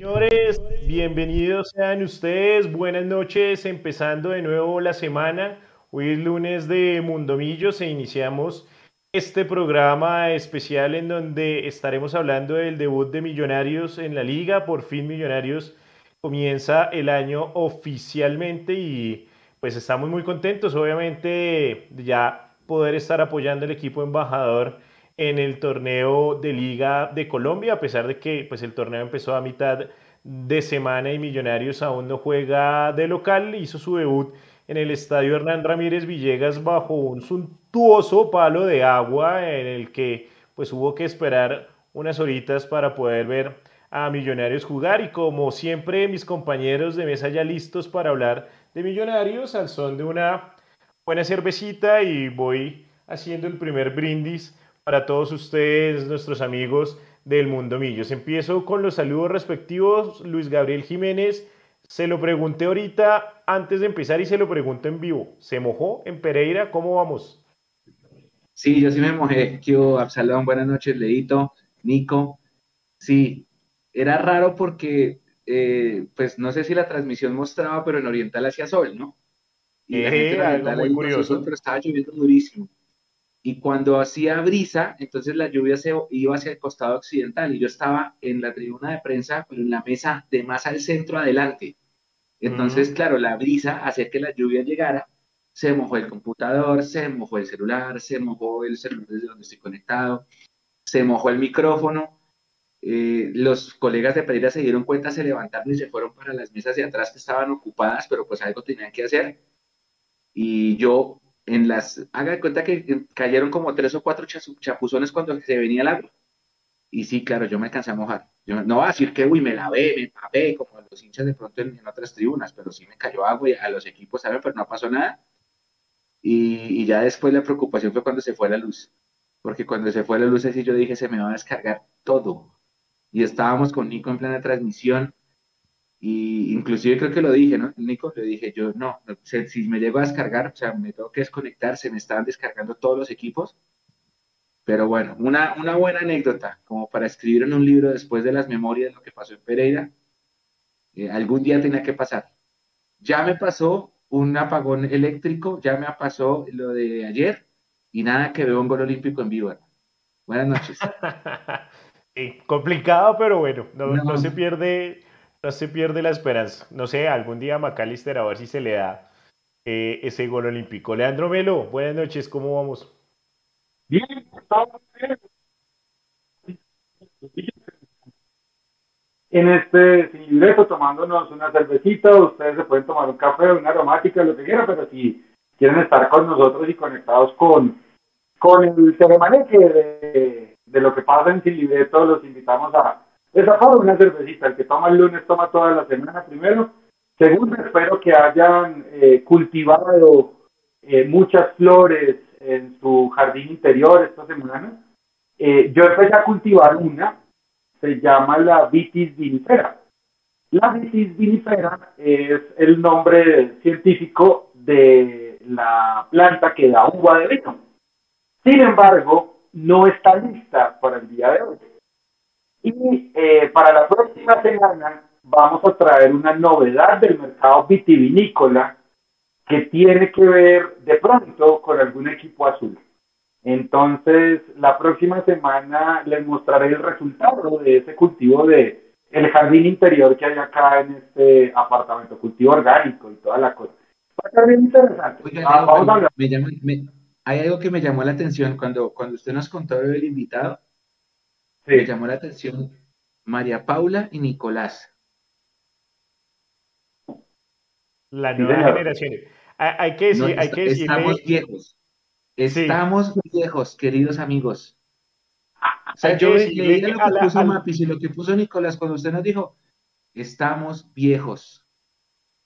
Señores, bienvenidos sean ustedes, buenas noches, empezando de nuevo la semana. Hoy es lunes de Mundomillos e iniciamos este programa especial en donde estaremos hablando del debut de Millonarios en la liga. Por fin Millonarios comienza el año oficialmente y pues estamos muy contentos, obviamente, ya poder estar apoyando al equipo embajador en el torneo de Liga de Colombia, a pesar de que pues, el torneo empezó a mitad de semana y Millonarios aún no juega de local, hizo su debut en el estadio Hernán Ramírez Villegas bajo un suntuoso palo de agua en el que pues hubo que esperar unas horitas para poder ver a Millonarios jugar. Y como siempre mis compañeros de mesa ya listos para hablar de Millonarios al son de una buena cervecita y voy haciendo el primer brindis para todos ustedes, nuestros amigos del Mundo Millos. Empiezo con los saludos respectivos. Luis Gabriel Jiménez, se lo pregunté ahorita antes de empezar y se lo pregunto en vivo. ¿Se mojó en Pereira? ¿Cómo vamos? Sí, yo sí me mojé. Yo, Absalón, buenas noches, Leito, Nico. Sí, era raro porque, eh, pues no sé si la transmisión mostraba, pero en Oriental hacía sol, ¿no? Y eh, algo muy curioso. pero estaba lloviendo durísimo. Y cuando hacía brisa, entonces la lluvia se iba hacia el costado occidental y yo estaba en la tribuna de prensa, pero en la mesa de más al centro adelante. Entonces, claro, la brisa hacía que la lluvia llegara, se mojó el computador, se mojó el celular, se mojó el celular desde donde estoy conectado, se mojó el micrófono, eh, los colegas de Pereira se dieron cuenta, se levantaron y se fueron para las mesas de atrás que estaban ocupadas, pero pues algo tenían que hacer. Y yo en las, haga de cuenta que cayeron como tres o cuatro chapuzones cuando se venía el agua. Y sí, claro, yo me alcancé a mojar. Yo no voy a decir que, uy, me lavé, me papé, como los hinchas de pronto en, otras tribunas, pero sí me cayó agua y a los equipos, ¿saben? Pero no pasó nada. Y, y, ya después la preocupación fue cuando se fue la luz. Porque cuando se fue la luz, así yo dije, se me va a descargar todo y estábamos con Nico en plena transmisión y inclusive creo que lo dije, ¿no? Nico, le dije yo, no, si me llego a descargar, o sea, me tengo que desconectar, se me estaban descargando todos los equipos, pero bueno, una, una buena anécdota, como para escribir en un libro después de las memorias de lo que pasó en Pereira, eh, algún día tenía que pasar. Ya me pasó un apagón eléctrico, ya me pasó lo de ayer, y nada que veo un gol olímpico en vivo. Buenas noches. complicado, pero bueno, no, se pierde, no se pierde la esperanza. No sé, algún día Macalister a ver si se le da eh, ese gol olímpico. Leandro Melo, buenas noches, ¿cómo vamos? Bien, estamos bien. En este libreto tomándonos una cervecita, ustedes se pueden tomar un café, una aromática, lo que quieran, pero si quieren estar con nosotros y conectados con, con el telemaneje de lo que pasa en Libreto, los invitamos a desafar una cervecita. El que toma el lunes toma toda la semana primero. Segundo, espero que hayan eh, cultivado eh, muchas flores en su jardín interior esta semana. Eh, yo empecé a cultivar una, se llama la Vitis vinifera. La Vitis vinifera es el nombre científico de la planta que da uva de vino. Sin embargo, no está lista para el día de hoy. Y eh, para la próxima semana vamos a traer una novedad del mercado vitivinícola que tiene que ver de pronto con algún equipo azul. Entonces, la próxima semana les mostraré el resultado de ese cultivo de el jardín interior que hay acá en este apartamento, cultivo orgánico y toda la cosa. Va a ser bien interesante. Ah, vamos a hablar. Me, hay algo que me llamó la atención cuando, cuando usted nos contó del invitado. Me llamó la atención María Paula y Nicolás. La nueva generación. Hay, que decir, hay que Estamos viejos. Estamos viejos, queridos amigos. O sea, yo leí lo que puso Mapis y lo que puso Nicolás cuando usted nos dijo, estamos viejos.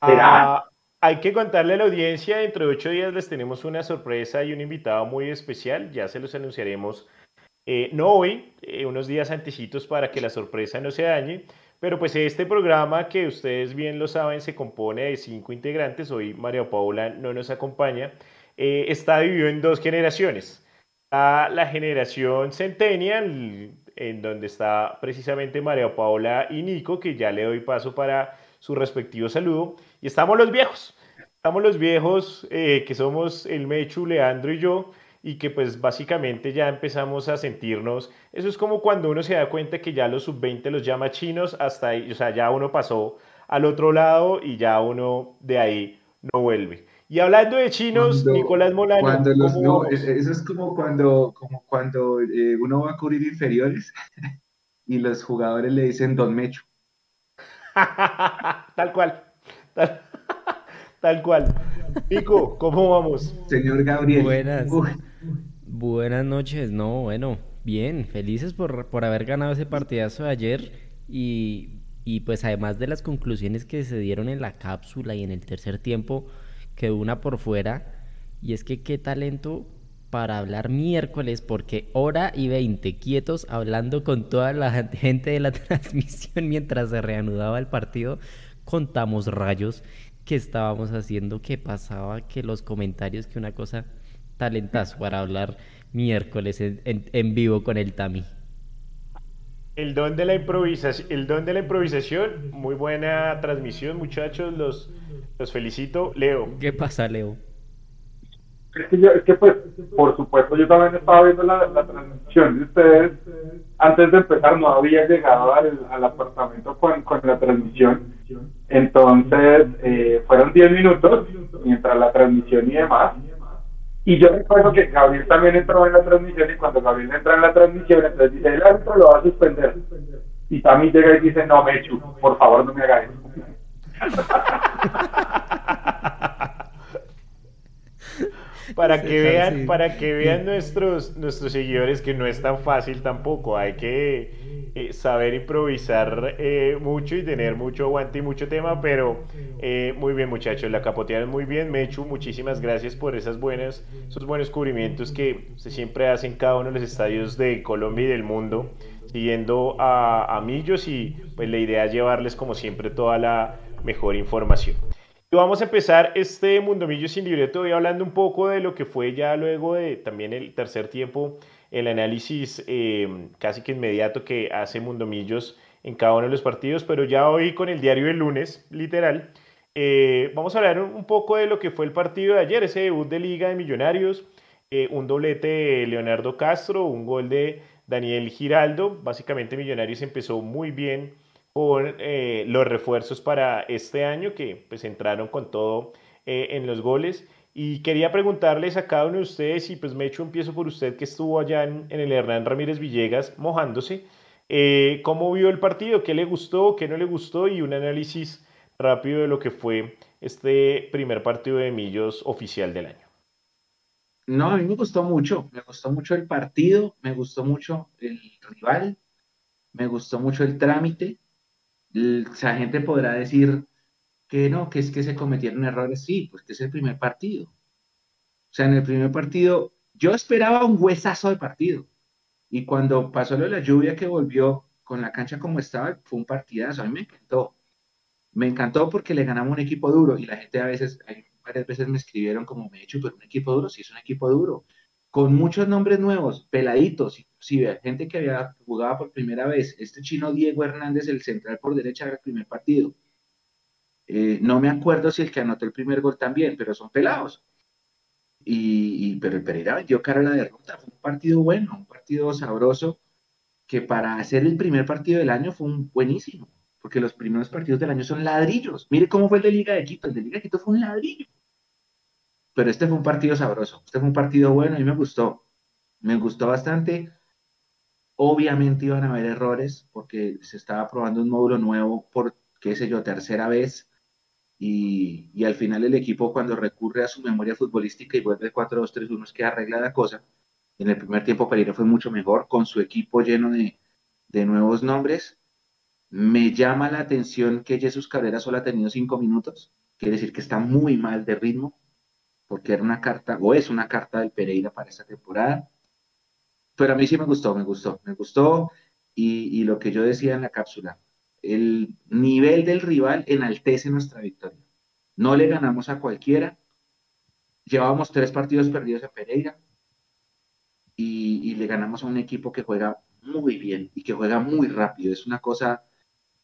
Ah, hay que contarle a la audiencia, dentro de ocho días les tenemos una sorpresa y un invitado muy especial, ya se los anunciaremos, eh, no hoy, eh, unos días antecitos para que la sorpresa no se dañe, pero pues este programa que ustedes bien lo saben se compone de cinco integrantes, hoy María Paula no nos acompaña, eh, está dividido en dos generaciones. la generación Centennial, en donde está precisamente María Paola y Nico, que ya le doy paso para su respectivo saludo. Y estamos los viejos, estamos los viejos, que somos el Mechu, Leandro y yo, y que pues básicamente ya empezamos a sentirnos, eso es como cuando uno se da cuenta que ya los sub-20 los llama chinos, hasta ahí, o sea, ya uno pasó al otro lado y ya uno de ahí no vuelve. Y hablando de chinos, Nicolás Molano. Cuando no, eso es como cuando, como cuando eh, uno va a cubrir inferiores y los jugadores le dicen Don Mecho. tal cual. Tal, cual. Nico, ¿cómo vamos? Señor Gabriel. Buenas. Buenas noches. No, bueno, bien. Felices por, por haber ganado ese partidazo de ayer. Y, y pues además de las conclusiones que se dieron en la cápsula y en el tercer tiempo que una por fuera. Y es que qué talento para hablar miércoles, porque hora y veinte quietos hablando con toda la gente de la transmisión mientras se reanudaba el partido. Contamos rayos, qué estábamos haciendo, qué pasaba, que los comentarios, que una cosa talentazo para hablar miércoles en, en vivo con el Tami. El don de la improvisación, el don de la improvisación, muy buena transmisión, muchachos, los, los felicito. Leo. ¿Qué pasa, Leo? Es que, es que, pues, por supuesto, yo también estaba viendo la, transmisión de ustedes. Antes de empezar, no había llegado al, al apartamento con, con, la transmisión. Entonces, eh, fueron 10 minutos mientras la transmisión y demás. Y yo recuerdo que Gabriel también entró en la transmisión y cuando Gabriel entra en la transmisión, entonces dice, el árbitro lo va a suspender. Y también llega y dice, no, Mechu, por favor no me haga eso. para que vean, para que vean nuestros, nuestros seguidores que no es tan fácil tampoco. Hay que eh, saber improvisar eh, mucho y tener mucho aguante y mucho tema, pero eh, muy bien muchachos, la capotearon muy bien. Mechu, muchísimas gracias por esas buenas, esos buenos cubrimientos que se siempre hacen cada uno de los estadios de Colombia y del mundo, siguiendo a, a Millos y pues la idea es llevarles como siempre toda la mejor información. Vamos a empezar este Mundomillo sin libreto hoy hablando un poco de lo que fue ya luego de también el tercer tiempo, el análisis eh, casi que inmediato que hace Mundomillos en cada uno de los partidos, pero ya hoy con el diario del lunes, literal, eh, vamos a hablar un poco de lo que fue el partido de ayer, ese debut de Liga de Millonarios, eh, un doblete de Leonardo Castro, un gol de Daniel Giraldo, básicamente Millonarios empezó muy bien con eh, los refuerzos para este año que pues entraron con todo eh, en los goles. Y quería preguntarles a cada uno de ustedes, y pues me echo empiezo por usted que estuvo allá en, el Hernán Ramírez Villegas mojándose, eh, ¿cómo vio el partido? ¿Qué le gustó? ¿Qué no le gustó? Y un análisis rápido de lo que fue este primer partido de Millos oficial del año. No, a mí me gustó mucho, me gustó mucho el partido, me gustó mucho el rival, me gustó mucho el trámite, la gente podrá decir que no, que es que se cometieron errores, sí, pues que es el primer partido. O sea, en el primer partido yo esperaba un huesazo de partido. Y cuando pasó lo de la lluvia que volvió con la cancha como estaba, fue un partidazo. A mí me encantó. Me encantó porque le ganamos un equipo duro. Y la gente a veces, varias veces me escribieron como me he hecho, pero un equipo duro, sí es un equipo duro. Con muchos nombres nuevos, peladitos, inclusive gente que había jugado por primera vez, este chino Diego Hernández, el central por derecha del primer partido. Eh, no me acuerdo si el que anotó el primer gol también, pero son pelados. Y, pero el Pereira dio cara a la derrota. Fue un partido bueno, un partido sabroso, que para hacer el primer partido del año fue un buenísimo, porque los primeros partidos del año son ladrillos. Mire cómo fue el de Liga de Quito. El de Liga de Quito fue un ladrillo. Pero este fue un partido sabroso, este fue un partido bueno y me gustó. Me gustó bastante. Obviamente iban a haber errores porque se estaba probando un módulo nuevo por, qué sé yo, tercera vez. Y, al final el equipo cuando recurre a su memoria futbolística y vuelve 4-2-3-1 es que arregla la cosa. En el primer tiempo Pereira fue mucho mejor con su equipo lleno de, de nuevos nombres. Me llama la atención que Jesús Cabrera solo ha tenido cinco minutos. Quiere decir que está muy mal de ritmo, porque era una carta, o es una carta del Pereira para esta temporada pero a mí sí me gustó, me gustó, me gustó. Y, lo que yo decía en la cápsula, el nivel del rival enaltece nuestra victoria. No le ganamos a cualquiera. Llevábamos tres partidos perdidos a Pereira y, le ganamos a un equipo que juega muy bien y que juega muy rápido. Es una cosa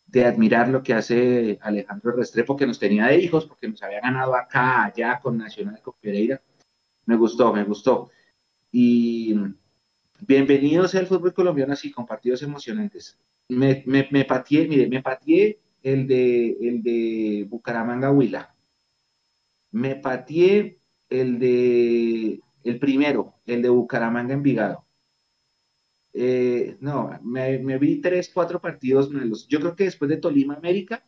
de admirar lo que hace Alejandro Restrepo, que nos tenía de hijos, porque nos había ganado acá, allá, con Nacional con Pereira. Me gustó, me gustó. Y bienvenidos al fútbol colombiano así, con partidos emocionantes. Me, me, me pateé, mire, me pateé el de, el de Bucaramanga Huila. Me pateé el de el primero, el de Bucaramanga Envigado. Eh, no, me, vi tres, cuatro partidos malos. Yo creo que después de Tolima América,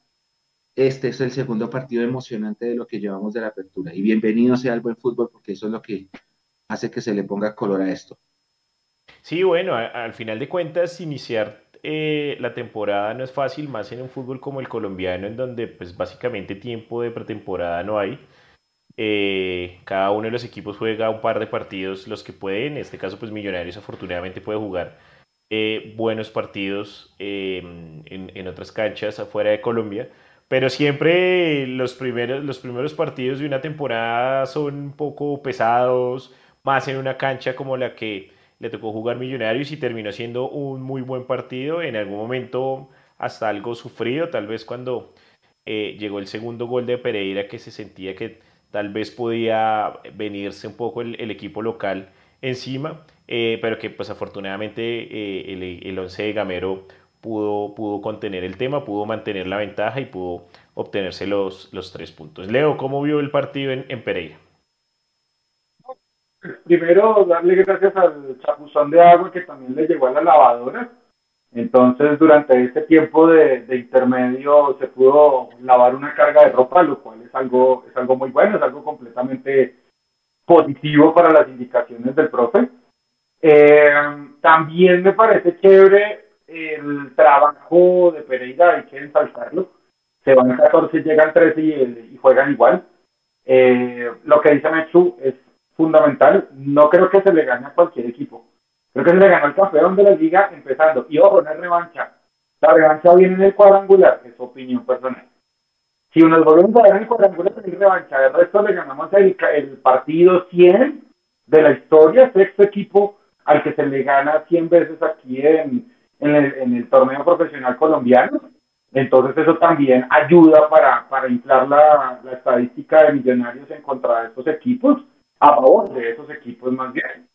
este es el segundo partido emocionante de lo que llevamos de la apertura. Y bienvenido sea el buen fútbol, porque eso es lo que hace que se le ponga color a esto. Sí, bueno, al final de cuentas, iniciar eh, la temporada no es fácil, más en un fútbol como el colombiano, en donde pues básicamente tiempo de pretemporada no hay. Eh, cada uno de los equipos juega un par de partidos, los que pueden. En este caso, pues Millonarios afortunadamente puede jugar eh, buenos partidos em, en, otras canchas afuera de Colombia. Pero siempre los primeros, los primeros partidos de una temporada son un poco pesados, más en una cancha como la que le tocó jugar Millonarios y terminó siendo un muy buen partido. En algún momento hasta algo sufrido, tal vez cuando eh, llegó el segundo gol de Pereira que se sentía que tal vez podía venirse un poco el, equipo local encima, eh, pero que pues afortunadamente eh, el, el once de Gamero pudo, pudo contener el tema, pudo mantener la ventaja y pudo obtenerse los, los tres puntos. Leo, ¿cómo vio el partido en, en Pereira? Primero, darle gracias al chapuzón de agua que también le llegó a la lavadora entonces, durante este tiempo de, intermedio se pudo lavar una carga de ropa, lo cual es algo, es algo muy bueno, es algo completamente positivo para las indicaciones del profe. Eh, también me parece chévere el trabajo de Pereira, hay que ensalzarlo. Se van 14, llegan 13 y, juegan igual. Eh, lo que dice Mechu es fundamental. No creo que se le gane a cualquier equipo Creo que se le ganó el campeón de la liga empezando. Y ojo, no es revancha. La revancha viene en el cuadrangular, es opinión personal. Si nos volvemos a ver en el cuadrangular, es revancha. El resto le ganamos el, partido 100 de la historia, sexto equipo al que se le gana 100 veces aquí en, el, torneo profesional colombiano. Entonces eso también ayuda para, para inflar la, la estadística de millonarios en contra de estos equipos, a favor de esos equipos más bien.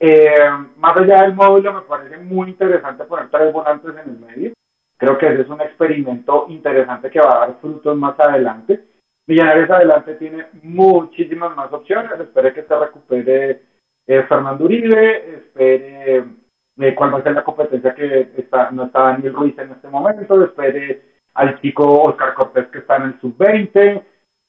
Eh, más allá del módulo, me parece muy interesante poner tres volantes en el medio. Creo que ese es un experimento interesante que va a dar frutos más adelante. Millonarios adelante tiene muchísimas más opciones. Espere que se recupere eh, Fernando Uribe, espere eh, cuál va a ser la competencia que está, no está Daniel Ruiz en este momento, espere al chico Oscar Cortés que está en el sub-20.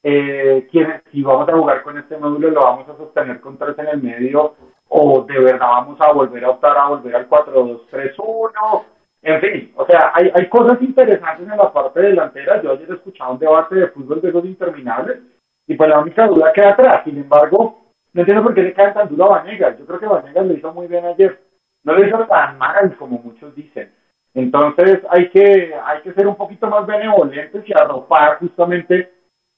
Eh, si vamos a jugar con este módulo, lo vamos a sostener con tres en el medio o de verdad vamos a volver a optar a volver al 4-2-3-1. En fin, o sea, hay, hay cosas interesantes en la parte delantera. Yo ayer he escuchado un debate de fútbol de esos interminables y pues la única duda queda atrás. Sin embargo, no entiendo por qué le cae tan duro a Vanegas. Yo creo que Vanegas lo hizo muy bien ayer. No lo hizo tan mal como muchos dicen. Entonces hay que, hay que ser un poquito más benevolentes y arropar justamente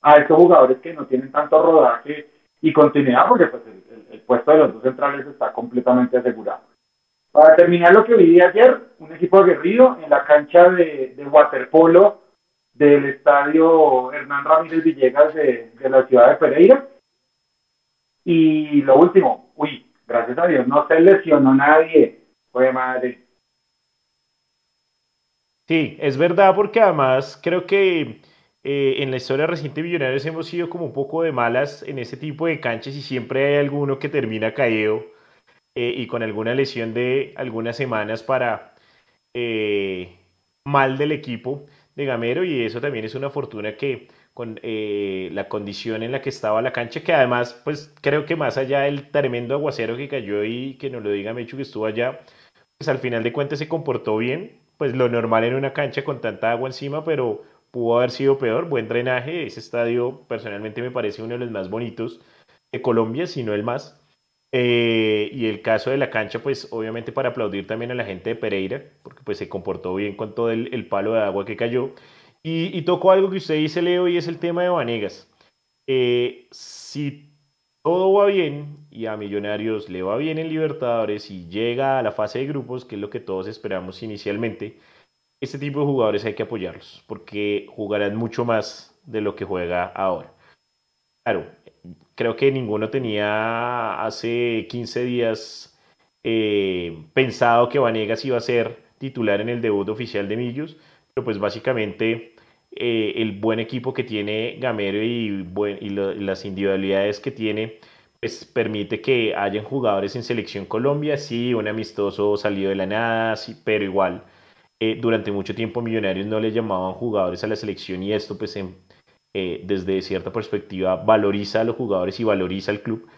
a estos jugadores que no tienen tanto rodaje y continuidad, porque pues el, puesto de los dos centrales está completamente asegurado. Para terminar lo que viví ayer, un equipo aguerrido en la cancha de, waterpolo del estadio Hernán Ramírez Villegas de, la ciudad de Pereira. Y lo último, uy, gracias a Dios, no se lesionó nadie. Fue madre. Sí, es verdad, porque además creo que eh, en la historia reciente Millonarios hemos sido como un poco de malas en ese tipo de canchas y siempre hay alguno que termina caído eh, y con alguna lesión de algunas semanas para eh, mal del equipo de Gamero y eso también es una fortuna que con la condición en la que estaba la cancha, que además pues creo que más allá del tremendo aguacero que cayó y que nos lo diga Mecho que estuvo allá, pues al final de cuentas se comportó bien, pues lo normal en una cancha con tanta agua encima, pero pudo haber sido peor, buen drenaje, ese estadio personalmente me parece uno de los más bonitos de Colombia, si no el más. Eh, y el caso de la cancha, pues obviamente para aplaudir también a la gente de Pereira, porque pues se comportó bien con todo el, palo de agua que cayó. Y, tocó algo que usted dice, Leo, y es el tema de Vanegas. Eh, si todo va bien y a Millonarios le va bien en Libertadores y llega a la fase de grupos, que es lo que todos esperamos inicialmente, este tipo de jugadores hay que apoyarlos porque jugarán mucho más de lo que juega ahora. Claro, creo que ninguno tenía hace 15 días eh, pensado que Vanegas iba a ser titular en el debut oficial de Millos, pero pues básicamente eh, el buen equipo que tiene Gamero y, las individualidades que tiene, pues permite que hayan jugadores en selección Colombia, sí, un amistoso salido de la nada, sí, pero igual. Eh, durante mucho tiempo Millonarios no le llamaban jugadores a la selección y esto pues eh, desde cierta perspectiva valoriza a los jugadores y valoriza al club.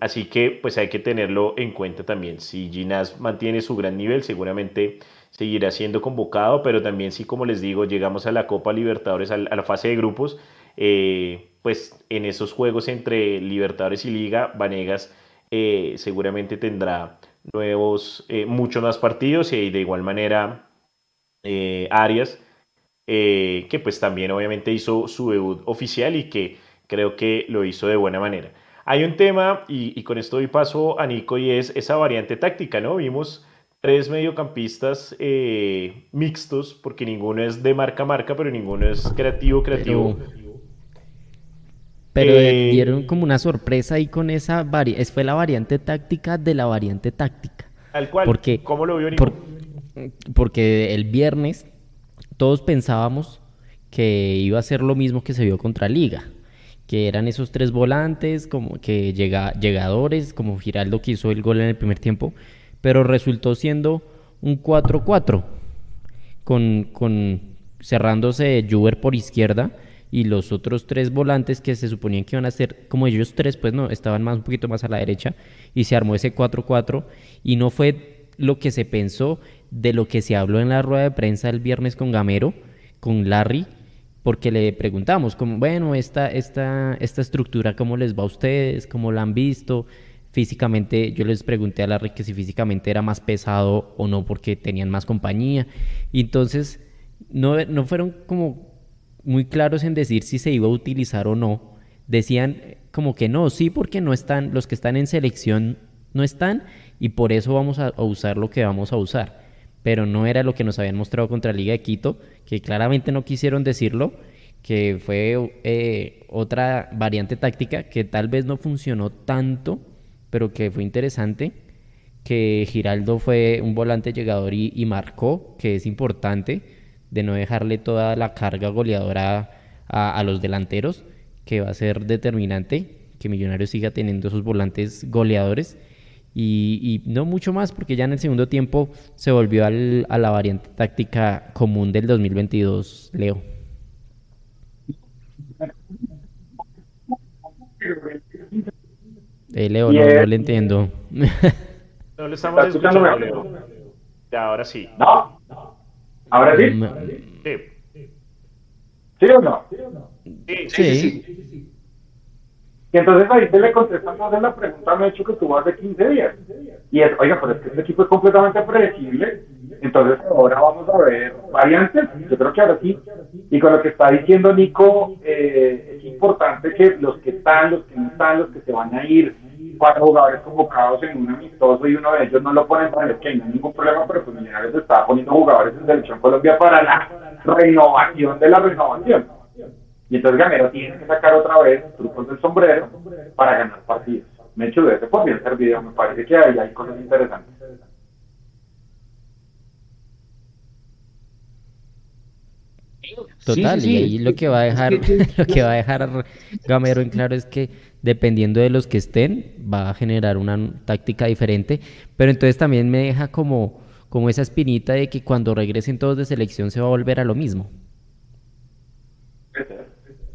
así que pues hay que tenerlo en cuenta también. Si Ginás mantiene su gran nivel, seguramente seguirá siendo convocado, pero también si, como les digo, llegamos a la Copa Libertadores, a la fase de grupos, eh, pues en esos juegos entre Libertadores y Liga, Vanegas eh, seguramente tendrá nuevos, eh, muchos más partidos y de igual manera Arias, que pues también obviamente hizo su debut oficial y que creo que lo hizo de buena manera. Hay un tema, y, con esto doy paso a Nico, y es esa variante táctica, ¿no? Vimos tres mediocampistas eh, mixtos, porque ninguno es de marca a marca, pero ninguno es creativo, creativo. Eh, dieron como una sorpresa ahí con esa variante, fue la variante táctica de la variante táctica. Al cual, porque, ¿cómo lo vio porque el viernes todos pensábamos que iba a ser lo mismo que se vio contra Liga, que eran esos tres volantes, como que llega, llegadores, como Giraldo que hizo el gol en el primer tiempo, pero resultó siendo un 4-4, con, con cerrándose Juber por izquierda y los otros tres volantes que se suponían que iban a ser como ellos tres, pues no, estaban más un poquito más a la derecha y se armó ese 4-4 y no fue lo que se pensó de lo que se habló en la rueda de prensa el viernes con Gamero, con Larry, porque le preguntamos, como, bueno, esta, esta, esta estructura, ¿cómo les va a ustedes? ¿Cómo la han visto? físicamente, yo les pregunté a Larry que si físicamente era más pesado o no porque tenían más compañía. Y entonces no, no fueron como muy claros en decir si se iba a utilizar o no. Decían como que no, sí, porque no están, los que están en selección no están y por eso vamos a, usar lo que vamos a usar. Pero no era lo que nos habían mostrado contra Liga de Quito, que claramente no quisieron decirlo, que fue eh, otra variante táctica que tal vez no funcionó tanto pero que fue interesante, que Giraldo fue un volante llegador y, marcó, que es importante, de no dejarle toda la carga goleadora a, los delanteros, que va a ser determinante, que Millonarios siga teniendo esos volantes goleadores. Y, no mucho más, porque ya en el segundo tiempo se volvió a la variante táctica común del 2022, Leo. Eh, Leo, no, no, le entiendo. No le estamos escuchando, Leo. Ya, ahora sí. ¿No? ¿Ahora sí? Sí. ¿Sí o no? Sí, sí, sí. Y entonces ahí te le contestamos a la pregunta, me he hecho que tú vas de 15 días. Y es, oiga, pero es que este equipo es completamente predecible. Entonces ahora vamos a ver variantes. Yo creo que ahora sí. Y con lo que está diciendo Nico, eh, es importante que los que están, los que no están, los que se van a ir, cuatro jugadores convocados en un amistoso y uno de ellos no lo ponen para el que no hay ningún problema, pero pues Millonarios está poniendo jugadores en Selección Colombia para la renovación de la renovación. Y entonces Gamero tiene que sacar otra vez trucos del sombrero para ganar partidos. Me he hecho de ese por bien servido, me parece que ahí hay cosas interesantes. Total, y ahí lo que va a dejar, lo que va a dejar Gamero en claro es que dependiendo de los que estén, va a generar una táctica diferente. Pero entonces también me deja como, como esa espinita de que cuando regresen todos de selección se va a volver a lo mismo.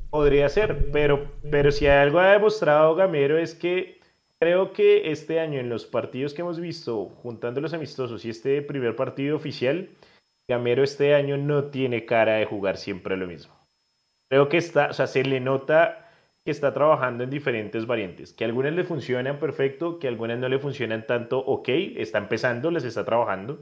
Podría ser, pero, pero si algo ha demostrado Gamero es que creo que este año en los partidos que hemos visto, juntando los amistosos y este primer partido oficial, Gamero este año no tiene cara de jugar siempre lo mismo. Creo que está, o sea, se le nota que está trabajando en diferentes variantes, que algunas le funcionan perfecto, que algunas no le funcionan tanto, ok, está empezando, les está trabajando,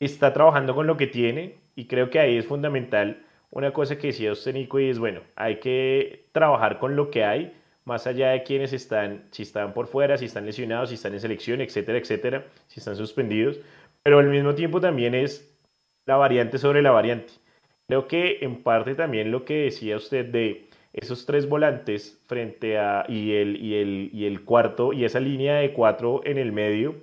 está trabajando con lo que tiene y creo que ahí es fundamental una cosa que decía usted, Nico, y es, bueno, hay que trabajar con lo que hay, más allá de quienes están, si están por fuera, si están lesionados, si están en selección, etcétera, etcétera, si están suspendidos, pero al mismo tiempo también es la variante sobre la variante. Creo que en parte también lo que decía usted de esos tres volantes frente a y el, y el, y el cuarto y esa línea de cuatro en el medio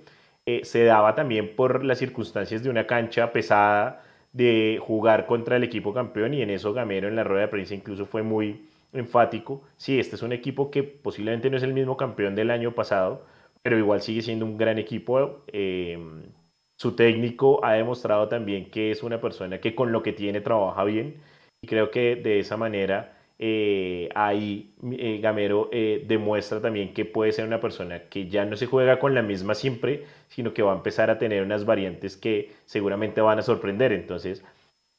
eh, se daba también por las circunstancias de una cancha pesada de jugar contra el equipo campeón y en eso Gamero en la rueda de prensa incluso fue muy enfático. Sí, este es un equipo que posiblemente no es el mismo campeón del año pasado, pero igual sigue siendo un gran equipo. Eh, su técnico ha demostrado también que es una persona que con lo que tiene trabaja bien y creo que de esa manera eh, ahí eh, Gamero eh, demuestra también que puede ser una persona que ya no se juega con la misma siempre, sino que va a empezar a tener unas variantes que seguramente van a sorprender. Entonces,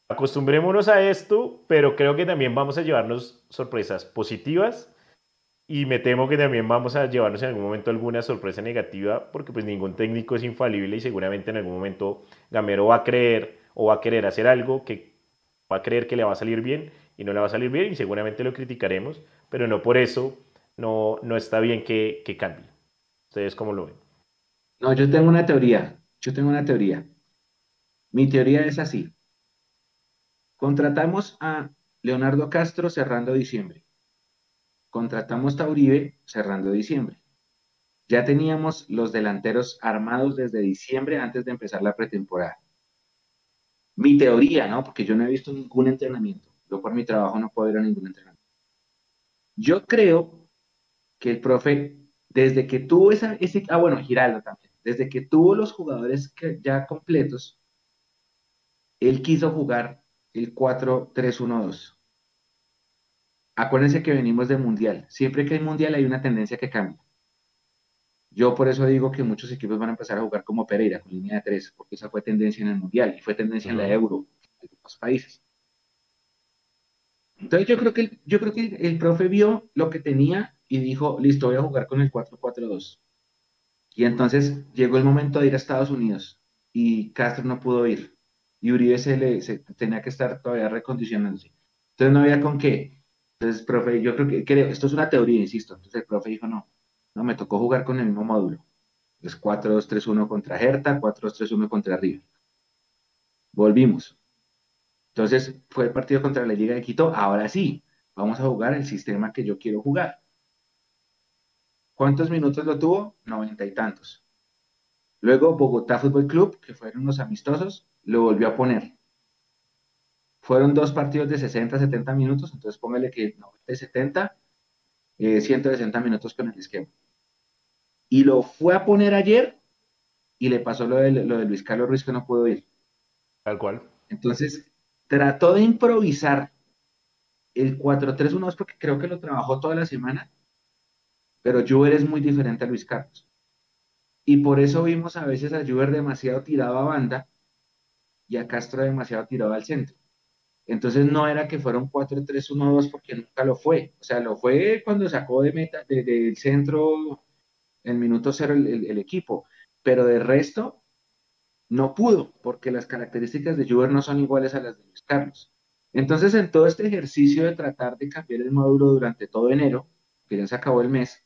acostumbrémonos a esto, pero creo que también vamos a llevarnos sorpresas positivas y me temo que también vamos a llevarnos en algún momento alguna sorpresa negativa, porque pues ningún técnico es infalible y seguramente en algún momento Gamero va a creer o va a querer hacer algo que va a creer que le va a salir bien y no le va a salir bien y seguramente lo criticaremos, pero no por eso no, no está bien que, que cambie. ¿Ustedes cómo lo ven? No, yo tengo una teoría, yo tengo una teoría. Mi teoría es así. Contratamos a Leonardo Castro cerrando diciembre contratamos a cerrando diciembre. Ya teníamos los delanteros armados desde diciembre antes de empezar la pretemporada. Mi teoría, ¿no? Porque yo no he visto ningún entrenamiento. Yo por mi trabajo no puedo ir a ningún entrenamiento. Yo creo que el profe, desde que tuvo esa, ese, ah bueno, Giraldo también, desde que tuvo los jugadores ya completos, él quiso jugar el 4-3-1-2. Acuérdense que venimos de mundial. Siempre que hay mundial hay una tendencia que cambia. Yo por eso digo que muchos equipos van a empezar a jugar como Pereira, con línea de tres, porque esa fue tendencia en el mundial y fue tendencia en la Euro, en otros países. Entonces yo creo que el, yo creo que el, profe vio lo que tenía y dijo, listo, voy a jugar con el 4-4-2. Y entonces llegó el momento de ir a Estados Unidos y Castro no pudo ir. Y Uribe se, le, se tenía que estar todavía recondicionándose. Entonces no había con qué. Entonces, profe, yo creo que, esto es una teoría, insisto. Entonces el profe dijo, no, no, me tocó jugar con el mismo módulo. Es 4-2-3-1 contra Hertha, 4-2-3-1 contra River. Volvimos. Entonces fue el partido contra la Liga de Quito. Ahora sí, vamos a jugar el sistema que yo quiero jugar. ¿Cuántos minutos lo tuvo? Noventa y tantos. Luego Bogotá Fútbol Club, que fueron unos amistosos, lo volvió a poner. Fueron dos partidos de 60, 70 minutos, entonces póngale que 90 70, 160 minutos con el esquema. Y lo fue a poner ayer y le pasó lo de, lo de Luis Carlos Ruiz que no pudo ir. Tal cual. Entonces, trató de improvisar el 4-3-1 porque creo que lo trabajó toda la semana, pero Juber es muy diferente a Luis Carlos. Y por eso vimos a veces a Juber demasiado tirado a banda y a Castro demasiado tirado al centro. Entonces no era que fuera un 4-3-1-2 porque nunca lo fue. O sea, lo fue cuando sacó de meta, del centro en minuto cero el, equipo. Pero de resto no pudo porque las características de Juber no son iguales a las de Luis Carlos. Entonces en todo este ejercicio de tratar de cambiar el módulo durante todo enero, que ya se acabó el mes,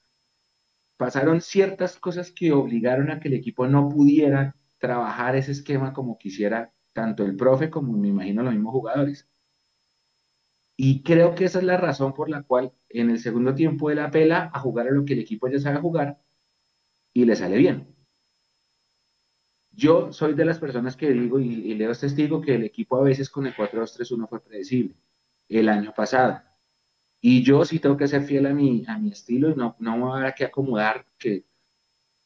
pasaron ciertas cosas que obligaron a que el equipo no pudiera trabajar ese esquema como quisiera tanto el profe como me imagino los mismos jugadores. Y creo que esa es la razón por la cual en el segundo tiempo él apela a jugar a lo que el equipo ya sabe jugar y le sale bien. Yo soy de las personas que digo, y, Leo es testigo, que el equipo a veces con el 4-2-3-1 fue predecible el año pasado. Y yo sí tengo que ser fiel a mi, a mi estilo y no, no a que acomodar, que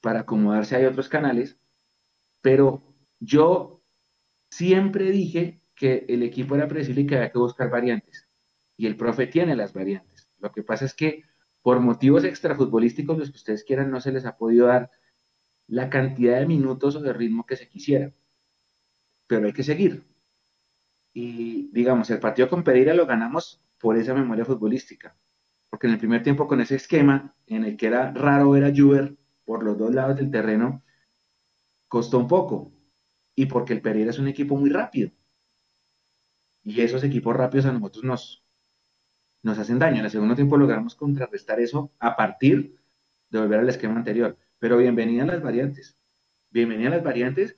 para acomodarse hay otros canales, pero yo siempre dije que el equipo era predecible y que había que buscar variantes y el profe tiene las variantes. Lo que pasa es que por motivos extrafutbolísticos, los que ustedes quieran, no se les ha podido dar la cantidad de minutos o de ritmo que se quisiera. Pero hay que seguir. Y digamos, el partido con Pereira lo ganamos por esa memoria futbolística. Porque en el primer tiempo con ese esquema, en el que era raro ver a Juber por los dos lados del terreno, costó un poco. Y porque el Pereira es un equipo muy rápido. Y esos equipos rápidos a nosotros nos, nos hacen daño. En el segundo tiempo logramos contrarrestar eso a partir de volver al esquema anterior. Pero bienvenidas las variantes. Bienvenidas las variantes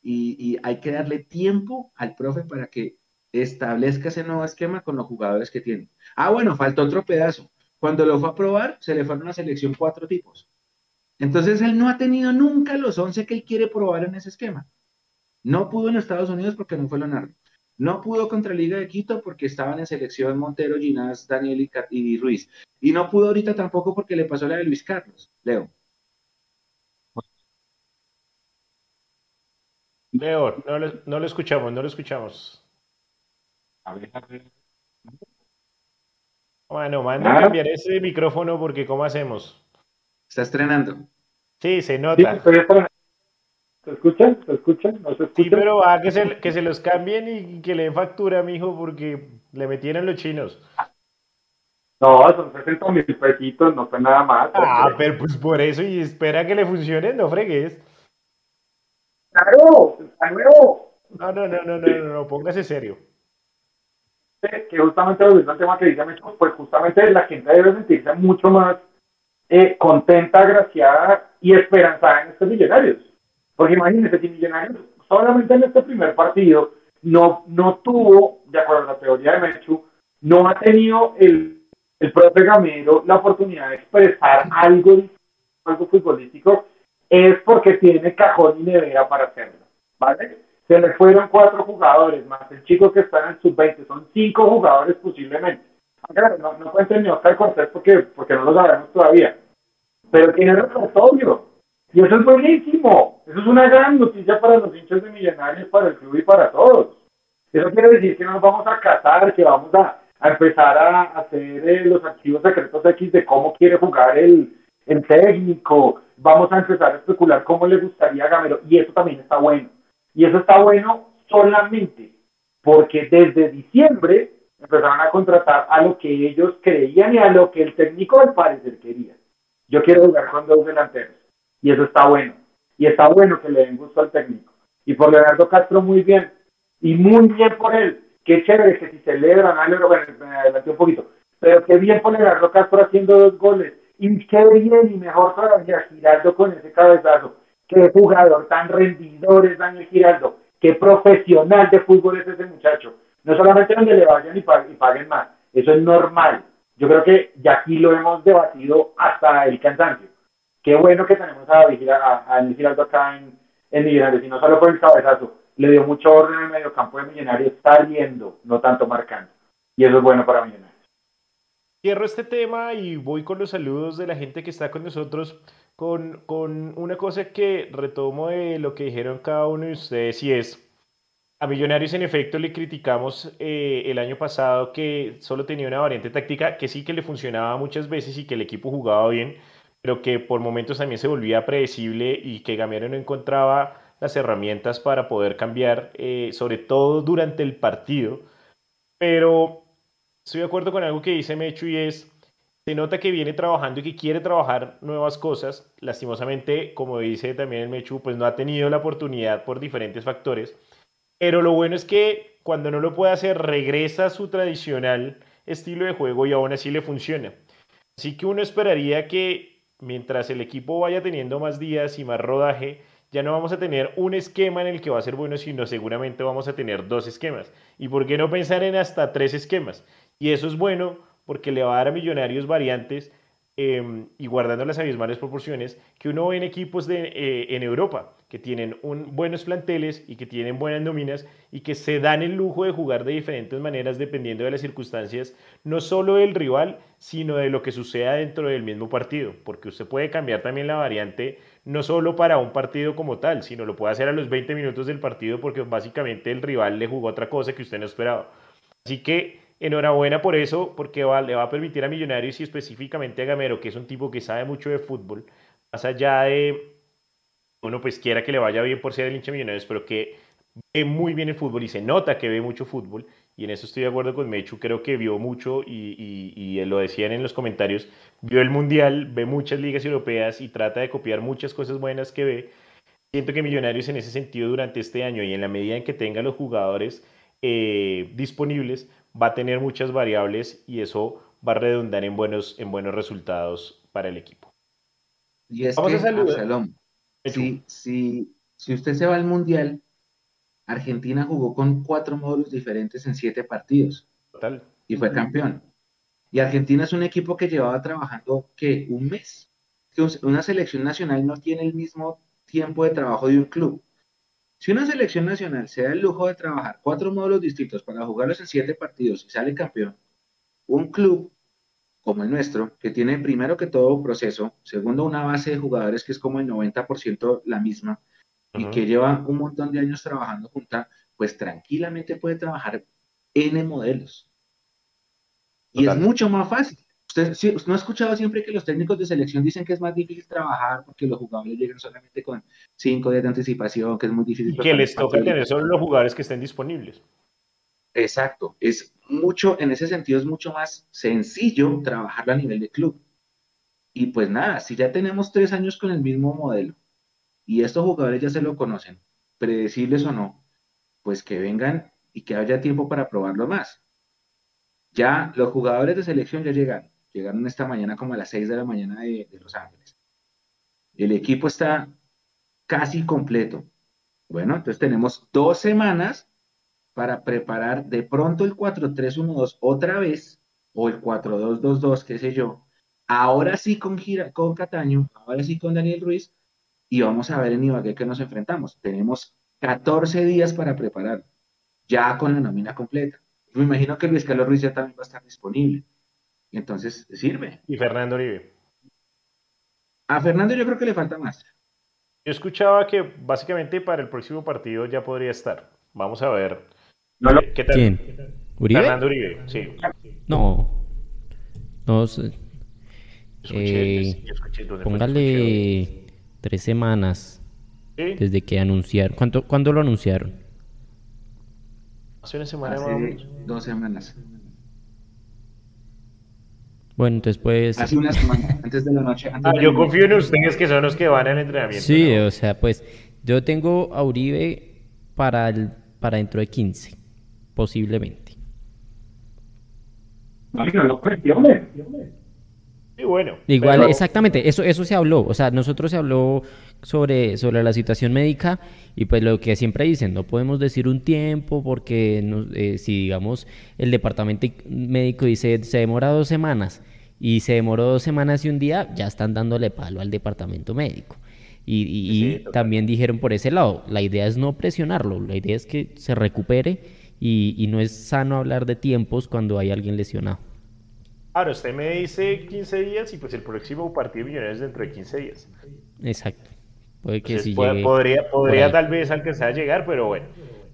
y, hay que darle tiempo al profe para que establezca ese nuevo esquema con los jugadores que tiene. Ah, bueno, falta otro pedazo. Cuando lo fue a probar, se le fueron a la selección cuatro tipos. Entonces él no ha tenido nunca los 11 que él quiere probar en ese esquema. No pudo en Estados Unidos porque no fue Leonardo. No pudo contra Liga de Quito porque estaban en selección Montero, Ginás, Daniel y, Ruiz. Y no pudo ahorita tampoco porque le pasó la de Luis Carlos. Leo. Leo, no lo, escuchamos, no lo escuchamos. Bueno, manda a cambiar ese micrófono porque ¿cómo hacemos? Está estrenando. Sí, se nota. ¿Se escuchan? ¿Se escuchan? ¿No se escuchan? Sí, pero va que se, que se los cambien y que le den factura, mijo, porque le metieron los chinos. No, son 60 mil pesitos, no fue nada más. Ah, pero pues por eso, y espera que le funcione, no fregues. ¡Claro! ¡Está nuevo! No, no, no, no, no, no, no, póngase serio. Que justamente lo el tema que dice pues justamente la gente debe sentirse mucho más eh, contenta, agraciada y esperanzada en estos millonarios. Porque imagínense, si Millonarios solamente en este primer partido no, no tuvo, de acuerdo a la teoría de Mechu, no ha tenido el, el profe Gamero la oportunidad de expresar algo, algo futbolístico, es porque tiene cajón y nevera para hacerlo. ¿Vale? Se le fueron cuatro jugadores, más el chico que está en el sub-20, son cinco jugadores posiblemente. No, no cuenten ni Oscar Cortés porque, porque no lo sabemos todavía. Pero tiene repertorio. Y eso es buenísimo. Eso es una gran noticia para los hinchas de Millonarios, para el club y para todos. Eso quiere decir que no nos vamos a casar, que vamos a, empezar a hacer eh, los archivos secretos X de cómo quiere jugar el, técnico. Vamos a empezar a especular cómo le gustaría a Gamero. Y eso también está bueno. Y eso está bueno solamente porque desde diciembre empezaron a contratar a lo que ellos creían y a lo que el técnico al parecer quería. Yo quiero jugar con dos delanteros y eso está bueno. Y está bueno que le den gusto al técnico. Y por Leonardo Castro muy bien. Y muy bien por él. Qué chévere que si celebran, bueno, me adelanté un poquito. Pero qué bien por Leonardo Castro haciendo dos goles. Y qué bien y mejor todavía Giraldo con ese cabezazo. Qué jugador tan rendidor es Daniel Giraldo. Qué profesional de fútbol es ese muchacho. No solamente donde le vayan y paguen, y paguen más. Eso es normal. Yo creo que ya aquí lo hemos debatido hasta el cansancio qué bueno que tenemos a, a, a Giraldo acá en, en Millonarios, y no solo por el cabezazo, le dio mucho orden en el mediocampo de Millonarios, saliendo, no tanto marcando. Y eso es bueno para Millonarios. Cierro este tema y voy con los saludos de la gente que está con nosotros con, con una cosa que retomo de lo que dijeron cada uno de ustedes y es, a Millonarios en efecto le criticamos eh, el año pasado que solo tenía una variante táctica que sí que le funcionaba muchas veces y que el equipo jugaba bien, pero que por momentos también se volvía predecible y que Gamero no encontraba las herramientas para poder cambiar, eh, sobre todo durante el partido. Pero estoy de acuerdo con algo que dice Mechu y es, se nota que viene trabajando y que quiere trabajar nuevas cosas. Lastimosamente, como dice también el Mechu, pues no ha tenido la oportunidad por diferentes factores. Pero lo bueno es que cuando no lo puede hacer, regresa a su tradicional estilo de juego y aún así le funciona. Así que uno esperaría que mientras el equipo vaya teniendo más días y más rodaje, ya no vamos a tener un esquema en el que va a ser bueno, sino seguramente vamos a tener dos esquemas. ¿Y por qué no pensar en hasta tres esquemas? Y eso es bueno porque le va a dar a Millonarios variantes em, y guardando las abismales proporciones que uno ve en equipos de, eh, en Europa que tienen buenos planteles y que tienen buenas nóminas y que se dan el lujo de jugar de diferentes maneras dependiendo de las circunstancias, no solo del rival, sino de lo que suceda dentro del mismo partido, porque usted puede cambiar también la variante no solo para un partido como tal, sino lo puede hacer a los 20 minutos del partido porque básicamente el rival le jugó otra cosa que usted no esperaba. Así que enhorabuena por eso, porque le va a permitir a Millonarios y específicamente a Gamero, que es un tipo que sabe mucho de fútbol, más allá de uno pues quiera que le vaya bien por ser el hincha Millonarios, pero que ve muy bien el fútbol y se nota que ve mucho fútbol, y en eso estoy de acuerdo con Mechu, creo que vio mucho y, y, lo decían en los comentarios, vio el Mundial, ve muchas ligas europeas y trata de copiar muchas cosas buenas que ve. Siento que Millonarios en ese sentido durante este año y en la medida en que tenga los jugadores eh, disponibles, va a tener muchas variables y eso va a redundar en buenos, en buenos resultados para el equipo. Y es Vamos que, a saludar. si, si usted se va al Mundial, Argentina jugó con cuatro módulos diferentes en siete partidos. Total. Y fue campeón. Y Argentina es un equipo que llevaba trabajando, ¿qué? Un mes. Una selección nacional no tiene el mismo tiempo de trabajo de un club. Si una selección nacional se da el lujo de trabajar cuatro módulos distintos para jugarlos en siete partidos y sale campeón, un club como el nuestro, que tiene primero que todo proceso, segundo una base de jugadores que es como el 90% la misma, y que lleva un montón de años trabajando junta, pues tranquilamente puede trabajar N modelos. Y es mucho más fácil. Usted, no ha escuchado siempre que los técnicos de selección dicen que es más difícil trabajar porque los jugadores llegan solamente con cinco días de anticipación, que es muy difícil. Y que les toca tener solo los jugadores que estén disponibles. Exacto. Es mucho, en ese sentido, es mucho más sencillo trabajarlo a nivel de club. Y pues nada, si ya tenemos tres años con el mismo modelo, y estos jugadores ya se lo conocen, predecibles o no, pues que vengan y que haya tiempo para probarlo más. Ya los jugadores de selección ya llegaron, llegaron esta mañana como a las 6 de la mañana de, Los Ángeles. El equipo está casi completo. Bueno, entonces tenemos dos semanas para preparar de pronto el 4-3-1-2 otra vez, o el 4-2-2-2, qué sé yo. Ahora sí con, con Cataño, ahora sí con Daniel Ruiz, y vamos a ver en Ibagué que nos enfrentamos. Tenemos 14 días para preparar, ya con la nómina completa. Me imagino que Luis Carlos Ruiz ya también va a estar disponible. Entonces, sirve. ¿Y Fernando Uribe? A Fernando yo creo que le falta más. Yo escuchaba que básicamente para el próximo partido ya podría estar. Vamos a ver. ¿Qué tal? ¿Quién? ¿Uribe? Fernando Uribe, sí. No. No sé. Eh, póngale tres semanas desde que anunciaron. ¿Cuánto, ¿Cuándo lo anunciaron? Hace una semana. Hace dos semanas. Bueno, entonces pues... Hace una semana, antes de la noche. ah, yo confío en ustedes que son los que van al entrenamiento. Sí, o sea, pues yo tengo a Uribe para, el, para dentro de 15, posiblemente. No, no, no, hombre bueno. Igual, exactamente, eso, eso se habló. O sea, nosotros se habló sobre, sobre la situación médica y pues lo que siempre dicen, no podemos decir un tiempo porque eh, si digamos el departamento médico dice se demora dos semanas y se demoró dos semanas y un día, ya están dándole palo al departamento médico. Y, también dijeron por ese lado, la idea es no presionarlo, la idea es que se recupere y, y no es sano hablar de tiempos cuando hay alguien lesionado. Ahora, usted me dice 15 días y pues el próximo partido de Millonarios dentro de 15 días. Exacto. Puede que sí podría, podría tal vez alcanzar a llegar, pero bueno.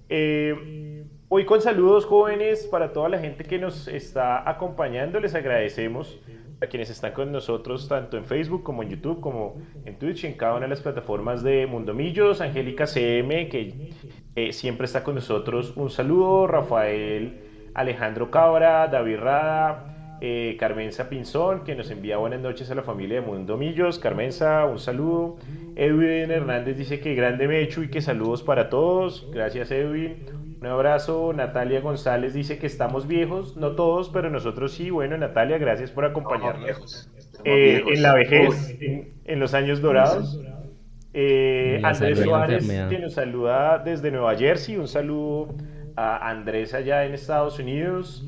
Eh, hoy con saludos jóvenes para toda la gente que nos está acompañando. Les agradecemos a quienes están con nosotros tanto en Facebook como en YouTube, como en Twitch, en cada una de las plataformas de Mundomillos. Angélica CM, que eh, siempre está con nosotros. Un saludo. Rafael Alejandro Cabra, David Rada. Eh, Carmenza Pinzón, que nos envía buenas noches a la familia de Mundo Millos. Carmenza, un saludo. Edwin Hernández dice que grande Mechu y que saludos para todos. Gracias, Edwin. Un abrazo. Natalia González dice que estamos viejos, no todos, pero nosotros sí. Bueno, Natalia, gracias por acompañarnos eh, en la vejez, en, los años dorados. Eh, Andrés Suárez, que nos saluda desde Nueva Jersey. Un saludo a Andrés allá en Estados Unidos.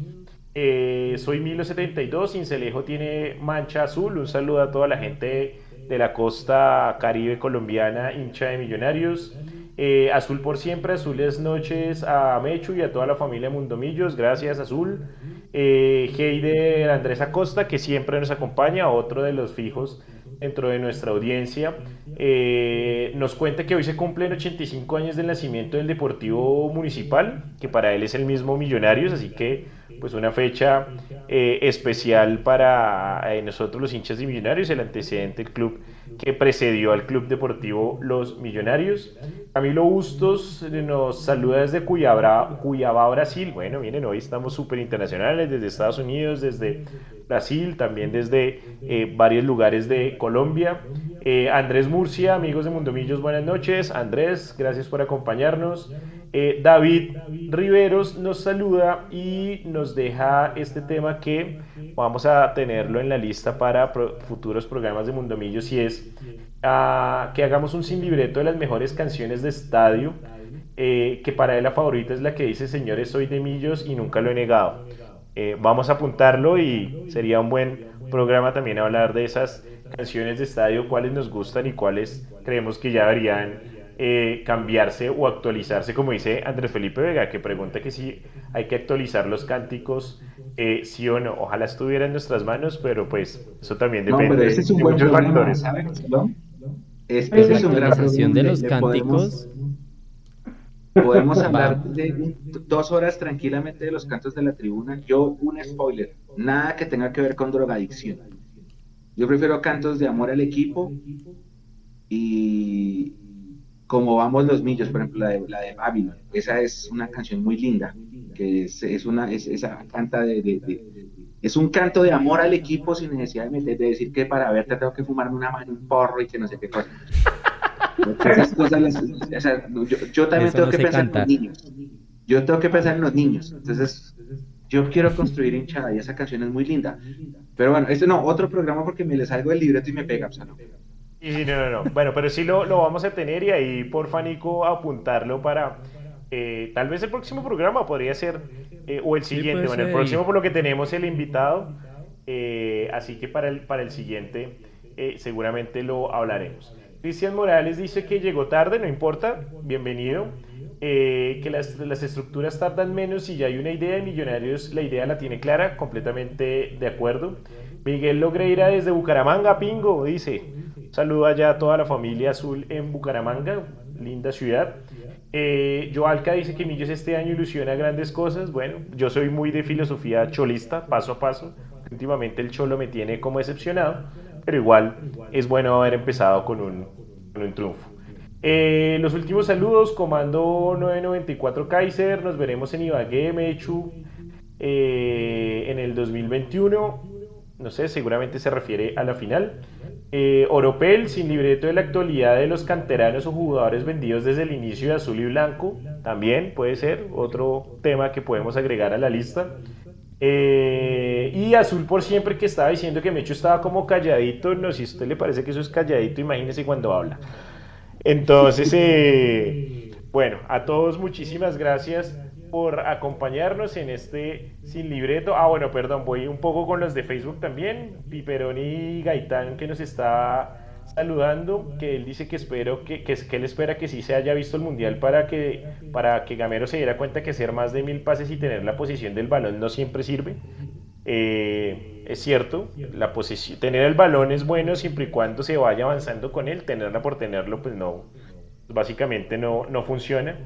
Eh, soy Milo72, Cincelejo tiene mancha azul. Un saludo a toda la gente de la costa caribe colombiana, hincha de Millonarios. Eh, azul por siempre, azules noches a Mechu y a toda la familia Mundomillos. Gracias, Azul. Eh, Heider Andrés Acosta, que siempre nos acompaña, otro de los fijos dentro de nuestra audiencia. Eh, nos cuenta que hoy se cumplen 85 años del nacimiento del Deportivo Municipal, que para él es el mismo Millonarios, así que pues una fecha eh, especial para eh, nosotros los hinchas de Millonarios, el antecedente del club que precedió al Club Deportivo Los Millonarios. Camilo Bustos nos saluda desde Cuyabra, Cuyabá, Brasil. Bueno, miren, hoy estamos súper internacionales, desde Estados Unidos, desde Brasil, también desde eh, varios lugares de Colombia. Andrés Murcia, amigos de Mundomillos, buenas noches. Andrés, gracias por acompañarnos. Eh, David Riveros nos saluda y nos deja este tema que vamos a tenerlo en la lista para futuros programas de Mundomillos y es ah, que hagamos un sin libreto de las mejores canciones de estadio, eh, que para él la favorita es la que dice Señores, soy de Millos y nunca lo he negado. Eh, vamos a apuntarlo y sería un buen programa también hablar de esas canciones de estadio, cuáles nos gustan y cuáles creemos que ya deberían eh, cambiarse o actualizarse, como dice Andrés Felipe Vega, que pregunta que si hay que actualizar los cánticos, eh, sí o no. Ojalá estuviera en nuestras manos, pero pues eso también depende de muchos factores. ese es un gran de los cánticos. Podemos, hablar de dos horas tranquilamente de los cantos de la tribuna. Yo, un spoiler, nada que tenga que ver con drogadicción. Yo prefiero cantos de amor al equipo y, como vamos los millos, por ejemplo, la de, la de Babylon. Esa es una canción muy linda, que es, es una, es, esa canta de, es un canto de amor al equipo sin necesidad de, decir que para verte tengo que fumarme una mano, un porro y que no sé qué cosa. Esas cosas yo, también tengo que pensar en los niños. Yo tengo que pensar en los niños. Entonces, yo quiero construir hinchada y esa canción es muy linda. Pero bueno, este no, otro programa porque me le salgo del libreto y me pega. O sea, no. Y no, no, no. Bueno, pero sí lo, lo vamos a tener y ahí, por Nico, apuntarlo para... Eh, tal vez el próximo programa podría ser, eh, o el siguiente, bueno, el próximo por lo que tenemos el invitado, eh, así que para el, para el siguiente seguramente lo hablaremos. Cristian Morales dice que llegó tarde, no importa, bienvenido, que las, las estructuras tardan menos y ya hay una idea de millonarios, la idea la tiene clara, completamente de acuerdo. Miguel Logreira desde Bucaramanga, Pingo, dice, Saludo allá a toda la familia azul en Bucaramanga, linda ciudad. Eh, Joalca dice que Millos este año ilusiona grandes cosas. Bueno, yo soy muy de filosofía cholista, paso a paso. Últimamente el cholo me tiene como decepcionado, pero igual es bueno haber empezado con un, triunfo. Eh, los últimos saludos, Comando 994 Kaiser, nos veremos en Ibagué, Mechu, eh, en el 2021. No sé, seguramente se refiere a la final. Eh, Oropel, sin libreto de la actualidad de los canteranos o jugadores vendidos desde el inicio de azul y blanco, también puede ser otro tema que podemos agregar a la lista. Eh, y azul por siempre que estaba diciendo que Mecho estaba como calladito, no si a usted le parece que eso es calladito, imagínese cuando habla. Entonces, eh, bueno, a todos muchísimas gracias por acompañarnos en este sin libreto. Ah, bueno, perdón, voy un poco con los de Facebook también. Piperoni Gaitán que nos está saludando, que él dice que espero que, que, él espera que sí se haya visto el mundial para que, para que Gamero se diera cuenta que hacer más de mil pases y tener la posición del balón no siempre sirve. Eh, es cierto, la posición, tener el balón es bueno siempre y cuando se vaya avanzando con él, tenerla por tenerlo, pues no, básicamente no, no funciona.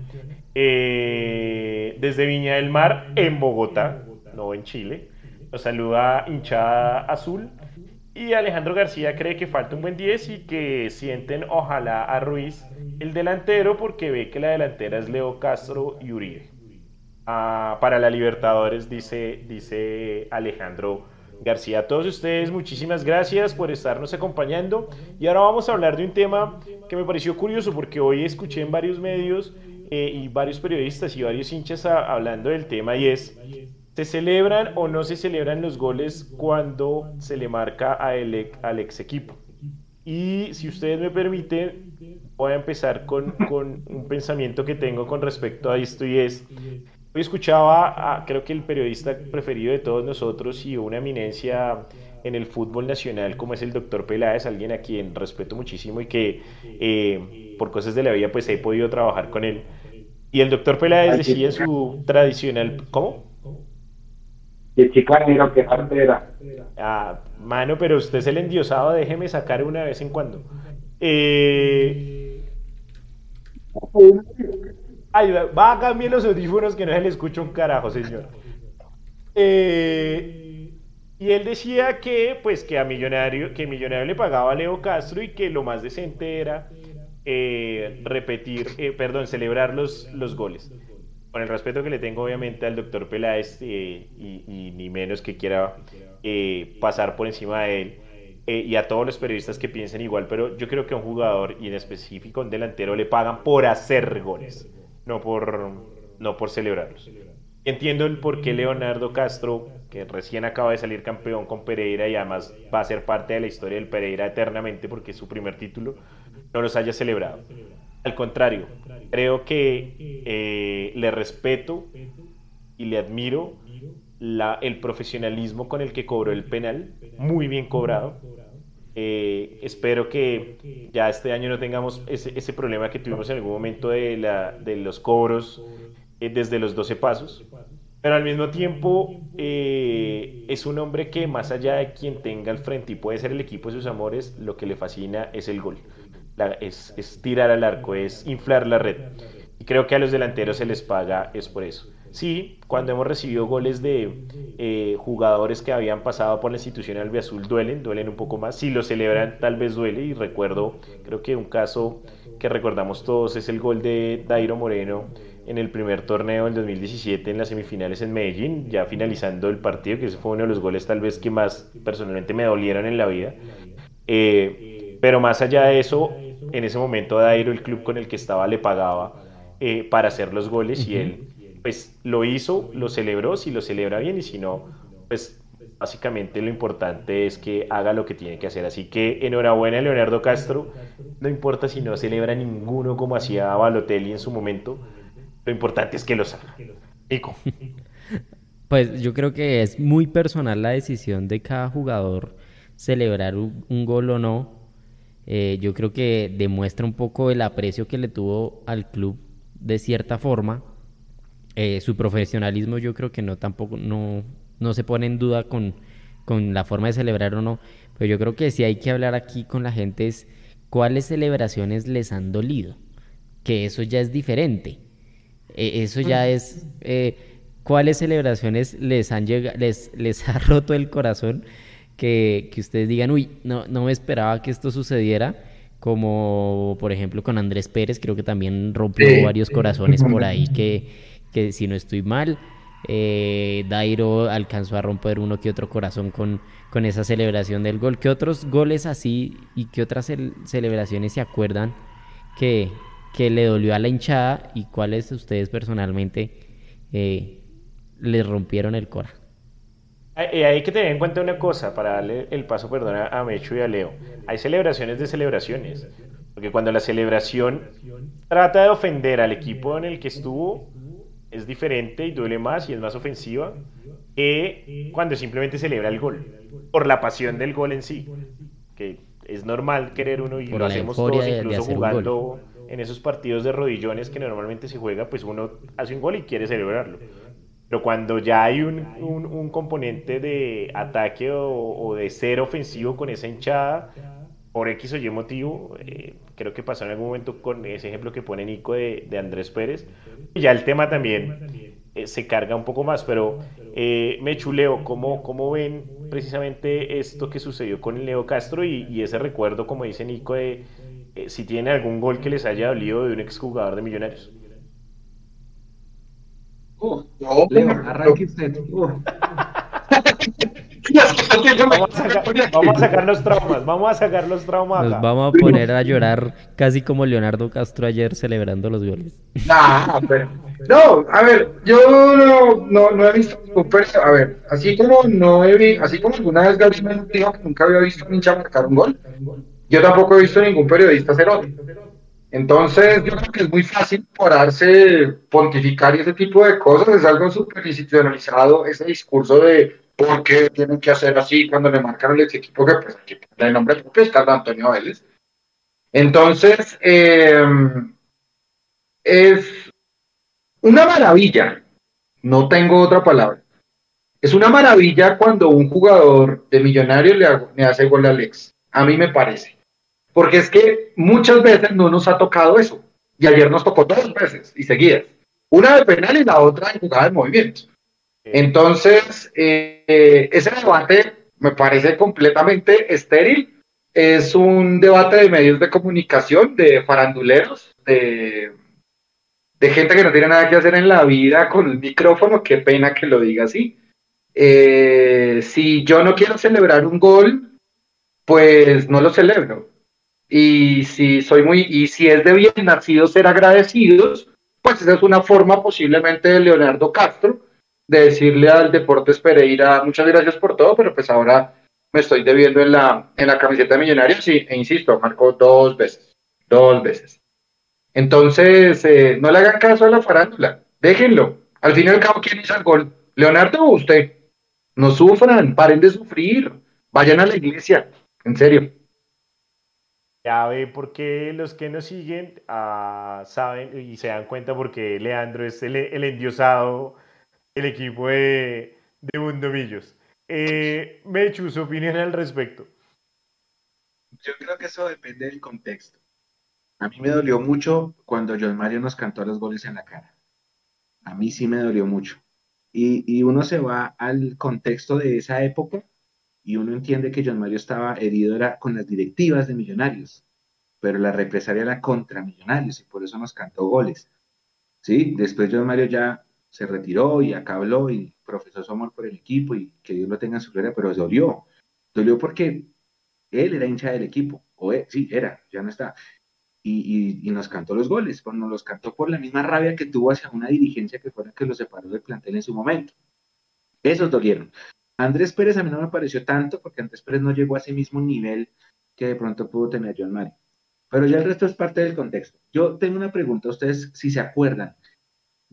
Eh, desde Viña del Mar, en Bogotá, no en Chile, nos saluda hinchada azul. Y Alejandro García cree que falta un buen 10 y que sienten ojalá a Ruiz el delantero porque ve que la delantera es Leo Castro y Uribe. Ah, para la Libertadores, dice, dice Alejandro García. A todos ustedes, muchísimas gracias por estarnos acompañando. Y ahora vamos a hablar de un tema que me pareció curioso porque hoy escuché en varios medios eh, y varios periodistas y varios hinchas hablando del tema y es, ¿se celebran o no se celebran los goles cuando se le marca a el, al ex equipo? Y si ustedes me permiten, voy a empezar con, con un pensamiento que tengo con respecto a esto y es, Hoy escuchaba, a, creo que el periodista preferido de todos nosotros y una eminencia en el fútbol nacional como es el doctor Peláez, alguien a quien respeto muchísimo y que eh, por cosas de la vida pues he podido trabajar con él. Y el doctor Peláez decía su tradicional... ¿Cómo? El chicanero, que era. Ah, mano, pero usted es el endiosado, déjeme sacar una vez en cuando. Eh... Ay, va a cambiar los audífonos que no se le escucha un carajo, señor. Eh, y él decía que, pues, que a Millonario, que Millonario le pagaba a Leo Castro y que lo más decente era eh, repetir, eh, perdón, celebrar los, los goles. Con el respeto que le tengo, obviamente, al doctor Peláez y, y, ni menos que quiera pasar por encima de él. y a todos los periodistas que piensen igual, pero yo creo que a un jugador y en específico a un delantero le pagan por hacer goles no por, no por celebrarlos. Entiendo el por qué Leonardo Castro, que recién acaba de salir campeón con Pereira y además va a ser parte de la historia del Pereira eternamente porque es su primer título, no los haya celebrado. Al contrario, creo que eh, le respeto y le admiro la, el profesionalismo con el que cobró el penal, muy bien cobrado. Eh, espero que ya este año no tengamos ese, ese, problema que tuvimos en algún momento de, la, de los cobros eh, desde los 12 pasos. Pero al mismo tiempo eh, es un hombre que más allá de quien tenga al frente y puede ser el equipo de sus amores, lo que le fascina es el gol. Es, es tirar al arco, es inflar la red. Y creo que a los delanteros se les paga es por eso. Sí, cuando hemos recibido goles de eh, jugadores que habían pasado por la institución albiazul duelen, duelen un poco más. Si lo celebran, tal vez duele. Y recuerdo, creo que un caso que recordamos todos es el gol de Dairo Moreno en el primer torneo del 2017 en las semifinales en Medellín, ya finalizando el partido, que ese fue uno de los goles tal vez que más personalmente me dolieron en la vida. Eh, pero más allá de eso, en ese momento Dairo, el club con el que estaba, le pagaba eh, para hacer los goles y él pues lo hizo, lo celebró, si lo celebra bien y si no, pues básicamente lo importante es que haga lo que tiene que hacer. Así que enhorabuena a Leonardo Castro, no importa si no celebra ninguno como hacía Balotelli en su momento, lo importante es que lo haga. Nico. Pues yo creo que es muy personal la decisión de cada jugador celebrar un, gol o no. Eh, yo creo que demuestra un poco el aprecio que le tuvo al club de cierta forma. Eh, su profesionalismo yo creo que no tampoco no, no se pone en duda con, con la forma de celebrar o no, pero yo creo que sí hay que hablar aquí con la gente es cuáles celebraciones les han dolido, que eso ya es diferente, e, eso ya es eh, cuáles celebraciones les han llegado, les, les ha roto el corazón que, que ustedes digan, uy, no, no me esperaba que esto sucediera como por ejemplo con Andrés Pérez, creo que también rompió varios corazones por ahí que que si no estoy mal, eh, Dairo alcanzó a romper uno que otro corazón con, con esa celebración del gol. ¿Qué otros goles así y qué otras celebraciones se acuerdan que, que, le dolió a la hinchada y cuáles ustedes personalmente eh, les rompieron el cora? Hay que tener en cuenta una cosa para darle el paso, perdón, a Mecho y a Leo. Hay celebraciones de celebraciones. Porque cuando la celebración trata de ofender al equipo en el que estuvo, es diferente y duele más y es más ofensiva que cuando simplemente celebra el gol, por la pasión del gol en sí, que es normal querer uno y lo hacemos todos, incluso jugando en esos partidos de rodillones que normalmente se juega, pues uno hace un gol y quiere celebrarlo. Pero cuando ya hay un, un, componente de ataque o, de ser ofensivo con esa hinchada, por X o Y motivo, eh, creo que pasó en algún momento con ese ejemplo que pone Nico de, Andrés Pérez, ya el tema también eh, se carga un poco más, pero eh, me chuleo, ¿cómo, ¿cómo ven precisamente esto que sucedió con Leo Castro y, ese recuerdo, como dice Nico, de si tiene algún gol que les haya dolido de un exjugador de Millonarios? Uh, Leo, arranque usted. Vamos, a sacar, los traumas, vamos a sacar los traumas. Nos vamos a poner a llorar casi como Leonardo Castro ayer celebrando los goles. no, a ver, yo no, no, he visto ningún A ver, así como no he visto, así como alguna vez Gabriel me dijo que nunca había visto un hincha marcar un gol, yo tampoco he visto ningún periodista hacer otro. Entonces, yo creo que es muy fácil pararse, pontificar y ese tipo de cosas. Es algo súper institucionalizado, ese discurso de por qué tienen que hacer así cuando le marcaron el equipo que pues aquí el nombre propio es Carlos Antonio Vélez. Entonces, em, es una maravilla, no tengo otra palabra. Es una maravilla cuando un jugador de millonario le, hace gol a Alex, a mí me parece. Porque es que muchas veces no nos ha tocado eso. Y ayer nos tocó dos veces y seguidas. Una de penal y la otra en jugada de movimiento. Entonces, eh, ese debate me parece completamente estéril. Es un debate de medios de comunicación, de faranduleros, de, gente que no tiene nada que hacer en la vida con el micrófono. Qué pena que lo diga así. Eh, si yo no quiero celebrar un gol, pues no lo celebro. Y si soy muy, y si es de bien nacido ser agradecidos, pues esa es una forma posiblemente de Leonardo Castro de decirle al Deportes Pereira, muchas gracias por todo, pero pues ahora me estoy debiendo en la, en la camiseta de Millonarios sí, e insisto, marcó dos veces, dos veces. Entonces, eh, no le hagan caso a la farándula, déjenlo. Al fin y al cabo, ¿quién hizo el gol? ¿Leonardo o usted? No sufran, paren de sufrir, vayan a la iglesia, en serio. Ya ve porque los que nos siguen ah, saben y se dan cuenta porque Leandro es el, endiosado del equipo de, de Mundomillos. Eh, Mechu, su opinión al respecto. Yo creo que eso depende del contexto. A mí me dolió mucho cuando John Mario nos cantó los goles en la cara. A mí sí me dolió mucho. Y uno se va al contexto de esa época y uno entiende que John Mario estaba herido era con las directivas de Millonarios, pero la represalia era contra Millonarios y por eso nos cantó goles. ¿Sí? Después John Mario ya se retiró y acá habló y profesó su amor por el equipo y que Dios lo tenga en su gloria, pero dolió. Dolió porque él era hincha del equipo, o sí, era, ya no está. Y, y, nos cantó los goles, pues nos los cantó por la misma rabia que tuvo hacia una dirigencia que fue la que lo separó del plantel en su momento. Esos dolieron. Andrés Pérez a mí no me pareció tanto porque Andrés Pérez no llegó a ese mismo nivel que de pronto pudo tener John Mario. Pero ya el resto es parte del contexto. Yo tengo una pregunta a ustedes, si se acuerdan.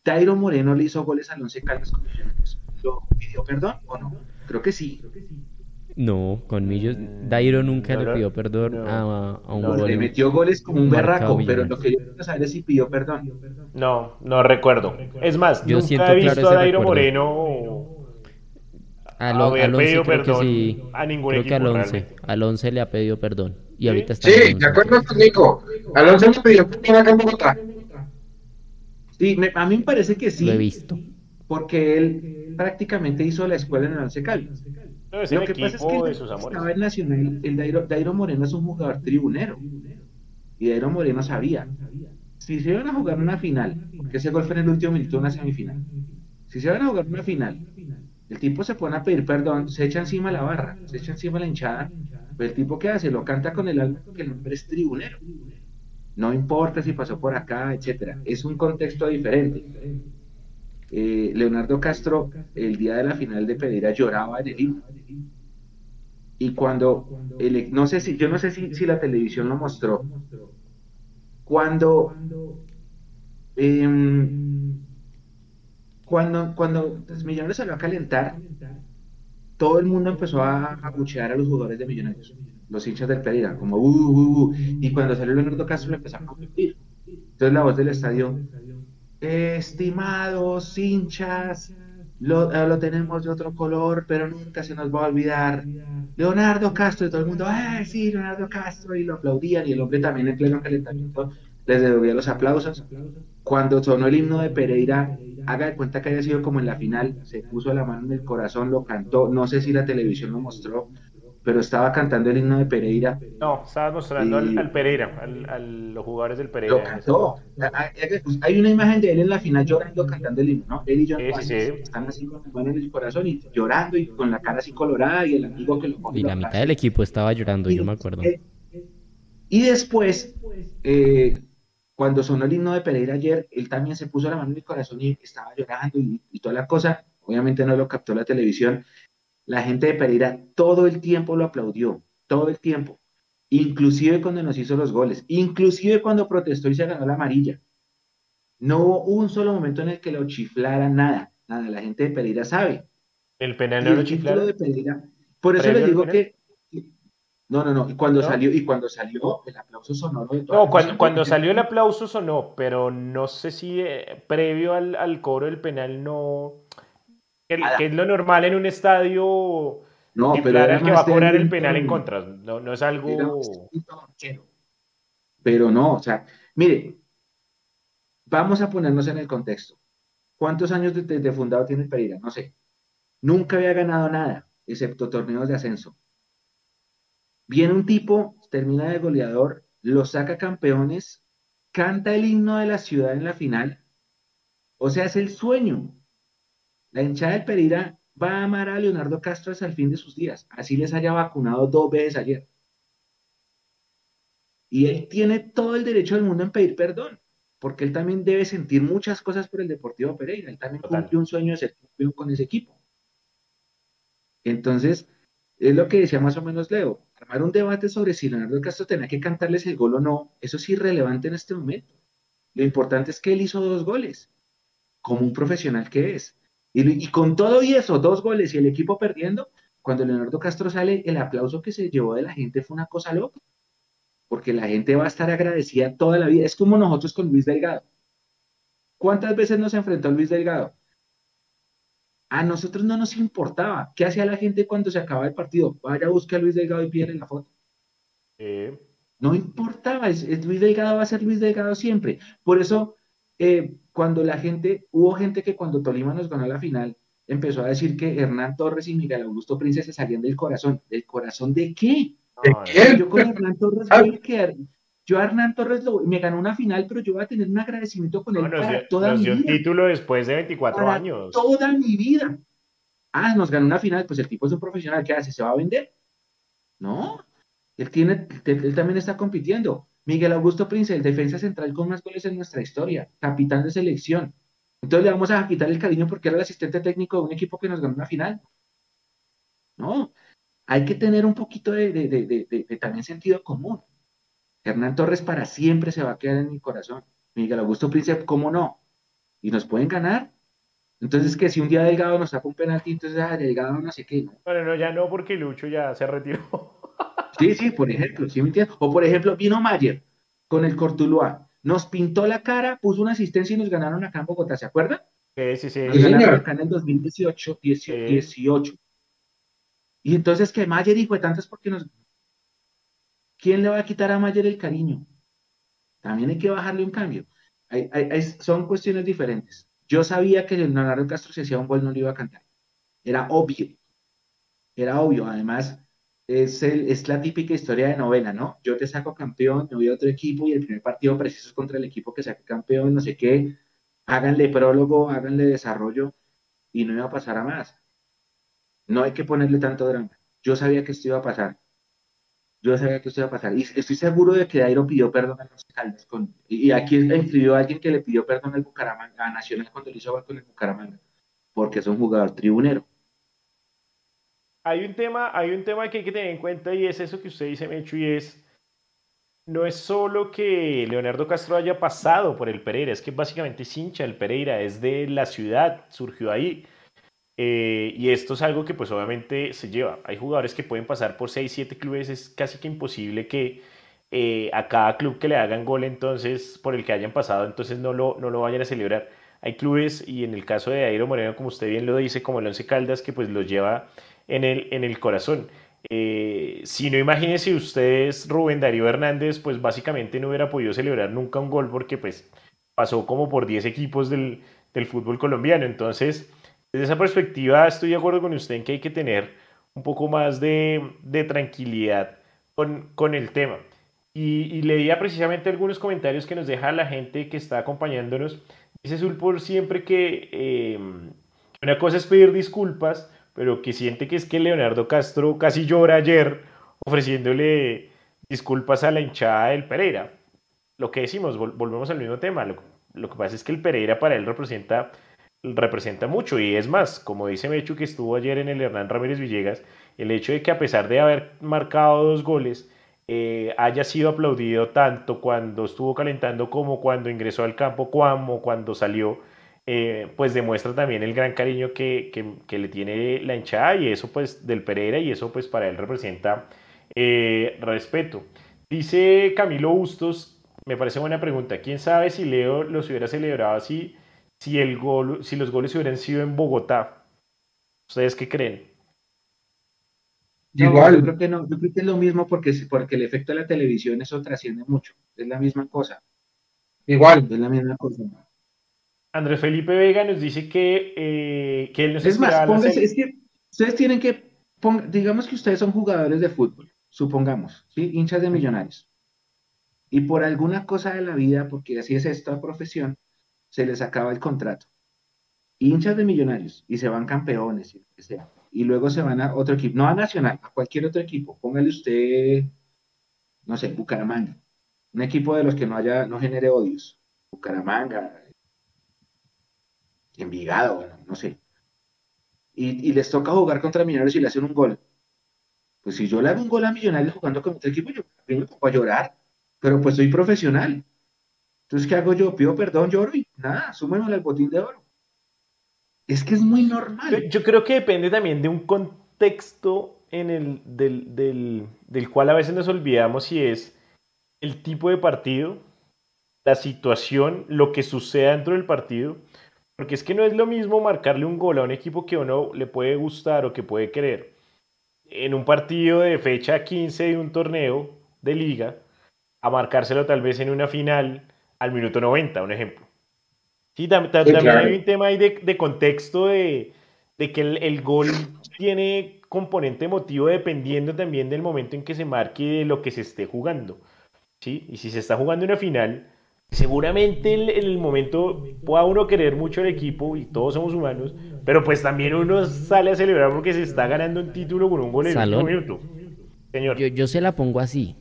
¿Dairo Moreno le hizo goles al Once Caldas con Millonarios? ¿Lo pidió perdón o no? Creo que sí. No, con Millos, Dairo nunca le pidió perdón a, un gol. Le metió goles como un berraco, pero lo que yo quiero saber es si pidió perdón. No, no recuerdo. Es más, yo nunca he visto a Dairo Moreno al, al once creo que sí. A ningún creo que al 11. Al 11 le ha pedido perdón. Y ahorita está sí, de acuerdo con Nico. Al 11 le pidió perdón acá en Bogotá. Sí, a mí me parece que sí. Lo he visto. Porque él prácticamente hizo la escuela en el Once Caldas. No, es Lo que pasa es que de sus amores. estaba en Nacional, el Dairo, Dairo Moreno es un jugador tribunero. Y Dairo Moreno sabía. Si se iban a jugar una final, porque ese gol fue en el último minuto de una semifinal. Si se iban a jugar una final el tipo se pone a pedir perdón, se echa encima la barra, se echa encima la hinchada. Pero el tipo que hace, lo canta con el alma porque el nombre es tribunero. No importa si pasó por acá, etcétera. Es un contexto diferente. Eh, Leonardo Castro, el día de la final de Pereira, lloraba en el himno. Y cuando, no sé si, yo no sé si, si la televisión lo mostró, cuando eh, cuando, cuando Millonarios salió a calentar, todo el mundo empezó a abuchear a los jugadores de Millonarios, los hinchas del Pereira, como uh, uh, uh, y cuando salió Leonardo Castro le empezaron a aplaudir. Entonces la voz del estadio, estimados hinchas, lo, eh, lo, tenemos de otro color, pero nunca se nos va a olvidar. Leonardo Castro, y todo el mundo, ¡ay, sí, Leonardo Castro! Y lo aplaudían, y el hombre también en pleno calentamiento les devolvía los aplausos. Cuando sonó el himno de Pereira, haga de cuenta que haya sido como en la final, se puso la mano en el corazón, lo cantó, no sé si la televisión lo mostró, pero estaba cantando el himno de Pereira. No, estaba mostrando al, Pereira, a los jugadores del Pereira. Lo cantó. Hay una imagen de él en la final llorando, cantando el himno, ¿no? Él y yo están así con la mano en el corazón y llorando y con la cara así colorada y el amigo que lo Y la mitad del equipo estaba llorando, yo me acuerdo. y después, eh, cuando sonó el himno de Pereira ayer, él también se puso la mano en el corazón y estaba llorando y, toda la cosa. Obviamente no lo captó la televisión. La gente de Pereira todo el tiempo lo aplaudió, todo el tiempo. Inclusive cuando nos hizo los goles, inclusive cuando protestó y se ganó la amarilla. No hubo un solo momento en el que lo chiflara nada, nada. La gente de Pereira sabe. El penal no lo chiflaron. Por eso le digo que no, no, no. Y cuando salió, y cuando salió, el aplauso sonó. No, cuando, cuando salió el aplauso sonó, pero no sé si eh, previo al, al, cobro del penal no. Que, es lo normal en un estadio. No, pero era que va a cobrar el penal en contra. No, no es algo. Pero no, o sea, mire, vamos a ponernos en el contexto. ¿Cuántos años de, de fundado tiene Pereira? No sé. Nunca había ganado nada, excepto torneos de ascenso Viene un tipo, termina de goleador, lo saca campeones, canta el himno de la ciudad en la final. O sea, es el sueño. La hinchada del Pereira va a amar a Leonardo Castro hasta el fin de sus días. Así les haya vacunado dos veces ayer. Y él tiene todo el derecho del mundo en pedir perdón. porque él también debe sentir muchas cosas por el Deportivo Pereira, él también cumplió un sueño de ser campeón con ese equipo. Entonces, es lo que decía más o menos Leo, armar un debate sobre si Leonardo Castro tenía que cantarles el gol o no, eso es irrelevante en este momento. Lo importante es que él hizo dos goles, como un profesional que es. Y, con todo y eso, dos goles y el equipo perdiendo, cuando Leonardo Castro sale, el aplauso que se llevó de la gente fue una cosa loca. Porque la gente va a estar agradecida toda la vida. Es como nosotros con Luis Delgado. ¿Cuántas veces nos enfrentó Luis Delgado? A nosotros no nos importaba. ¿Qué hacía la gente cuando se acababa el partido? Vaya, busque a Luis Delgado y pídele la foto. No importaba. Luis Delgado va a ser Luis Delgado siempre. Por eso eh, cuando la gente, hubo gente que cuando Tolima nos ganó la final, empezó a decir que Hernán Torres y Miguel Augusto Prince se salían del corazón. ¿Del corazón de qué? Yo con Hernán Torres voy a quedar, yo a Hernán Torres me ganó una final, pero yo voy a tener un agradecimiento con él para toda mi vida. un título después de 24 años. Toda mi vida. Ah, nos ganó una final, pues el tipo es un profesional, ¿qué hace? ¿Se va a vender? No, él, tiene, él también está compitiendo. Miguel Augusto Prince, el defensa central con más goles en nuestra historia, capitán de selección. Entonces le vamos a quitar el cariño porque era el asistente técnico de un equipo que nos ganó una final. No, hay que tener un poquito de, también sentido común. Hernán Torres para siempre se va a quedar en mi corazón. Miguel Augusto Prince, ¿cómo no? Y nos pueden ganar. Entonces, que si un día Delgado nos saca un penalti, entonces ah, Delgado no sé qué. Bueno, no, ya no, porque Lucho ya se retiró. Sí, sí, por ejemplo, ¿sí me entiendes? O por ejemplo, vino Mayer con el Cortuluá, nos pintó la cara, puso una asistencia y nos ganaron acá en Bogotá, ¿se acuerdan? Sí, sí, sí. Nos ganaron acá en el 2018, 18. Y entonces que Mayer hijo de tantas porque nos... ¿Quién le va a quitar a Mayer el cariño? También hay que bajarle un cambio. son cuestiones diferentes. Yo sabía que Leonardo Castro si hacía un gol no lo iba a cantar. Era obvio. Era obvio. Además, es, el, es la típica historia de novela, ¿no? Yo te saco campeón, me voy a otro equipo y el primer partido preciso es contra el equipo que saque campeón, no sé qué. Háganle prólogo, háganle desarrollo y no iba a pasar a más. No hay que ponerle tanto drama. Yo sabía que esto iba a pasar. Yo sabía que esto iba a pasar. Y estoy seguro de que Dairo pidió perdón a los Caldas. Con, y aquí escribió alguien que le pidió perdón al Bucaramanga, a Nacional cuando le hizo con el Bucaramanga. Porque es un jugador tribunero hay un tema, hay un tema que hay que tener en cuenta y es eso que usted dice, Mecho, y es, no es solo que Leonardo Castro haya pasado por el Pereira, es que básicamente es hincha del Pereira, es de la ciudad, surgió ahí. Eh, y esto es algo que pues obviamente se lleva. Hay jugadores que pueden pasar por 6, 7 clubes, es casi que imposible que eh, a cada club que le hagan gol entonces, por el que hayan pasado, entonces no lo, no lo vayan a celebrar. Hay clubes, y en el caso de Airo Moreno, como usted bien lo dice, como el Caldas, que pues los lleva en el, en el corazón. Eh, si no imagínense ustedes, Rubén Darío Hernández, pues básicamente no hubiera podido celebrar nunca un gol porque pues pasó como por 10 equipos del, del fútbol colombiano. Entonces, desde esa perspectiva estoy de acuerdo con usted en que hay que tener un poco más de, tranquilidad con, el tema. Y, leía precisamente algunos comentarios que nos deja la gente que está acompañándonos. Dice Sulpor siempre que eh, una cosa es pedir disculpas, pero que siente que es que Leonardo Castro casi llora ayer ofreciéndole disculpas a la hinchada del Pereira. Lo que decimos, volvemos al mismo tema. Lo, que pasa es que el Pereira para él representa, representa mucho y es más, como dice Mechu que estuvo ayer en el Hernán Ramírez Villegas, el hecho de que a pesar de haber marcado dos goles, eh, haya sido aplaudido tanto cuando estuvo calentando como cuando ingresó al campo, como cuando salió eh, pues demuestra también el gran cariño que, que, le tiene la hinchada y eso pues del Pereira y eso pues para él representa eh, respeto. Dice Camilo Bustos, me parece buena pregunta, ¿quién sabe si Leo los hubiera celebrado así, si, el gol, si los goles hubieran sido en Bogotá? ¿Ustedes qué creen? Igual. Yo creo que no, yo creo que es lo mismo porque, porque el efecto de la televisión eso trasciende mucho, es la misma cosa. Igual. Es la misma cosa. Andrés Felipe Vega nos dice que, eh, que él nos Es más, póngase, es que ustedes tienen que, digamos que ustedes son jugadores de fútbol, supongamos, ¿sí? hinchas de millonarios. Y por alguna cosa de la vida, porque así es esta profesión, se les acaba el contrato. Hinchas de millonarios y se van campeones y lo que sea. Y luego se van a otro equipo, no a Nacional, a cualquier otro equipo. Póngale usted, no sé, Bucaramanga. Un equipo de los que no haya, no genere odios Bucaramanga, Envigado, no sé. Y, les toca jugar contra Millonarios y le hacen un gol. Pues si yo le hago un gol a Millonarios jugando con otro equipo, yo me pongo a llorar, pero pues soy profesional. Entonces, ¿qué hago yo? Pido perdón, lloro y nada, súmenme al botín de oro. Es que es muy normal. Yo, creo que depende también de un contexto en el del, del, cual a veces nos olvidamos si es el tipo de partido, la situación, lo que suceda dentro del partido. Porque es que no es lo mismo marcarle un gol a un equipo que uno le puede gustar o que puede querer en un partido de fecha 15 de un torneo de liga a marcárselo tal vez en una final al minuto 90, un ejemplo. Sí, también hay un tema ahí de, contexto de, que el, gol tiene componente emotivo dependiendo también del momento en que se marque y de lo que se esté jugando. ¿sí? Y si se está jugando una final, seguramente en el, momento pueda uno querer mucho el equipo y todos somos humanos, pero pues también uno sale a celebrar porque se está ganando un título con un gol en un minuto. Señor. Yo, yo se la pongo así.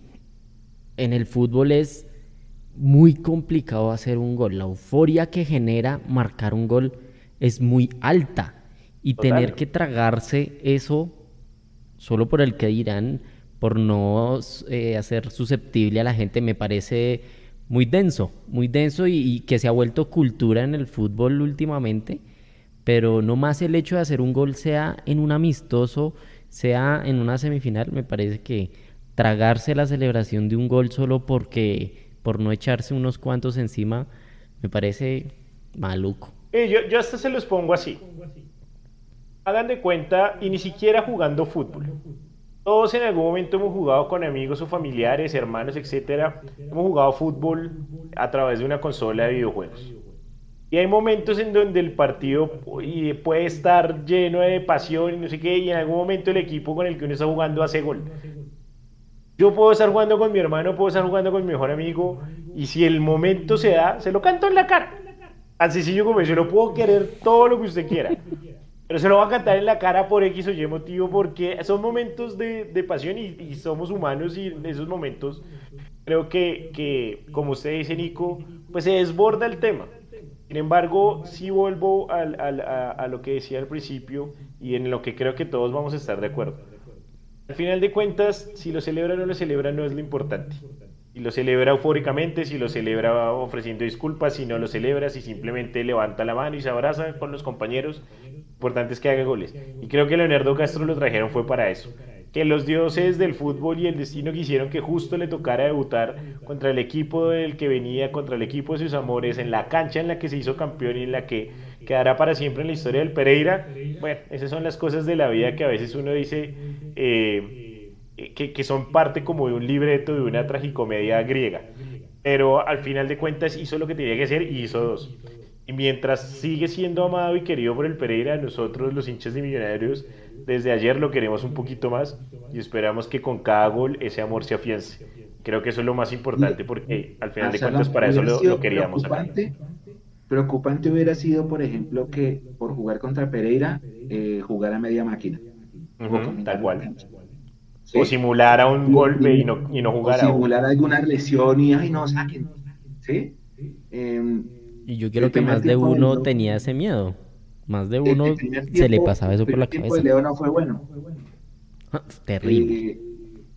En el fútbol es muy complicado hacer un gol. La euforia que genera marcar un gol es muy alta. Y tener que tragarse eso solo por el que dirán, por no eh, hacer susceptible a la gente, me parece muy denso, muy denso y, que se ha vuelto cultura en el fútbol últimamente. Pero no más el hecho de hacer un gol, sea en un amistoso, sea en una semifinal, me parece que tragarse la celebración de un gol solo porque por no echarse unos cuantos encima, me parece maluco. Yo, yo hasta se los pongo así. Hagan de cuenta, y ni siquiera jugando fútbol. Todos en algún momento hemos jugado con amigos o familiares, hermanos, etcétera. Hemos jugado fútbol a través de una consola de videojuegos. Y hay momentos en donde el partido puede estar lleno de pasión y no sé qué, y en algún momento el equipo con el que uno está jugando hace gol. Yo puedo estar jugando con mi hermano, puedo estar jugando con mi mejor amigo, y si el momento se da, se lo canto en la cara. Tan sencillo como yo no puedo querer todo lo que usted quiera, pero se lo va a cantar en la cara por X o Y motivo, porque son momentos de, pasión y, somos humanos y en esos momentos creo que, que, como usted dice, Nico, pues se desborda el tema. Sin embargo, si vuelvo a lo que decía al principio y en lo que creo que todos vamos a estar de acuerdo al final de cuentas, si lo celebra o no lo celebra no es lo importante. Si lo celebra eufóricamente, si lo celebra ofreciendo disculpas, si no lo celebra, si simplemente levanta la mano y se abraza con los compañeros, lo importante es que haga goles. Y creo que Leonardo Castro lo trajeron fue para eso que los dioses del fútbol y el destino quisieron que justo le tocara debutar contra el equipo del que venía, contra el equipo de sus amores, en la cancha en la que se hizo campeón y en la que quedará para siempre en la historia del Pereira. Bueno, esas son las cosas de la vida que a veces uno dice eh, que, que son parte como de un libreto, de una tragicomedia griega. Pero al final de cuentas hizo lo que tenía que hacer y hizo dos. Y mientras sigue siendo amado y querido por el Pereira, nosotros los hinchas de Millonarios desde ayer lo queremos un poquito más y esperamos que con cada gol ese amor se afiance. Creo que eso es lo más importante porque al final de cuentas para eso lo, queríamos. Preocupante, preocupante hubiera sido, por ejemplo, que por jugar contra Pereira eh, jugara media máquina. tal cual. O simular a un golpe y no, y no jugar o simular alguna lesión y ay no saquen. ¿Sí? Em, y yo creo que más de uno tenía ese miedo. Más de uno se le pasaba eso por la cabeza. El Leo no fue bueno. Terrible. Eh,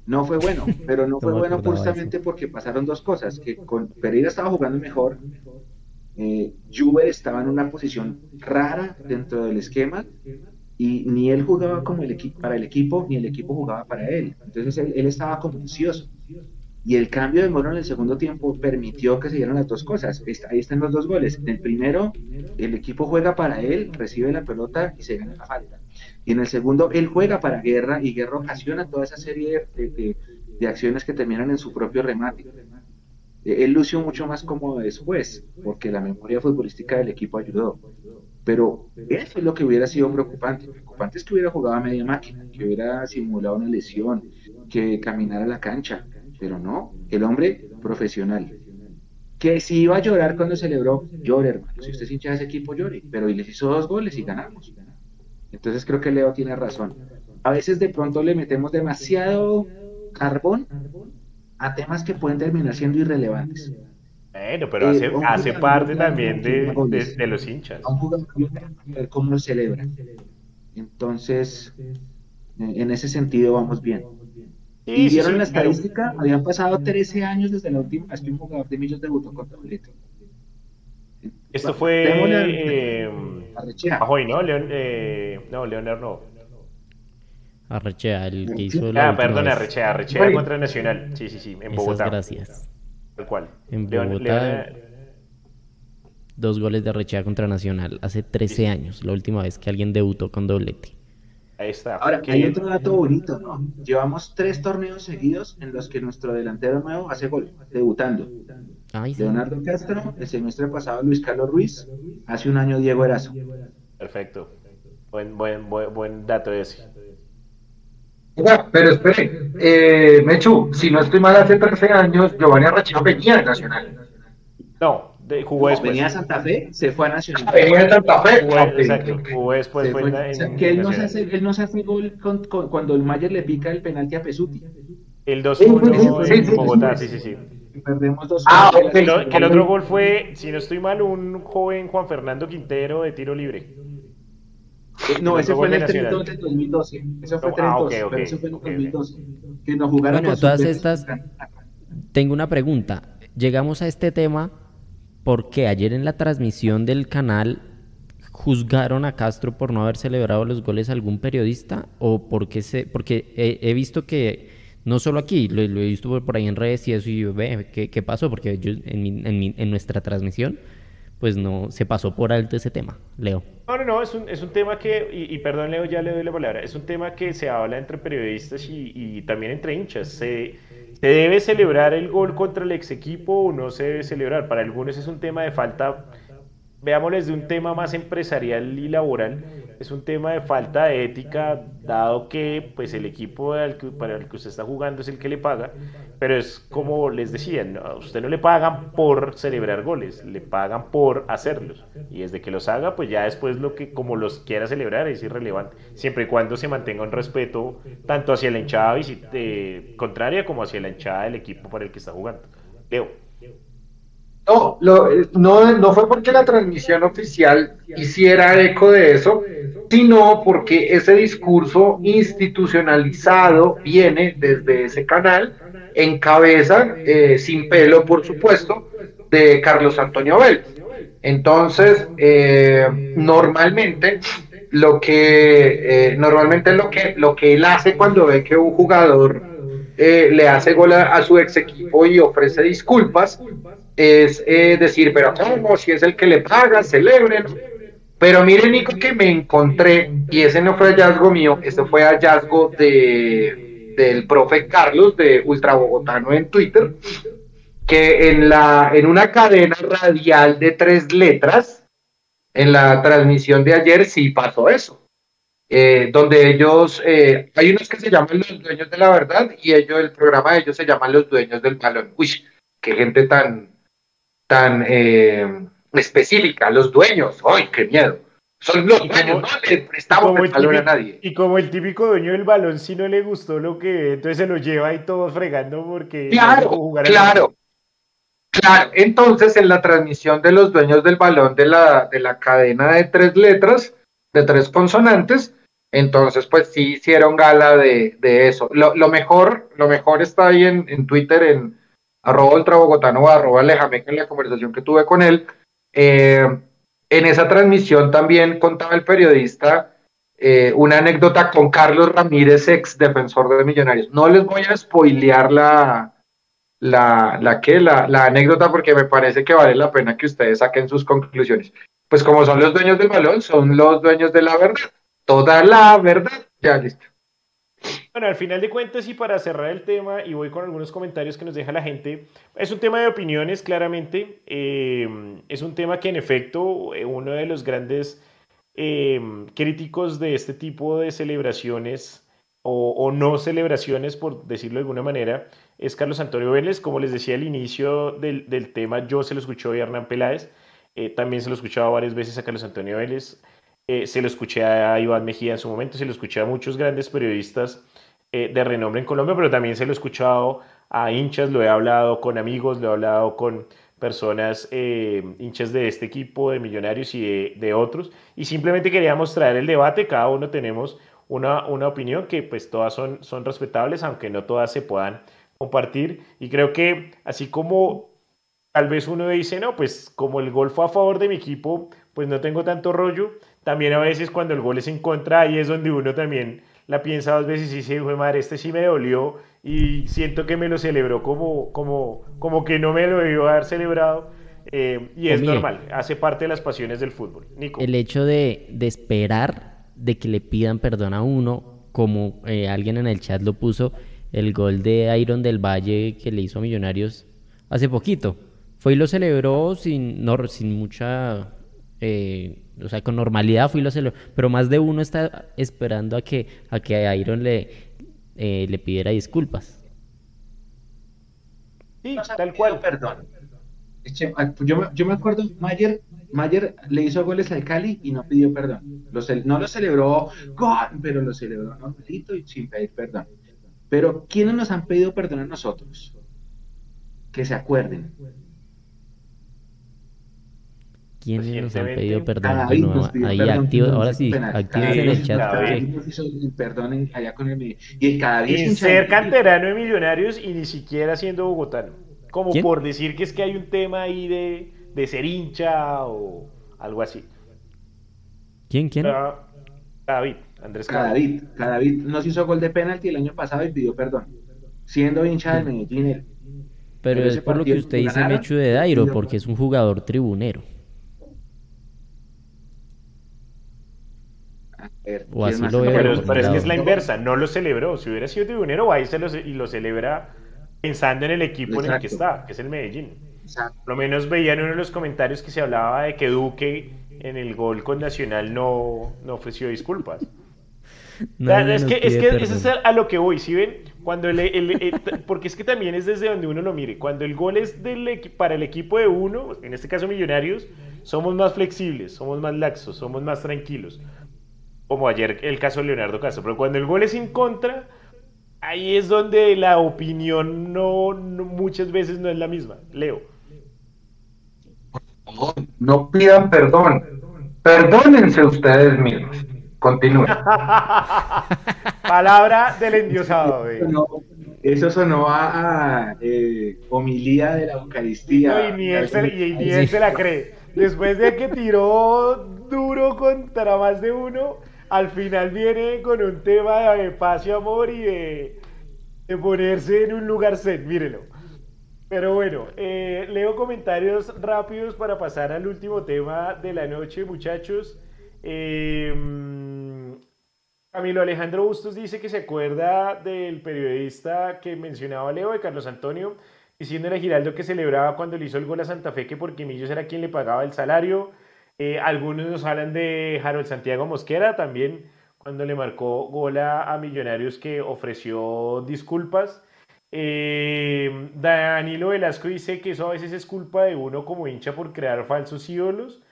no fue bueno, pero no fue bueno justamente porque pasaron dos cosas, que con Pereira estaba jugando mejor, eh, Juve estaba en una posición rara dentro del esquema y ni él jugaba como el para el equipo ni el equipo jugaba para él. Entonces él, él estaba como ansioso. Y el cambio de Moro en el segundo tiempo permitió que se dieran las dos cosas. Ahí están los dos goles. En el primero, el equipo juega para él, recibe la pelota y se gana la falta. Y en el segundo, él juega para Guerra y Guerra ocasiona toda esa serie de, acciones que terminan en su propio remate. Él lució mucho más cómodo después, porque la memoria futbolística del equipo ayudó. Pero eso es lo que hubiera sido preocupante. Preocupante es que hubiera jugado a media máquina, que hubiera simulado una lesión, que caminara a la cancha pero no, el hombre profesional. Que si iba a llorar cuando celebró, llore, hermano. Si usted es hincha de ese equipo, llore. Pero y les hizo dos goles y ganamos. Entonces creo que Leo tiene razón. A veces de pronto le metemos demasiado carbón a temas que pueden terminar siendo irrelevantes. Bueno, pero hace, Eh, hace parte también de, de- de los hinchas. a un jugador ver cómo lo celebra. Entonces, eh, en ese sentido vamos bien. Sí, Y vieron sí, la pero- estadística, habían pasado 13 años desde la última vez que un jugador de Millos debutó con doblete. Esto fue eh, a Rechea. Pajoy, ¿no? Leon, eh, no, Leonard no. Arrechea, el que hizo la Ah, perdón, vez. Arrechea, Arrechea contra Nacional. Sí, sí, sí, en Esas Bogotá. gracias. Tal cual. En Leon- Bogotá, Dos goles de Arrechea contra Nacional hace 13 años, la última vez que alguien debutó con doblete. ahí está. Ahora, Qué hay otro dato bonito, ¿no? Llevamos tres torneos seguidos en los que nuestro delantero nuevo hace gol, debutando. Ay, sí. Leonardo Castro, el semestre pasado Luis Carlos Ruiz, hace un año Diego Erazo. Perfecto. Buen, buen, buen, buen dato ese. Oiga, pero espere, eh, Mechu, si no estoy mal, hace 13 años Giovanni Arrechea venía de Nacional. No, de- jugó después. Venía a Santa Fe, se fue a Nacional. Venía de Santa Fe. Jugó, Ah, exacto, jugó después. Se fue fue- en la- o sea, en que él no se hace, él no se hace gol con- con- cuando el Mayer le pica el penalti a Pesuti. El 2-1 Sí, sí, en sí, Bogotá, sí. sí, sí, perdemos dos Ah, goles. ok. Que lo- que el otro gol fue, si no estoy mal, un joven Juan Fernando Quintero de tiro libre. Eh, No, ese fue en el de 3-2 Nacional. del 2012. Eso fue Ah, 3-2, ok, ok, pero eso fue en el ok, ok. 2012. Que nos jugaron Bueno, con todas estas, tengo una pregunta. Llegamos a este tema porque ayer en la transmisión del canal juzgaron a Castro por no haber celebrado los goles a algún periodista o porque se, porque he, he visto que no solo aquí, lo, lo he visto por, por ahí en redes y eso y yo, ve, ¿qué, qué pasó? Porque yo, en, mi- en, mi- en nuestra transmisión pues no se pasó por alto ese tema, Leo. No, no, no, es un, es un tema que, y, perdón Leo, ya le doy la palabra, es un tema que se habla entre periodistas y, y también entre hinchas. Se, ¿Se debe celebrar el gol contra el ex equipo o no se debe celebrar? Para algunos es un tema de falta, veámoslo desde un tema más empresarial y laboral, es un tema de falta de ética, dado que pues el equipo al que- para el que usted está jugando es el que le paga, pero es como les decía, no, a usted no le pagan por celebrar goles, le pagan por hacerlos, y desde que los haga, pues ya después lo que como los quiera celebrar es irrelevante, siempre y cuando se mantenga un respeto tanto hacia la hinchada eh, contraria como hacia la hinchada del equipo para el que está jugando. Leo. No, lo- eh, no, no fue porque la transmisión oficial hiciera eco de eso, sino porque ese discurso institucionalizado viene desde ese canal, en cabeza, eh, sin pelo, por supuesto, de Carlos Antonio Vélez. Entonces, eh, normalmente lo que eh, normalmente lo que lo que él hace cuando ve que un jugador eh, le hace gol a, a su ex equipo y ofrece disculpas es eh, decir, pero ¿cómo? Si es el que le paga, celebren. Pero miren, Nico, que me encontré, y ese no fue hallazgo mío, ese fue hallazgo de, del profe Carlos de Ultra Bogotano en Twitter, que en, la, en una cadena radial de tres letras, en la transmisión de ayer sí pasó eso. Eh, donde ellos, eh, hay unos que se llaman los dueños de la verdad y ellos, el programa de ellos se llama los dueños del balón. Uy, qué gente tan, tan eh, específica, los dueños, ¡ay, qué miedo! Son los dueños, no le prestamos el balón a nadie. Y como el típico dueño del balón, si no le gustó lo que ve, entonces se lo lleva y todos fregando porque no Claro, al claro. Claro, entonces en la transmisión de los dueños del balón de la, de la cadena de tres letras, de tres consonantes, entonces pues sí hicieron gala de, de eso. Lo, lo mejor, lo mejor está ahí en, en Twitter, en arroba ultrabogotano o arroba Lejameca, en la conversación que tuve con él. Eh, en esa transmisión también contaba el periodista eh, una anécdota con Carlos Ramírez, ex defensor de Millonarios. No les voy a spoilear la, la, la, ¿qué? La, la anécdota porque me parece que vale la pena que ustedes saquen sus conclusiones. Pues como son los dueños del balón, son los dueños de la verdad. Toda la verdad. Ya listo. Bueno, al final de cuentas y para cerrar el tema, y voy con algunos comentarios que nos deja la gente, es un tema de opiniones, claramente. eh, es un tema que en efecto eh, uno de los grandes eh, críticos de este tipo de celebraciones o, no celebraciones, por decirlo de alguna manera, es Carlos Antonio Vélez. Como les decía al inicio del, tema, yo se lo escuché a Hernán Peláez, eh, también se lo escuchaba varias veces a Carlos Antonio Vélez. Eh, se lo escuché a Iván Mejía en su momento, se lo escuché a muchos grandes periodistas eh, de renombre en Colombia, pero también se lo he escuchado a hinchas, lo he hablado con amigos, lo he hablado con personas eh, hinchas de este equipo, de Millonarios y de, otros. Y simplemente queríamos traer el debate, cada uno tenemos una, una opinión que pues todas son, son respetables, aunque no todas se puedan compartir. Y creo que así como tal vez uno dice, no, pues como el gol fue a favor de mi equipo, pues no tengo tanto rollo. También a veces cuando el gol es en contra, ahí es donde uno también la piensa dos veces y dice, madre, este sí me dolió y siento que me lo celebró como, como, como que no me lo debió haber celebrado. Eh, y es normal, hace parte de las pasiones del fútbol. Nico. El hecho de, de esperar de que le pidan perdón a uno, como eh, alguien en el chat lo puso, el gol de Iron del Valle que le hizo a Millonarios hace poquito. Fue y lo celebró sin, no, sin mucha, eh, o sea, con normalidad fue y lo celebró. Pero más de uno está esperando a que, a que Iron le, eh, le pidiera disculpas. Sí, tal cual. Perdón. Ah, yo me, yo me acuerdo, Mayer, Mayer le hizo goles al Cali y no pidió perdón. no lo celebró, pero lo celebró normalito y sin pedir perdón. Pero ¿quiénes nos han pedido perdón a nosotros? Que se acuerden. ¿Quiénes nos han pedido perdón? ahí activo, ahora sí, activos en el chat. Perdón allá con el y cada día ser canterano de millonarios y ni siquiera siendo bogotano. Como por decir que es que hay un tema ahí de, de ser hincha o algo así. ¿Quién? ¿Quién? David. Andrés Cadavid. Cadavid nos hizo gol de penalti el año pasado y pidió perdón. Siendo hincha del Medellín. Pero, es por lo que usted dice Mechu de Dairo, porque es un jugador tribunero. O así lo veo. Pero, pero es que es la inversa, no lo celebró. Si hubiera sido tribunero, va y, se lo, y lo celebra pensando en el equipo en el que está, que es el Medellín. Por lo menos veía en uno de los comentarios que se hablaba de que Duque en el gol con Nacional no, no ofreció disculpas es que, es que eso es a lo que voy, ¿sí ven? Cuando el, porque es que también es desde donde uno lo mire. Cuando el gol es del, para el equipo de uno, en este caso Millonarios, somos más flexibles, somos más laxos, somos más tranquilos. Como ayer el caso de Leonardo Castro. Pero cuando el gol es en contra, ahí es donde la opinión no, muchas veces no es la misma. Leo. No pidan perdón. Perdónense ustedes mismos. Continúe. Palabra del endiosado. eso sonó a, eh, homilía de la Eucaristía. y ni él, se, la cree. Después de que tiró duro contra más de uno, al final viene con un tema de paz y amor y de, ponerse en un lugar zen. Mírelo. Pero bueno, eh, leo comentarios rápidos para pasar al último tema de la noche, muchachos. Em, Camilo Alejandro Bustos dice que se acuerda del periodista que mencionaba Leo, de Carlos Antonio, diciéndole a Giraldo que celebraba cuando le hizo el gol a Santa Fe que porque Millos era quien le pagaba el salario. Eh, algunos nos hablan de Harold Santiago Mosquera también, cuando le marcó gol a, Millonarios que ofreció disculpas. Eh, Danilo Velasco dice que eso a veces es culpa de uno como hincha por crear falsos ídolos.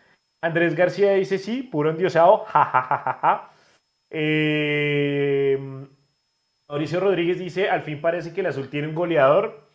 Andrés García dice sí, puro endiosado, jajajaja. Eh, Mauricio Rodríguez dice, al fin parece que el azul tiene un goleador.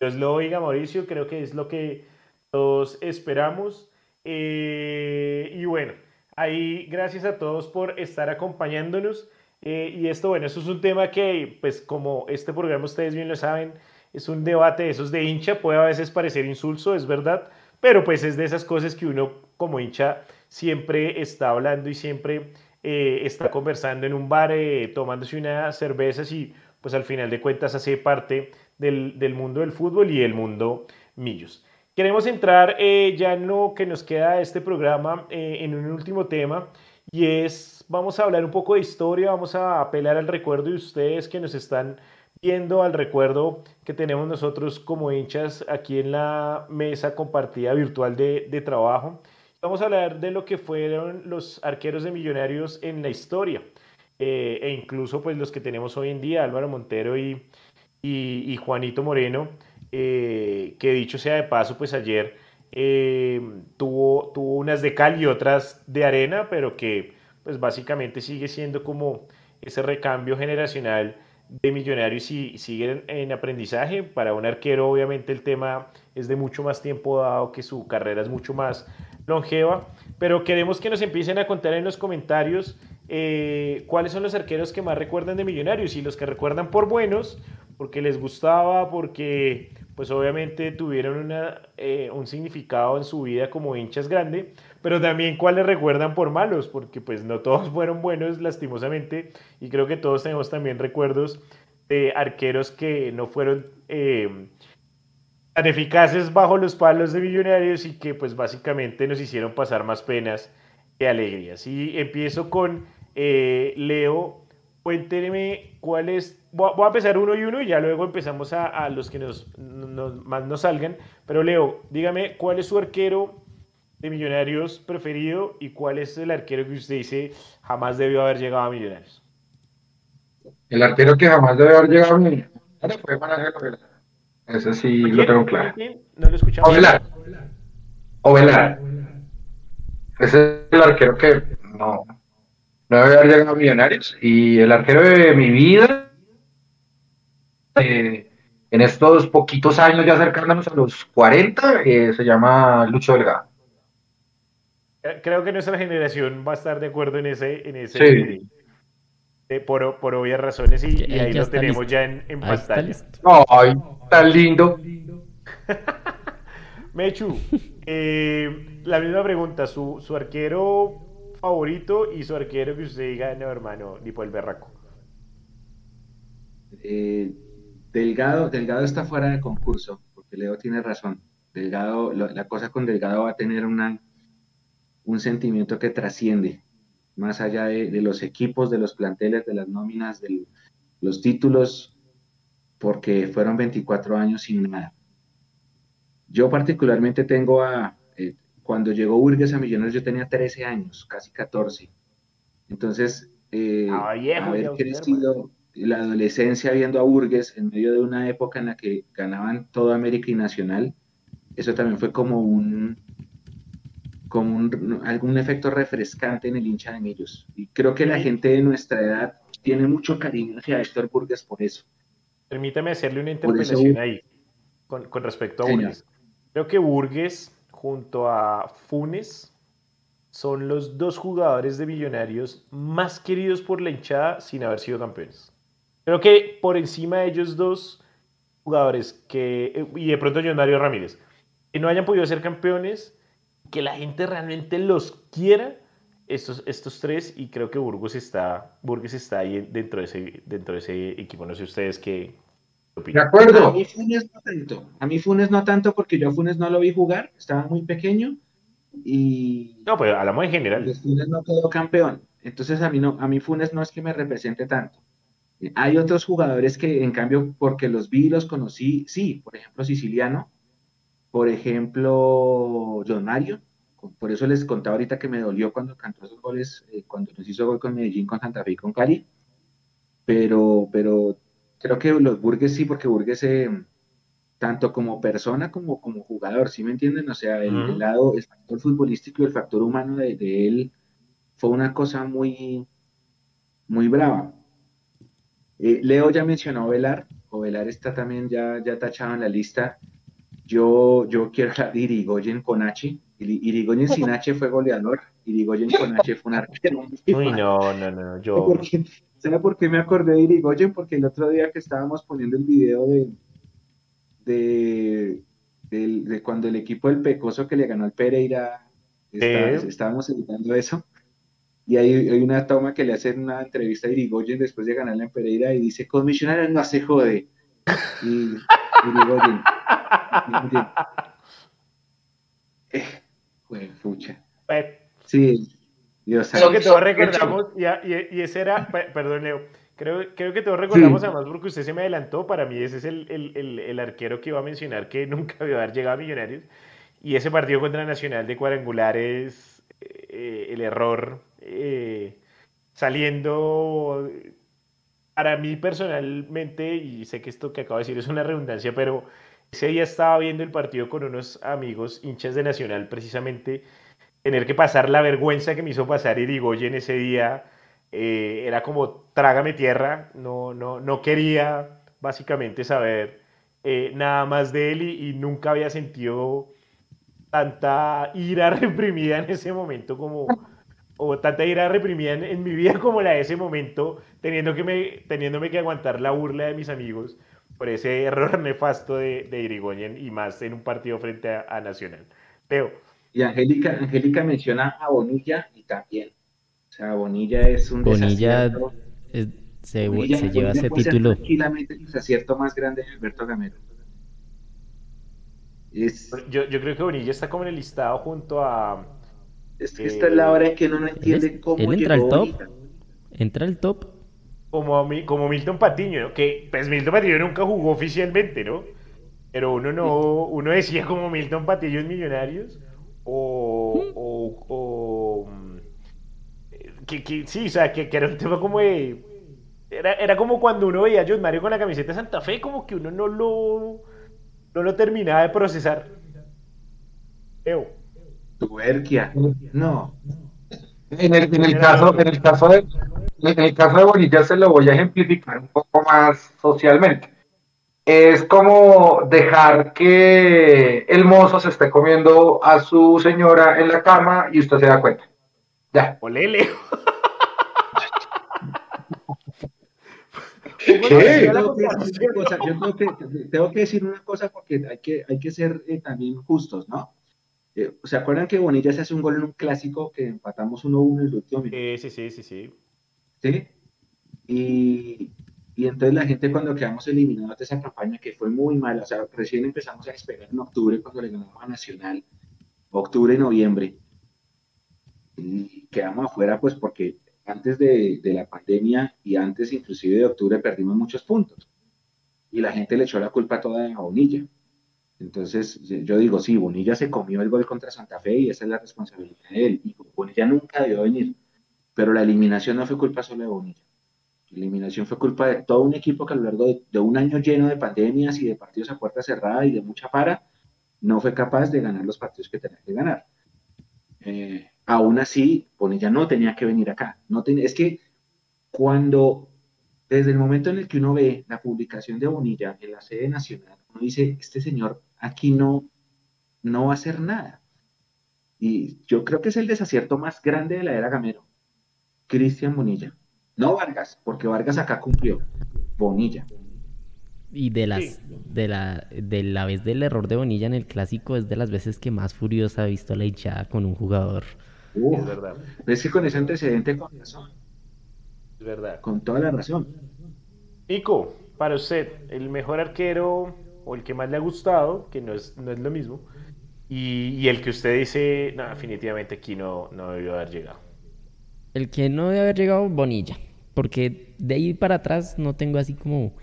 Dios lo oiga, Mauricio, creo que es lo que todos esperamos. Eh, y bueno, ahí gracias a todos por estar acompañándonos. Eh, y esto, bueno, eso es un tema que, pues como este programa ustedes bien lo saben, es un debate de esos de hincha, puede a veces parecer insulso, es verdad, pero pues es de esas cosas que uno como hincha siempre está hablando y siempre eh, está conversando en un bar, eh, tomándose unas cervezas y pues al final de cuentas hace parte del, del mundo del fútbol y el mundo Millos. Queremos entrar eh, ya en lo que nos queda de este programa en un último tema y es, vamos a hablar un poco de historia, vamos a apelar al recuerdo de ustedes que nos están viendo al recuerdo que tenemos nosotros como hinchas aquí en la mesa compartida virtual de, de, trabajo. Vamos a hablar de lo que fueron los arqueros de millonarios en la historia eh, e incluso pues los que tenemos hoy en día, Álvaro Montero y, y, Juanito Moreno, eh, que dicho sea de paso, pues ayer eh, tuvo, tuvo unas de cal y otras de arena, pero que pues básicamente sigue siendo como ese recambio generacional de Millonarios y siguen en aprendizaje. Para un arquero, obviamente, el tema es de mucho más tiempo dado, que su carrera es mucho más longeva. Pero queremos que nos empiecen a contar en los comentarios eh, cuáles son los arqueros que más recuerdan de Millonarios y los que recuerdan por buenos, porque les gustaba, porque pues obviamente tuvieron una, eh, un significado en su vida como hinchas grande, pero también cuáles recuerdan por malos, porque pues no todos fueron buenos lastimosamente y creo que todos tenemos también recuerdos de arqueros que no fueron eh, tan eficaces bajo los palos de millonarios y que pues básicamente nos hicieron pasar más penas que alegrías. Y empiezo con eh, Leo, cuénteme cuál es, voy a empezar uno y uno y ya luego empezamos a, los que nos, más nos salgan, pero Leo, dígame cuál es su arquero de Millonarios preferido y cuál es el arquero que usted dice jamás debió haber llegado a Millonarios. El arquero que jamás debió haber llegado a Millonarios fue Eso sí lo tengo claro. No lo escuchamos. Ovelar. Ovelar. Ese es el arquero que no, no debe haber llegado a Millonarios. Y el arquero de mi vida, eh, en estos poquitos años ya acercándonos a los 40, eh, se llama Lucho Delgado. Creo que nuestra generación va a estar de acuerdo en ese, en ese eh, por, por, obvias razones y, ahí lo tenemos ya en, en pantalla. Ay, tan lindo. Mechu, la misma pregunta, su, su arquero favorito y su arquero que usted diga, no, hermano, ni por el berraco. Eh, Delgado, Delgado está fuera de concurso, porque Leo tiene razón. Delgado, la cosa con Delgado va a tener una, un sentimiento que trasciende, más allá de, los equipos, de los planteles, de las nóminas, de los títulos, porque fueron 24 años sin nada. Yo particularmente tengo a, eh, cuando llegó Burgues a Millonarios yo tenía 13 años, casi 14. Entonces, eh, ah, haber crecido la adolescencia viendo a Burgues en medio de una época en la que ganaban todo América y Nacional, eso también fue como un como un, algún efecto refrescante en el hincha de Millos. Y creo que la gente de nuestra edad tiene mucho cariño hacia Héctor Burgues por eso. Permítame hacerle una interpelación ahí con, con, respecto a Burgues. Creo que Burgues junto a Funes, son los dos jugadores de Millonarios más queridos por la hinchada sin haber sido campeones. Creo que por encima de ellos dos jugadores que, y de pronto John Mario Ramírez, que no hayan podido ser campeones, que la gente realmente los quiera, estos, estos tres, y creo que Burgos está, Burgos está ahí dentro de, ese, dentro de ese equipo. No sé ustedes qué, de acuerdo. A mí Funes no tanto. A mí Funes no tanto porque yo Funes no lo vi jugar, estaba muy pequeño y... No, pues hablamos en general. Funes no quedó campeón. Entonces a mí, no, a mí Funes no es que me represente tanto. Hay otros jugadores que en cambio porque los vi y los conocí, sí, por ejemplo Siciliano, por ejemplo John Mario, por eso les contaba ahorita que me dolió cuando cantó esos goles, eh, cuando nos hizo gol con Medellín, con Santa Fe y con Cali, pero, pero creo que los Burgues sí, porque Burgues, eh, tanto como persona como como jugador, ¿sí me entienden? O sea, el, lado, el factor futbolístico y el factor humano de, él fue una cosa muy, muy brava. Eh, Leo ya mencionó Velar, o Velar está también ya, ya tachado en la lista. Yo, yo quiero hablar de Irigoyen con H. Irigoyen sin H fue goleador. Irigoyen con H fue un arquero. Uy, no, no, no. Yo... ¿Sabe por qué me acordé de Irigoyen? Porque el otro día que estábamos poniendo el video de, de, cuando el equipo del Pecoso que le ganó al Pereira, estábamos editando eso. Y hay, hay, una toma que le hacen una entrevista a Irigoyen después de ganarle en Pereira y dice, con Millonarios no se jode. Y Irigoyen. Eh, fue fucha. Sí, Creo que todos recordamos, y, y, ese era, perdón Leo, creo, creo que todos recordamos además porque usted se me adelantó, para mí ese es el, el, el, arquero que iba a mencionar que nunca iba a haber llegado a Millonarios, y ese partido contra Nacional de cuadrangulares, eh, el error eh, saliendo, para mí personalmente, y sé que esto que acabo de decir es una redundancia, pero ese día estaba viendo el partido con unos amigos hinchas de Nacional precisamente, tener que pasar la vergüenza que me hizo pasar Irigoyen ese día, eh, era como trágame tierra, no, no, no quería básicamente saber eh, nada más de él y, nunca había sentido tanta ira reprimida en ese momento como, o tanta ira reprimida en, mi vida como la de ese momento, teniendo que me, teniéndome que aguantar la burla de mis amigos por ese error nefasto de, de Irigoyen y más en un partido frente a, Nacional. Teo. Y Angélica, Angélica menciona a Bonilla y también. O sea, Bonilla es un Bonilla se, lleva ese título. Tranquilamente el desacierto más grande de Alberto Gamero. Yo, yo, creo que Bonilla está como en el listado junto a. Es que esta es la hora en que uno no entiende cómo. ¿Él entra al top? ¿Entra al top? Como, como Milton Patiño, que pues Milton Patiño nunca jugó oficialmente, ¿no? Pero uno no, uno decía como Milton Patiño en Millonarios, o, o, o que, que, sí, o sea, que, que, era un tema como de, era, era como cuando uno veía a John Mario con la camiseta de Santa Fe, como que uno no lo, no lo terminaba de procesar. Eo. Tuerquia, no. En el, en el caso, en el caso de, en el caso de Bonilla se lo voy a ejemplificar un poco más socialmente. Es como dejar que el mozo se esté comiendo a su señora en la cama y usted se da cuenta. Ya. Olele. ¿Qué? Yo, tengo que, decir una cosa porque hay que, hay que ser eh, también justos, ¿no? Eh, ¿Se acuerdan que Bonilla se hace un gol en un clásico que empatamos 1-1 en el último minuto? Sí, sí, sí, sí. ¿Sí? Y, y entonces la gente cuando quedamos eliminados de esa campaña que fue muy mala, o sea, recién empezamos a esperar en octubre cuando le ganamos a Nacional, octubre, noviembre, y quedamos afuera pues porque antes de, de, la pandemia y antes inclusive de octubre perdimos muchos puntos. Y la gente le echó la culpa toda a Bonilla. Entonces yo digo, sí, Bonilla se comió el gol contra Santa Fe y esa es la responsabilidad de él. Y Bonilla nunca debió venir. Pero la eliminación no fue culpa solo de Bonilla. La eliminación fue culpa de todo un equipo que a lo largo de, un año lleno de pandemias y de partidos a puerta cerrada y de mucha para, no fue capaz de ganar los partidos que tenía que ganar. Eh, aún así, Bonilla no tenía que venir acá. No tenía, es que cuando, desde el momento en el que uno ve la publicación de Bonilla en la sede nacional, uno dice, este señor aquí no, no va a hacer nada. Y yo creo que es el desacierto más grande de la era Gamero. Cristian Bonilla. No Vargas, porque Vargas acá cumplió. Bonilla. Y de las de la de la vez del error de Bonilla en el clásico es de las veces que más furiosa ha visto la hinchada con un jugador. es verdad. Es que con ese antecedente con razón. Es verdad. Con toda la razón. Nico, para usted, el mejor arquero o el que más le ha gustado, que no es, no es lo mismo, y, el que usted dice, no, definitivamente aquí no, no debió haber llegado. El que no debe haber llegado, Bonilla. Porque de ahí para atrás no tengo así como,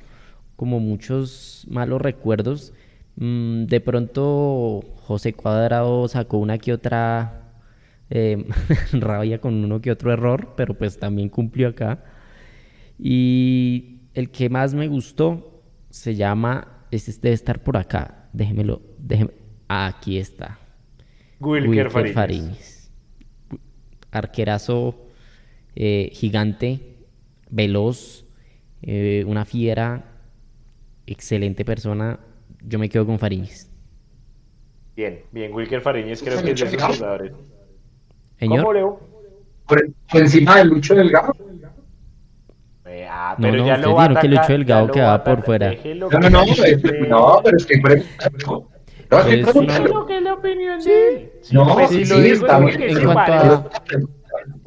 como muchos malos recuerdos. Mm, de pronto José Cuadrado sacó una que otra eh, rabia con uno que otro error, pero pues también cumplió acá. Y el que más me gustó se llama, este debe estar por acá, déjemelo, déjeme, aquí está. Wilker, Fariñez. Arquerazo eh, gigante, veloz, eh, una fiera, excelente persona. Yo me quedo con Fariñez. Bien, bien, Wilker Fariñez creo que es de esos jugadores. Señor. ¿Cómo, Leo? Por, encima del Lucho Delgado. Eh, ah, pero no, ya no, usted que Lucho Delgado quedaba por fuera. No, no, no, no, pero es que... No, es lo que es la opinión de él. No, sí, lo digo en cuanto a...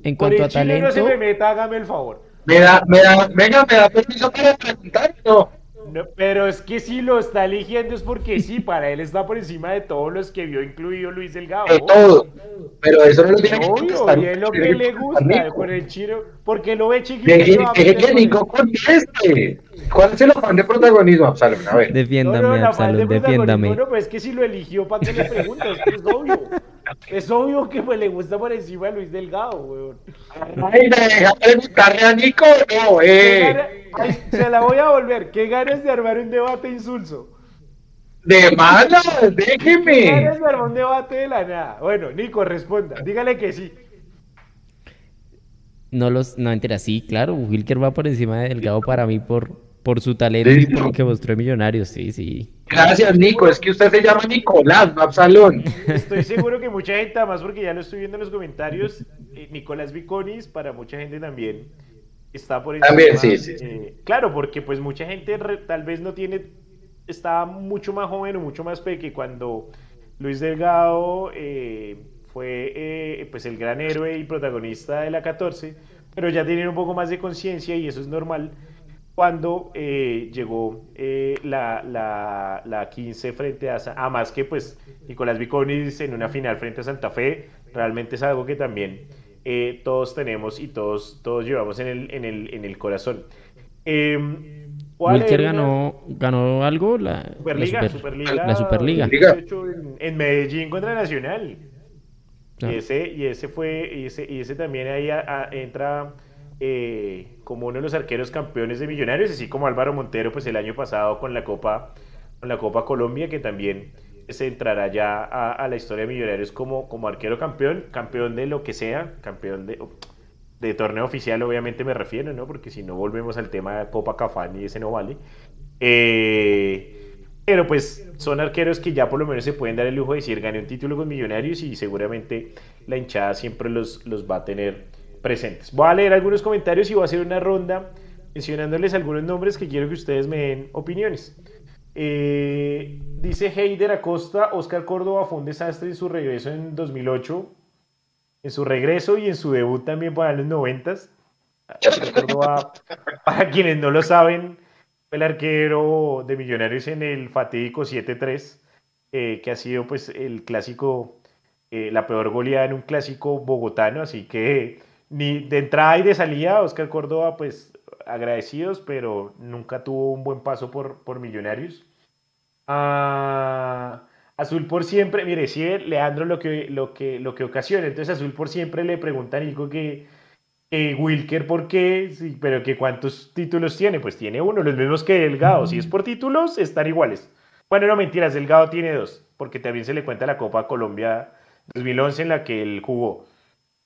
En cuanto a talento. No se me meta, hágame el favor. Me da, me da, venga, me da permiso para preguntar, no. Pero es que si lo está eligiendo es porque sí, para él está por encima de todos los que vio, incluido Luis Delgado. De todo. Pero eso no lo tiene que Obvio, y es lo que le gusta por el chino, porque lo ve chiquito. Deje que Nico conteste. ¿Cuál es el afán de protagonismo, Absalom? A ver. Defiéndame, no, no, Absalom, defiéndame. Bueno, pues es que si lo eligió, ¿para qué le preguntas? Es obvio. Es obvio que pues, le gusta por encima de Luis Delgado, weón. Ay, me deja preguntarle a Nico, no, eh. se la voy a volver. ¿Qué ganas de armar un debate insulso? De mala, déjeme. ¿Qué ganas de armar un debate de la nada? Bueno, Nico, responda. Dígale que sí. No los, no entera, sí, claro. Wilker va por encima de Delgado para mí por, por su talento y por lo que mostró en Millonarios, sí, sí. Gracias, Nico. Es que usted se llama Nicolás, no Absalón. Estoy seguro que mucha gente, además porque ya lo estoy viendo en los comentarios, eh, Nicolás Viconis, para mucha gente también está por encima. También, sí, sí. eh, claro, porque pues mucha gente re- tal vez no tiene, está mucho más joven o mucho más peque cuando Luis Delgado eh, fue eh, pues el gran héroe y protagonista de la 14, pero ya tienen un poco más de conciencia y eso es normal cuando eh, llegó eh, la, la, la 15 frente a... Ah, más que pues Nicolás Viconis en una final frente a Santa Fe, realmente es algo que también eh, todos tenemos y todos, todos llevamos en el, en el, en el corazón. Eh, ¿cuál Wilker era? ganó, ganó algo, la, la Superliga, Super- Superliga, la Superliga. 2018 en, en Medellín contra Nacional. Ah. Y ese, y ese fue, y ese, y ese también ahí a- a- entra eh, como uno de los arqueros campeones de Millonarios, así como Álvaro Montero, pues el año pasado con la Copa, con la Copa Colombia, que también se entrará ya a, a la historia de Millonarios como, como arquero campeón, campeón de lo que sea, campeón de, de torneo oficial, obviamente me refiero, ¿no? Porque si no volvemos al tema de Copa Cafán y ese no vale. Eh, pero pues son arqueros que ya por lo menos se pueden dar el lujo de decir gané un título con Millonarios y seguramente la hinchada siempre los, los va a tener presentes. Voy a leer algunos comentarios y voy a hacer una ronda mencionándoles algunos nombres que quiero que ustedes me den opiniones. Eh, dice Heider Acosta, Oscar Córdoba fue un desastre en su regreso en 2008, en su regreso y en su debut también para los 90. Oscar Córdoba, para quienes no lo saben, fue el arquero de Millonarios en el fatídico 7-3, eh, que ha sido pues el clásico, eh, la peor goleada en un clásico bogotano, así que ni de entrada y de salida, Oscar Córdoba pues agradecidos, pero nunca tuvo un buen paso por, por Millonarios. Ah, Azul por siempre, mire, sí, Leandro lo que, lo que, lo que ocasiona, entonces Azul por siempre le pregunta a Nico que, que Wilker por qué, sí, pero que cuántos títulos tiene, pues tiene uno, los mismos que Delgado, si es por títulos, están iguales. Bueno, no mentiras, Delgado tiene dos, porque también se le cuenta la Copa Colombia 2011 en la que él jugó.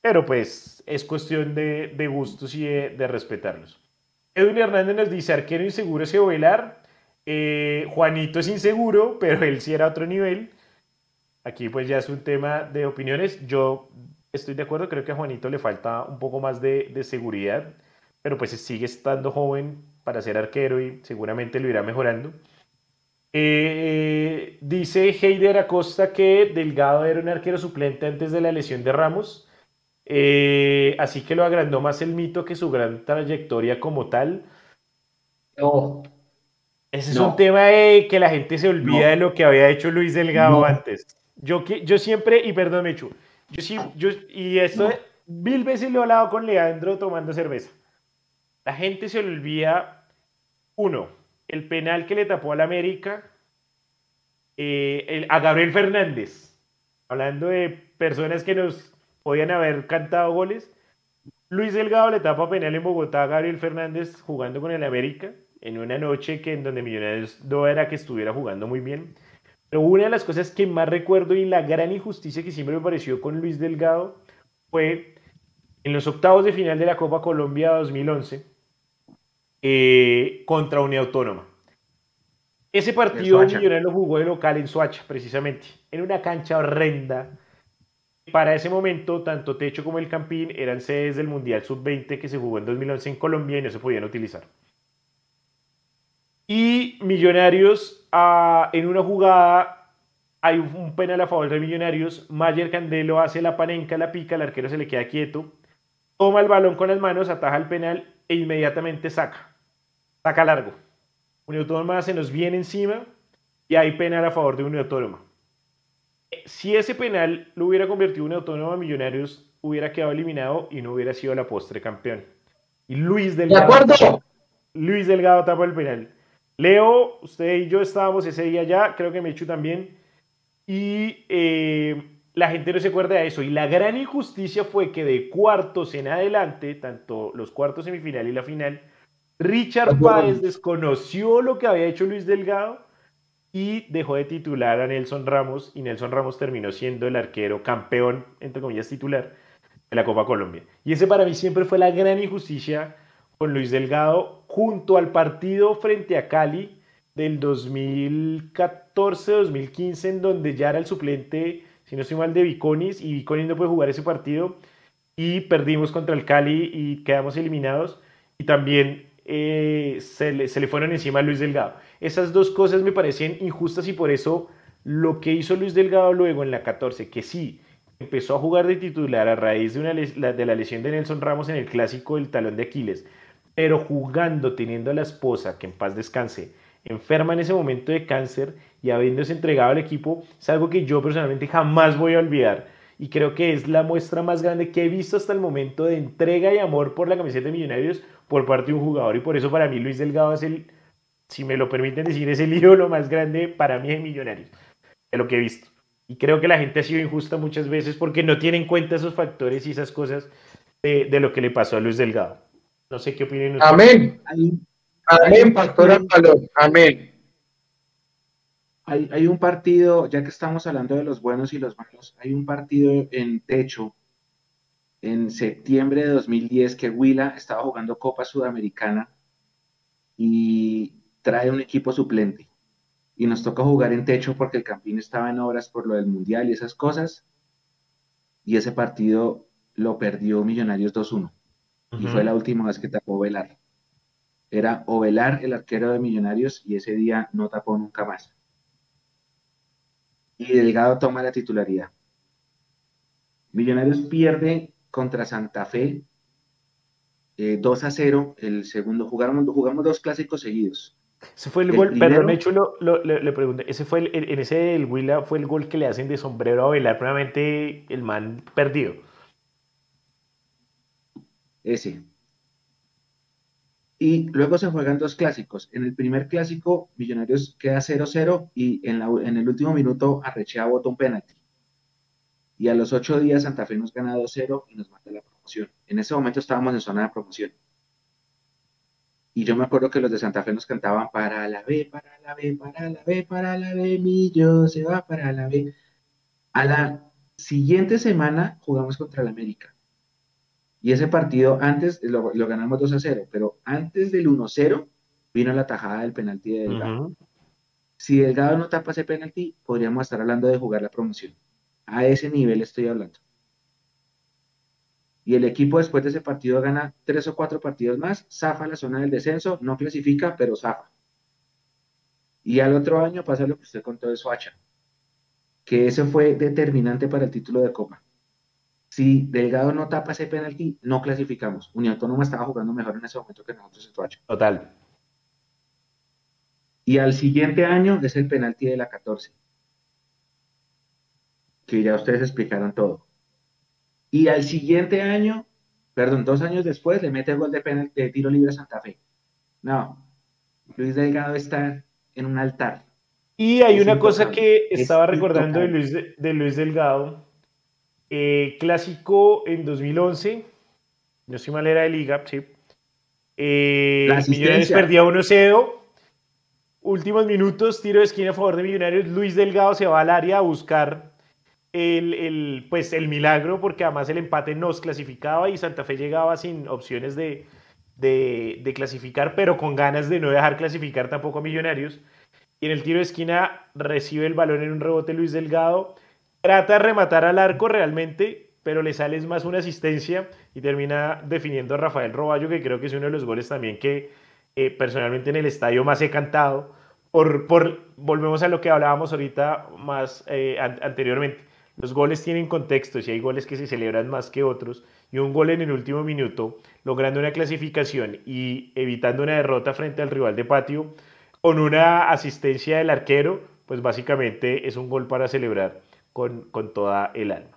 Pero pues es cuestión de, de gustos y de, respetarlos. Edwin Hernández nos dice, arquero inseguro ese Ovelar. Eh, Juanito es inseguro, pero él sí era otro nivel. Aquí pues ya es un tema de opiniones. Yo estoy de acuerdo, creo que a Juanito le falta un poco más de, de seguridad, pero pues sigue estando joven para ser arquero y seguramente lo irá mejorando. Eh, dice Heider Acosta que Delgado era un arquero suplente antes de la lesión de Ramos. Eh, así que lo agrandó más el mito que su gran trayectoria como tal. No, Ese es un tema de que la gente se olvida No. de lo que había hecho Luis Delgado No. antes. Yo, que, yo siempre, y perdón, Mechu, yo sí, yo, y esto mil veces lo he hablado con Leandro tomando cerveza. La gente se olvida, uno, el penal que le tapó al América eh, el- a Gabriel Fernández, hablando de personas que nos podían haber cantado goles. Luis Delgado le tapa penal en Bogotá a Gabriel Fernández jugando con el América en una noche que en donde Millonarios no era que estuviera jugando muy bien. Pero una de las cosas que más recuerdo y la gran injusticia que siempre me pareció con Luis Delgado fue en los octavos de final de la Copa Colombia 2011 eh, contra Unión Autónoma. Ese partido. Millonarios lo jugó de local en Soacha, precisamente, en una cancha horrenda. Para ese momento, tanto Techo como el Campín eran sedes del Mundial Sub-20 que se jugó en 2011 en Colombia y no se podían utilizar. Y Millonarios, ah, en una jugada, hay un- penal a favor de Millonarios. Mayer Candelo hace la panenca, la pica, el arquero se le queda quieto. Toma el balón con las manos, ataja el penal e inmediatamente saca. Saca largo. Unión Autónoma se nos viene encima y hay penal a favor de Unión Autónoma. Si ese penal lo hubiera convertido en Unión Autónoma, Millonarios hubiera quedado eliminado y no hubiera sido la postre campeón. Y Luis ¿De Delgado. acuerdo? Luis Delgado tapa el penal. Leo, usted y yo estábamos ese día ya, creo que Mechu también. Y eh, la gente no se acuerda de eso. Y la gran injusticia fue que de cuartos en adelante, tanto los cuartos semifinal y la final, Richard Páez desconoció lo que había hecho Luis Delgado y dejó de titular a Nelson Ramos. Y Nelson Ramos terminó siendo el arquero campeón, entre comillas, titular de la Copa Colombia. Y ese para mí siempre fue la gran injusticia con Luis Delgado junto al partido frente a Cali del 2014-2015 en donde ya era el suplente, si no estoy mal, de Viconis y Viconis no puede jugar ese partido y perdimos contra el Cali y quedamos eliminados y también eh, se, le, se, le, fueron encima a Luis Delgado. Esas dos cosas me parecen injustas y por eso lo que hizo Luis Delgado luego en la 14, que sí, empezó a jugar de titular a raíz de, una, de la lesión de Nelson Ramos en el clásico del talón de Aquiles, pero jugando, teniendo a la esposa, que en paz descanse, enferma en ese momento de cáncer y habiéndose entregado al equipo, es algo que yo personalmente jamás voy a olvidar y creo que es la muestra más grande que he visto hasta el momento de entrega y amor por la camiseta de Millonarios por parte de un jugador y por eso para mí Luis Delgado es el, si me lo permiten decir, es el ídolo más grande para mí en Millonarios, de lo que he visto. Y creo que la gente ha sido injusta muchas veces porque no tiene en cuenta esos factores y esas cosas de, de lo que le pasó a Luis Delgado. No sé qué opinan ustedes. Amén. Amén, pastor Amén. Hay, un partido, ya que estamos hablando de los buenos y los malos, hay un partido en techo en septiembre de 2010 que Huila estaba jugando Copa Sudamericana y trae un equipo suplente. Y nos toca jugar en techo porque el Campín estaba en obras por lo del Mundial y esas cosas. Y ese partido lo perdió Millonarios 2-1. Y fue la última vez que tapó Velar. Era Ovelar el arquero de Millonarios y ese día no tapó nunca más y Delgado toma la titularidad. Millonarios pierde contra Santa Fe 2 eh, a 0 el segundo. Jugamos, jugamos dos clásicos seguidos. Ese fue el, gol, perdón, le, pregunté, ese fue el, en ese el Huila fue el gol que le hacen de sombrero a Velar, probablemente el man perdido. Ese. Y luego se juegan dos clásicos. En el primer clásico, Millonarios queda 0-0 y en, en, el último minuto Arrechea bota un penalti. Y a los ocho días Santa Fe nos gana 2-0 y nos mata la promoción. En ese momento estábamos en zona de promoción. Y yo me acuerdo que los de Santa Fe nos cantaban para la B, para la B, para la B, para la B, Millo se va para la B. A la siguiente semana jugamos contra el América. Y ese partido antes lo, ganamos 2 a 0, pero antes del 1 0 vino la tajada del penalti de Delgado. Si Delgado no tapa ese penalti, podríamos estar hablando de jugar la promoción. A ese nivel estoy hablando. Y el equipo después de ese partido gana tres o cuatro partidos más, zafa la zona del descenso, no clasifica, pero zafa. Y al otro año pasa lo que usted contó de Soacha, que eso fue determinante para el título de Copa. Si Delgado no tapa ese penalti, no clasificamos. Unión Autónoma estaba jugando mejor en ese momento que nosotros en Toacho. Total. Y al siguiente año es el penalti de la 14. Que ya ustedes explicaron todo. Y al siguiente año, perdón, dos años después, le mete el gol de, penalti, de tiro libre a Santa Fe. No, Luis Delgado está en un altar. Y hay una cosa que estaba recordando de Luis, de Luis Delgado, eh, clásico en 2011, no sé mal era de liga, sí. Eh, Millonarios perdía 1-0. Últimos minutos, tiro de esquina a favor de Millonarios. Luis Delgado se va al área a buscar el, pues, el milagro, porque además el empate nos clasificaba y Santa Fe llegaba sin opciones de, de, clasificar, pero con ganas de no dejar clasificar tampoco a Millonarios. Y en el tiro de esquina recibe el balón en un rebote Luis Delgado Trata de rematar al arco realmente, pero le sale más una asistencia y termina definiendo a Rafael Roballo, que creo que es uno de los goles también que eh, personalmente en el estadio más he cantado. Por, por, volvemos a lo que hablábamos ahorita más eh, anteriormente. Los goles tienen contexto, si hay goles que se celebran más que otros, y un gol en el último minuto, logrando una clasificación y evitando una derrota frente al rival de patio, con una asistencia del arquero, pues básicamente es un gol para celebrar con, toda el alma.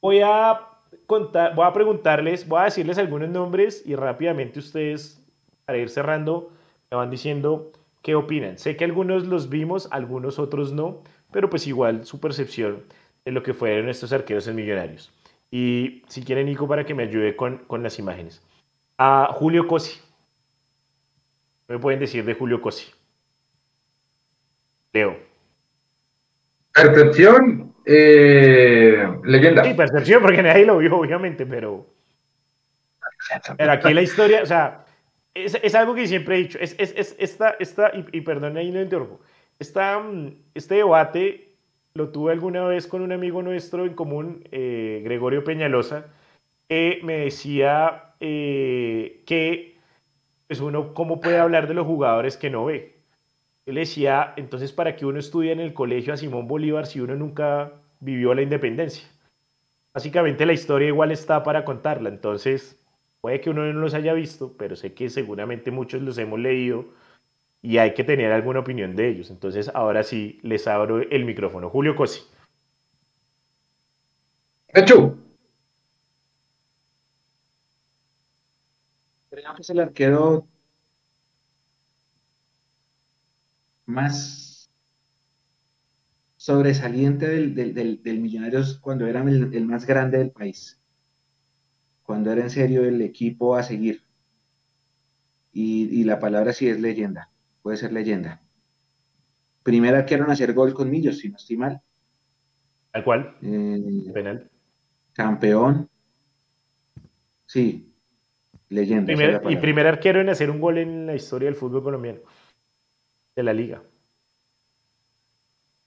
Voy a, contar, voy a preguntarles, voy a decirles algunos nombres y rápidamente ustedes, para ir cerrando, me van diciendo qué opinan. Sé que algunos los vimos, algunos otros no, pero pues igual su percepción de lo que fueron estos arqueros en Millonarios. Y si quieren, Nico, para que me ayude con, con las imágenes. A Julio Cosi. ¿Qué me pueden decir de Julio Cosi? Leo. Percepción, eh, leyenda. Sí, percepción, porque nadie lo vio, obviamente, pero. Pero aquí la historia, o sea, es, algo que siempre he dicho. Es, esta, esta, y, y perdón ahí no interrumpo. Esta, mm, este debate lo tuve alguna vez con un amigo nuestro en común, eh, Gregorio Peñalosa, que me decía eh, que pues uno, ¿cómo puede hablar de los jugadores que no ve? Él decía, entonces, ¿para qué uno estudia en el colegio a Simón Bolívar si uno nunca vivió la independencia? Básicamente la historia igual está para contarla, entonces puede que uno no los haya visto, pero sé que seguramente muchos los hemos leído y hay que tener alguna opinión de ellos. Entonces, ahora sí, les abro el micrófono. Julio Cosi. Hecho. Creo que es el arquero más sobresaliente del, del, Millonarios cuando era el, más grande del país. Cuando era en serio el equipo a seguir. y la palabra sí es leyenda puede ser leyenda. Primera quieren hacer gol con Millos, si no estoy mal. ¿Al cual? Eh, Penal. Campeón. Sí, leyenda. y primer arquero en hacer un gol en la historia del fútbol colombiano, de la liga.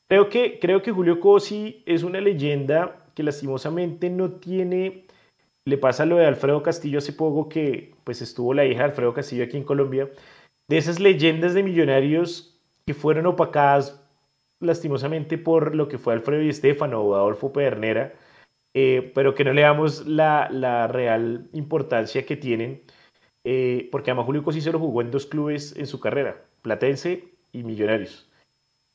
Creo que, creo que Julio Cosi es una leyenda que lastimosamente no tiene. Le pasa lo de Alfredo Castillo hace poco, que pues estuvo la hija de Alfredo Castillo aquí en Colombia de esas leyendas de millonarios que fueron opacadas lastimosamente por lo que fue Alfredo y Estefano o Adolfo Pedernera, eh, pero que no le damos la, real importancia que tienen, eh, porque además Julio Cosi lo jugó en dos clubes en su carrera, Platense y Millonarios.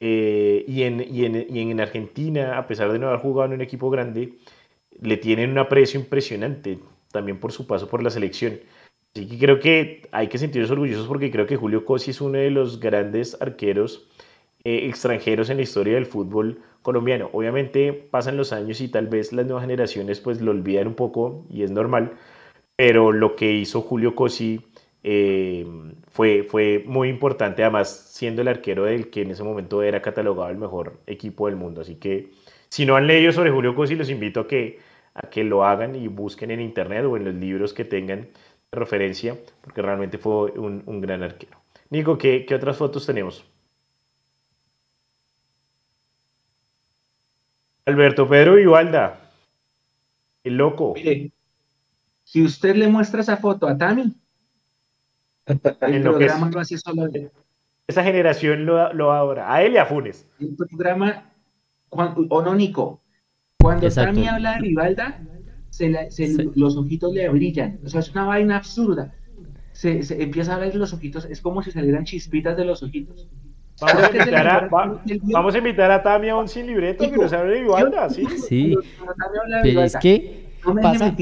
Eh, y, en, y, en, y, en, Argentina, a pesar de no haber jugado en un equipo grande, le tienen un aprecio impresionante, también por su paso por la selección. Así que creo que hay que sentirse orgullosos porque creo que Julio Cosi es uno de los grandes arqueros eh, extranjeros en la historia del fútbol colombiano. Obviamente pasan los años y tal vez las nuevas generaciones pues lo olvidan un poco y es normal, pero lo que hizo Julio Cosi eh, fue, fue muy importante, además siendo el arquero del que en ese momento era catalogado el mejor equipo del mundo. Así que si no han leído sobre Julio Cosi, los invito a que, a que lo hagan y busquen en internet o en los libros que tengan referencia, porque realmente fue un, gran arquero. Nico, ¿qué, ¿qué, otras fotos tenemos? Alberto Pedro Vivalda, el loco. Mire, si usted le muestra esa foto a Tami, el programa lo hace solo Esa generación lo, lo ahora, a él y a Funes. El programa, o no, Nico, cuando Tami habla de Vivalda, los ojitos le brillan. O sea, es una vaina absurda. Se, empieza a ver los ojitos, es como si salieran chispitas de los ojitos. Vamos a, invitar a, vamos a invitar a Tami a un sin libreto que nos hable de Vivalda, ¿sí? Sí, pero es que pasa,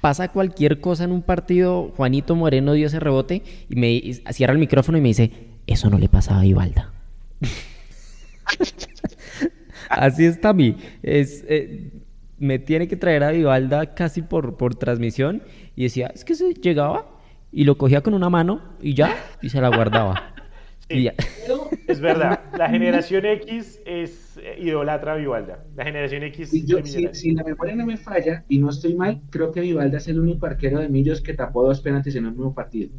pasa cualquier cosa en un partido, Juanito Moreno dio ese rebote y me cierra el micrófono y me dice, eso no le pasaba a Vivalda. Así es, Tami. Es, eh, me tiene que traer a Vivalda casi por, por transmisión y decía, es que se llegaba y lo cogía con una mano y ya, y se la guardaba. Es verdad, la generación X es eh, idolatra a Vivalda. La generación X. si, la memoria no me falla y no estoy mal, creo que Vivalda es el único arquero de Millos que tapó dos penaltis en el mismo partido.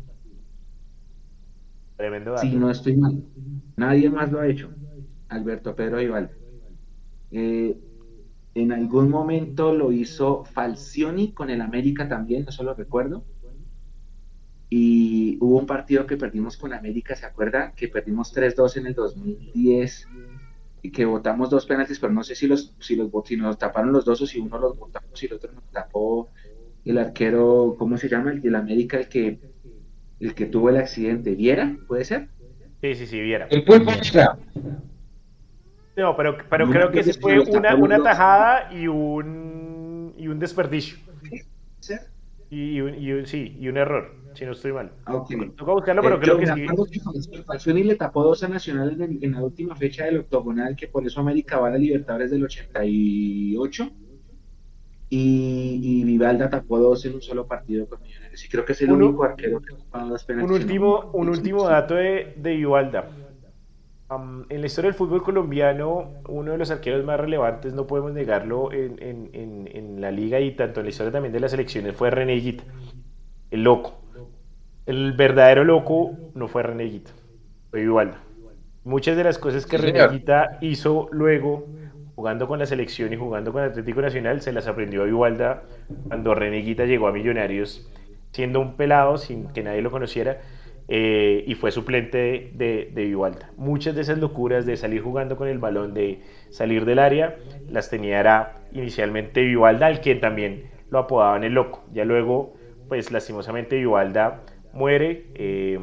Tremendo Si no estoy mal. Nadie más lo ha hecho. Alberto Pedro Vivalda. Eh, en algún momento lo hizo Falcioni con el América también, eso lo recuerdo. Y hubo un partido que perdimos con América, ¿se acuerda? Que perdimos 3-2 en el 2010 y que votamos dos penaltis, pero no sé si los si los si nos taparon los dos o si uno los votamos y el otro nos tapó el arquero, ¿cómo se llama? El del América, el que el que tuvo el accidente, ¿Viera? ¿Puede ser? Sí, sí, sí, Viera. El no, pero, pero creo que ese fue una, una tajada y un, y un desperdicio. ¿Sí? Y, y, sí, y un error, si no estoy mal. Ah, okay. Toca buscarlo, pero eh, creo que sí. y le tapó dos a Nacional en, en, la última fecha del octogonal, que por eso América va a la Libertadores del 88. Y, y Vivalda tapó dos en un solo partido con Millonarios. Y creo que es el único arquero que ha dos penaltis. Un último, un último dato de, de Vivalda en la historia del fútbol colombiano, uno de los arqueros más relevantes, no podemos negarlo, en, la liga y tanto en la historia también de las selecciones, fue René el loco. El verdadero loco no fue Reneguita, fue Vivalda. Muchas de las cosas que Reneguita hizo luego, jugando con la selección y jugando con Atlético Nacional, se las aprendió a Vivalda cuando Reneguita llegó a Millonarios siendo un pelado, sin que nadie lo conociera, eh, y fue suplente de, de. Muchas de esas locuras de salir jugando con el balón, de salir del área, las tenía era inicialmente Vivalda, al quien también lo apodaban el loco. Ya luego, pues lastimosamente Vivalda muere eh,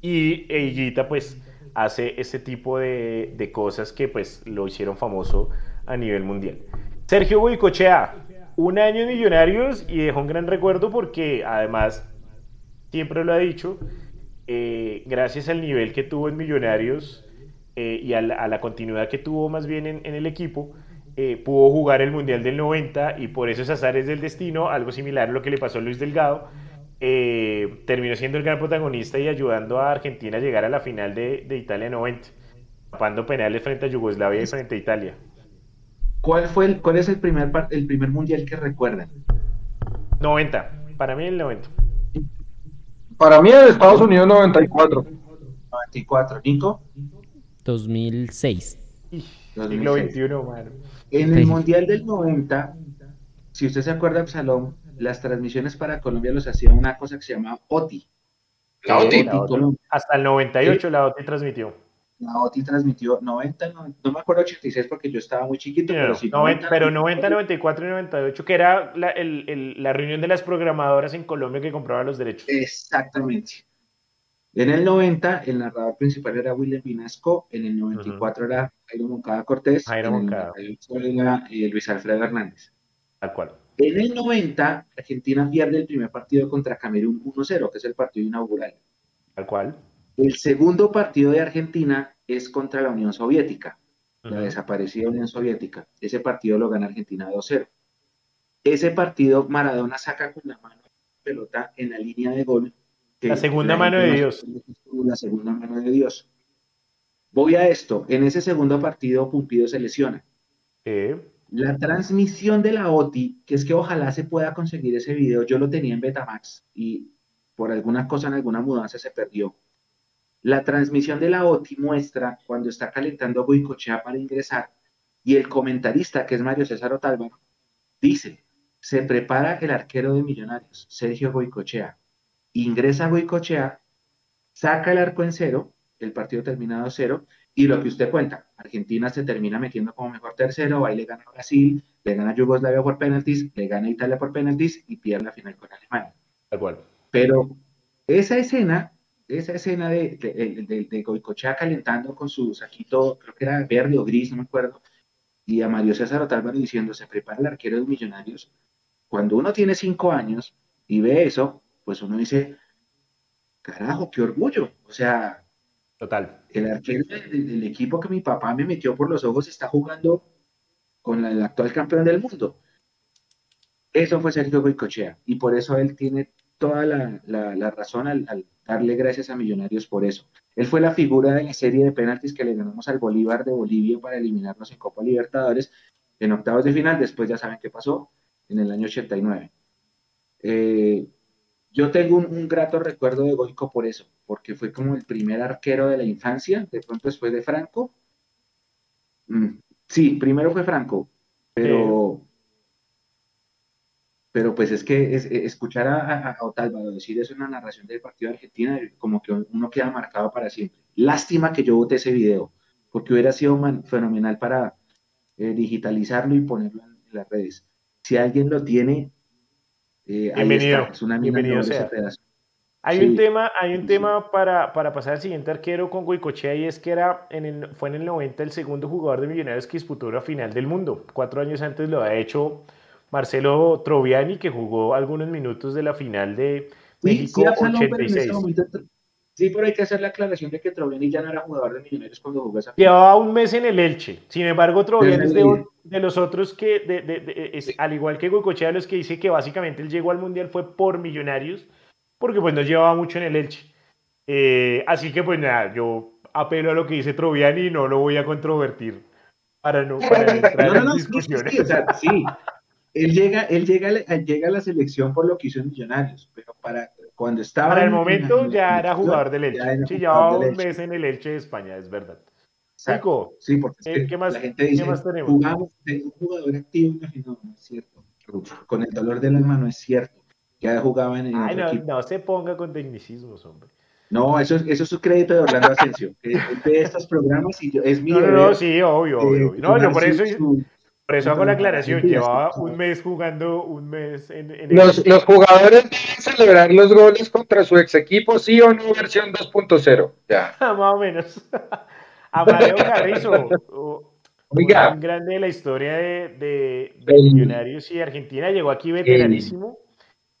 y Eiguita pues hace este tipo de, cosas que pues lo hicieron famoso a nivel mundial. Sergio Boicochea, un año en Millonarios y dejó un gran recuerdo porque además siempre lo ha dicho, eh, gracias al nivel que tuvo en Millonarios eh, y a la, continuidad que tuvo más bien en, el equipo, eh, pudo jugar el Mundial del 90 y por esos azares del destino, algo similar a lo que le pasó a Luis Delgado, terminó siendo el gran protagonista y ayudando a Argentina a llegar a la final de, Italia 90, tapando penales frente a Yugoslavia y frente a Italia. ¿Cuál, fue el, cuál es el primer, el primer mundial que recuerdan? 90, para mí el 90. Para mí es Estados Unidos 94. 94, Nico. 2006. Siglo XXI, En el Mundial del 90, si usted se acuerda, Absalón, las transmisiones para Colombia los hacía una cosa que se llama OTI. La OTI. Hasta el 98 la OTI transmitió la OTI transmitió 90, no, me acuerdo 86 porque yo estaba muy chiquito, pero sí. 90, pero 90, 94 y 98, que era la, el, la, reunión de las programadoras en Colombia que compraban los derechos. Exactamente. En el 90, el narrador principal era William Vinasco, en el 94 era Jairo Moncada Cortés, Jairo Moncada. en el era eh, Luis Alfredo Hernández. Tal cual. En el 90, Argentina pierde el primer partido contra Camerún 1-0, que es el partido inaugural. Tal cual. El segundo partido de Argentina es contra la Unión Soviética, la desaparecida Unión Soviética. Ese partido lo gana Argentina 2-0. Ese partido Maradona saca con la mano pelota en la línea de gol. La segunda mano de Dios. La segunda mano de Dios. Voy a esto. En ese segundo partido, Pumpido se lesiona. La transmisión de la OTI, que es que ojalá se pueda conseguir ese video, yo lo tenía en Betamax y por alguna cosa en alguna mudanza se perdió. La transmisión de la OTI muestra cuando está calentando Goicochea para ingresar y el comentarista, que es Mario César Otálvaro, dice, se prepara el arquero de Millonarios, Sergio Goicochea. Ingresa Goicochea, saca el arco en cero, el partido terminado cero, y lo que usted cuenta, Argentina se termina metiendo como mejor tercero, ahí le gana Brasil, le gana Yugoslavia por penaltis, le gana Italia por penaltis y pierde la final con Alemania. Pero esa escena esa escena de, de, Goicochea calentando con su saquito, creo que era verde o gris, no me acuerdo, y a Mario César Otálvaro diciendo, se prepara el arquero de Millonarios. Cuando uno tiene cinco años y ve eso, pues uno dice, carajo, qué orgullo. O sea, Total. el arquero del, equipo que mi papá me metió por los ojos está jugando con el actual campeón del mundo. Eso fue Sergio Goicochea y por eso él tiene toda la, razón al darle gracias a Millonarios por eso. Él fue la figura de la serie de penaltis que le ganamos al Bolívar de Bolivia para eliminarnos en Copa Libertadores en octavos de final. Después ya saben qué pasó en el año 89. Eh, yo tengo un, grato recuerdo de Goico por eso, porque fue como el primer arquero de la infancia, de pronto después de Franco. Mm, sí, primero fue Franco, pero pero pues es que es, eh, escuchar a, a, decir eso en la narración del partido de Argentina, como que uno queda marcado para siempre. Lástima que yo voté ese video, porque hubiera sido fenomenal para eh, digitalizarlo y ponerlo en, las redes. Si alguien lo tiene, eh, bienvenido, Es una bienvenido sea. Hay un tema, hay un tema para, para, pasar al siguiente arquero con Guicochea y es que era en el, fue en el 90 el segundo jugador de Millonarios que disputó la final del mundo. Cuatro años antes lo ha hecho Marcelo Troviani, que jugó algunos minutos de la final de México sí, 86. sí, pero hay que hacer la aclaración de que Troviani ya no era jugador de Millonarios cuando jugó esa final. Llevaba un mes en el Elche. Sin embargo, Troviani es de, los otros que, de, al igual que Goicochea, los que dice que básicamente él llegó al Mundial fue por Millonarios, porque pues no llevaba mucho en el Elche. Eh, así que pues nada, yo apelo a lo que dice Troviani y no lo voy a controvertir para no, para entrar en discusiones. sí, él llega, él llega, llega a la selección por lo que hizo en Millonarios, pero para cuando estaba... Para el en- en momento ya en era jugador del ya Elche. Sí, llevaba del un mes en el Elche de España, es verdad. Exacto. Sí, porque es ¿Qué- que qué más- la gente qué dice, más tenemos? jugamos, tengo un jugador activo en la final, no es cierto. Con el dolor del alma no es cierto. Ya jugaba en el ay, no, no se ponga con tecnicismos, hombre. No, eso, es- eso es su crédito de Orlando Asensio. ve estos programas y yo, es mi No, no, no, sí, obvio, eh, obvio. No, yo por eso, su- por eso hago la aclaración. Llevaba un mes jugando, un mes en, en el Los, los jugadores deben celebrar los goles contra su ex equipo, sí o no, versión 2.0. Ya. Más o menos. Amadeo Carrizo, Oiga. un grande de la historia de, de- de El- Millonarios y Argentina, llegó aquí veteranísimo,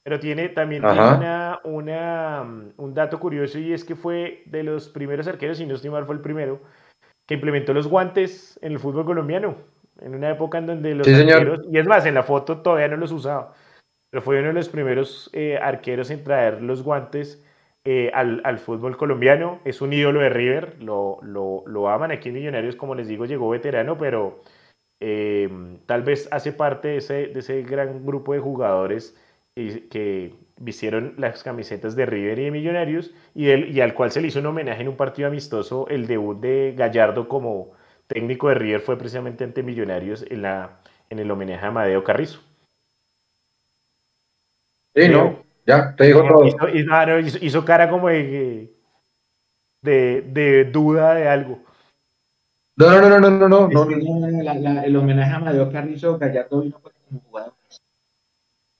pero tiene también tiene una, una, mm, un dato curioso y es que fue de los primeros arqueros, si no estoy mal, fue el primero, que implementó los guantes en el fútbol colombiano, en una época en donde los Sí, señor. arqueros, y es más, en la foto todavía no los usaba, pero fue uno de los primeros eh, arqueros en traer los guantes eh, al, al fútbol colombiano. Es un ídolo de River, lo, lo, lo aman aquí en Millonarios, como les digo, llegó veterano, pero eh, tal vez hace parte de ese, de ese gran grupo de jugadores que, que vistieron las camisetas de River y de Millonarios y, del- y al cual se le hizo un homenaje en un partido amistoso. El debut de Gallardo como técnico de River fue precisamente ante Millonarios en, la, en el homenaje a Amadeo Carrizo. Sí, no, ya, te digo todo. Hizo, hizo- ah, hizo- hizo cara como de, de, de duda de algo. No, no, no, no, no, no, no, que no, la- la- el homenaje a Amadeo Carrizo Gallardo vino como jugador.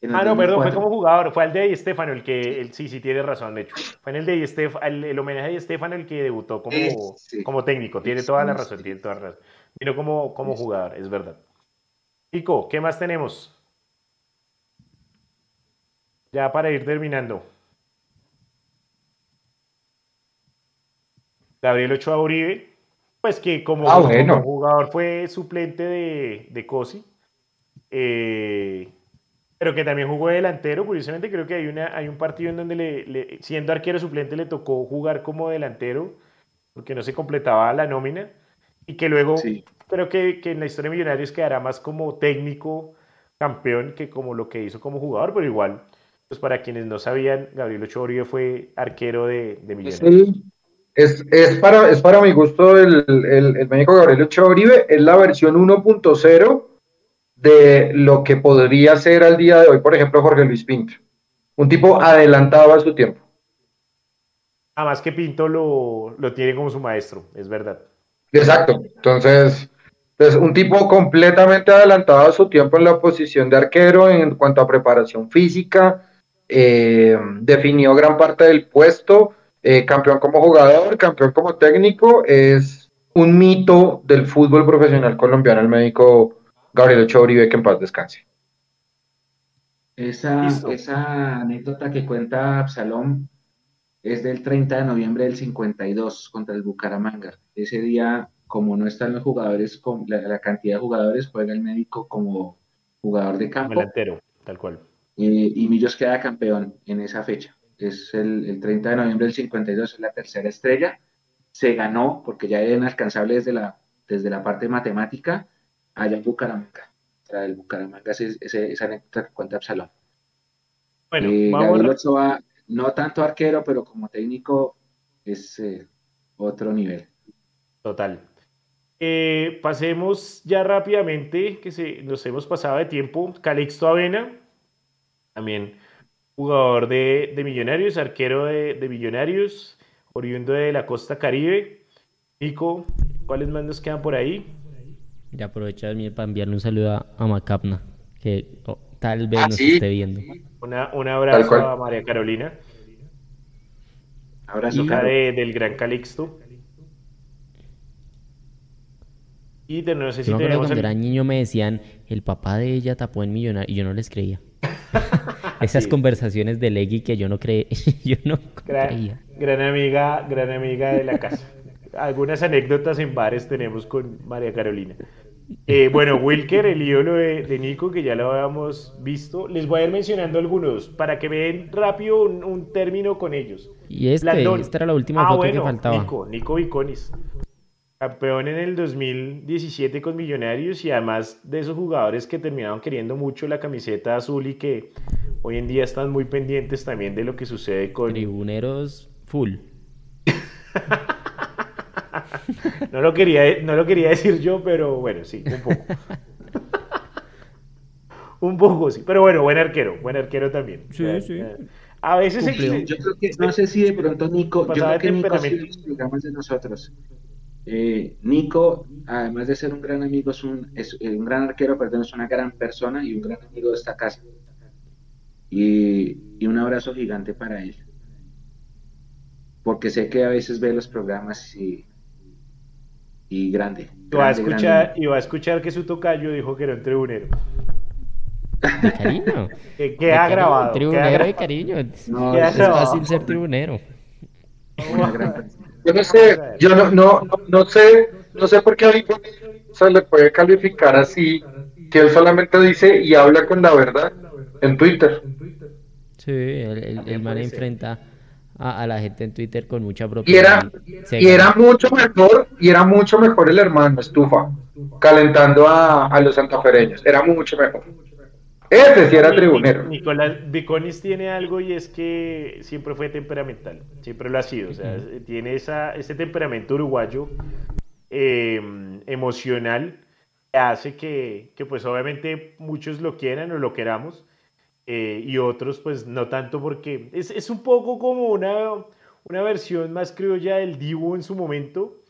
Ah, no, perdón, fue 2004. como jugador, fue al de Di Stefano el que, el, sí, sí, tiene razón, de hecho. Fue en el de Di Stef- el, el homenaje a Di Stefano el que debutó como, como técnico, tiene toda la razón, tiene toda la razón. Vino como, como jugador, es verdad. Pico, ¿qué más tenemos? Ya para ir terminando. Gabriel Ochoa Uribe, pues que como, Ah, como jugador fue suplente de, de Cosi, eh, pero que también jugó de delantero. Curiosamente, creo que hay, una, hay un partido en donde, le, le- siendo arquero suplente, le tocó jugar como delantero, porque no se completaba la nómina, y que luego Sí. creo que, que en la historia de Millonarios quedará más como técnico campeón que como lo que hizo como jugador, pero igual, pues para quienes no sabían, Gabriel Ochoa Uribe fue arquero de, de Millonarios. el- es, es para, es para mi gusto el, el, el médico Gabriel Ochoa Uribe, es la versión 1.0 de lo que podría ser al día de hoy, por ejemplo, Jorge Luis Pinto. Un tipo adelantado a su tiempo. Además que Pinto lo, lo tiene como su maestro, es verdad. Exacto. Entonces, es un tipo completamente adelantado a su tiempo en la posición de arquero en cuanto a preparación física. eh, definió gran parte del puesto. eh, campeón como jugador, campeón como técnico. Es un mito del fútbol profesional colombiano, el médico Gabriel Ochoa Uribe, que en paz descanse. Esa, Listo. esa anécdota que cuenta Absalón es del 30 de noviembre del 52 contra el Bucaramanga. Ese día, como no están los jugadores, con la, la cantidad de jugadores, juega el médico como jugador de campo delantero, tal cual. eh, y Millos queda campeón en esa fecha. Es el, el 30 de noviembre del 52, es la tercera estrella. Se ganó, porque ya era inalcanzable desde la, desde la parte matemática, allá en Bucaramanga. El Bucaramanga, ese- ese- esa anécdota que cuenta Absalón. Bueno, Eh, vamos Gabriel a- Ochoa, no tanto arquero, pero como técnico es eh, otro nivel. Total. Eh, pasemos ya rápidamente, que se, nos hemos pasado de tiempo. Calixto Avena, también jugador de, de Millonarios, arquero de, de Millonarios, oriundo de la costa Caribe. Nico, ¿cuáles más nos quedan por ahí? Ya aprovecho también para enviarle un saludo a, a Macapna, que oh, tal vez Ah, nos sí. esté viendo. Una- un abrazo a María Carolina, Abrazo, hija de- del gran Calixto. Y de- no sé si Yo me acuerdo cuando el- era niño me decían, el papá de ella tapó en Millonario, y yo no les creía. Esas Sí. conversaciones de Legui que yo no creía, yo no Gran, creía. gran amiga, gran amiga de la casa. Algunas anécdotas en bares tenemos con María Carolina. Eh, bueno, Wilker, el ídolo de, de Nico, que ya lo habíamos visto. Les voy a ir mencionando algunos para que vean rápido un, un término con ellos. Y este, esta era la última Ah, foto bueno, que faltaba. Nico, Nico Viconis. Campeón en el 2017 con Millonarios y además de esos jugadores que terminaron queriendo mucho la camiseta azul y que hoy en día están muy pendientes también de lo que sucede con... Tribuneros full. no, lo quería, no lo quería decir yo, pero bueno, sí, un poco. un poco, sí. Pero bueno, buen arquero, buen arquero también. Sí, sí. A veces Yo creo que, no sé si de pronto Nico, yo creo que Nico sí los programas de nosotros. Eh, Nico, además de ser un gran amigo, es un, es eh, un gran arquero, perdón, es una gran persona y un gran amigo de esta casa. Y, y, un abrazo gigante para él. Porque sé que a veces ve los programas y, y grande. y, va a escuchar, y va a escuchar que su tocayo dijo que era un tribunero. De cariño. que, ha grabado. Tribunero de cariño. No, es fácil ser tribunero. Yo no sé, yo no, no, no, sé, no sé por qué a se le puede calificar así, que él solamente dice y habla con la verdad en Twitter. Sí, el, el, man enfrenta a, la gente en Twitter con mucha propiedad. Y era, y era mucho mejor, y era mucho mejor el hermano Estufa, calentando a, a los santafereños, era mucho mejor. Ese sí era tribunero. Nicolás Viconis tiene algo y es que siempre fue temperamental, siempre lo ha sido. O sea, tiene esa, ese temperamento uruguayo em, emocional que hace que, que, pues obviamente muchos lo quieran o lo queramos eh, y otros pues no tanto porque es, es, un poco como una, una versión más criolla del Divo en su momento.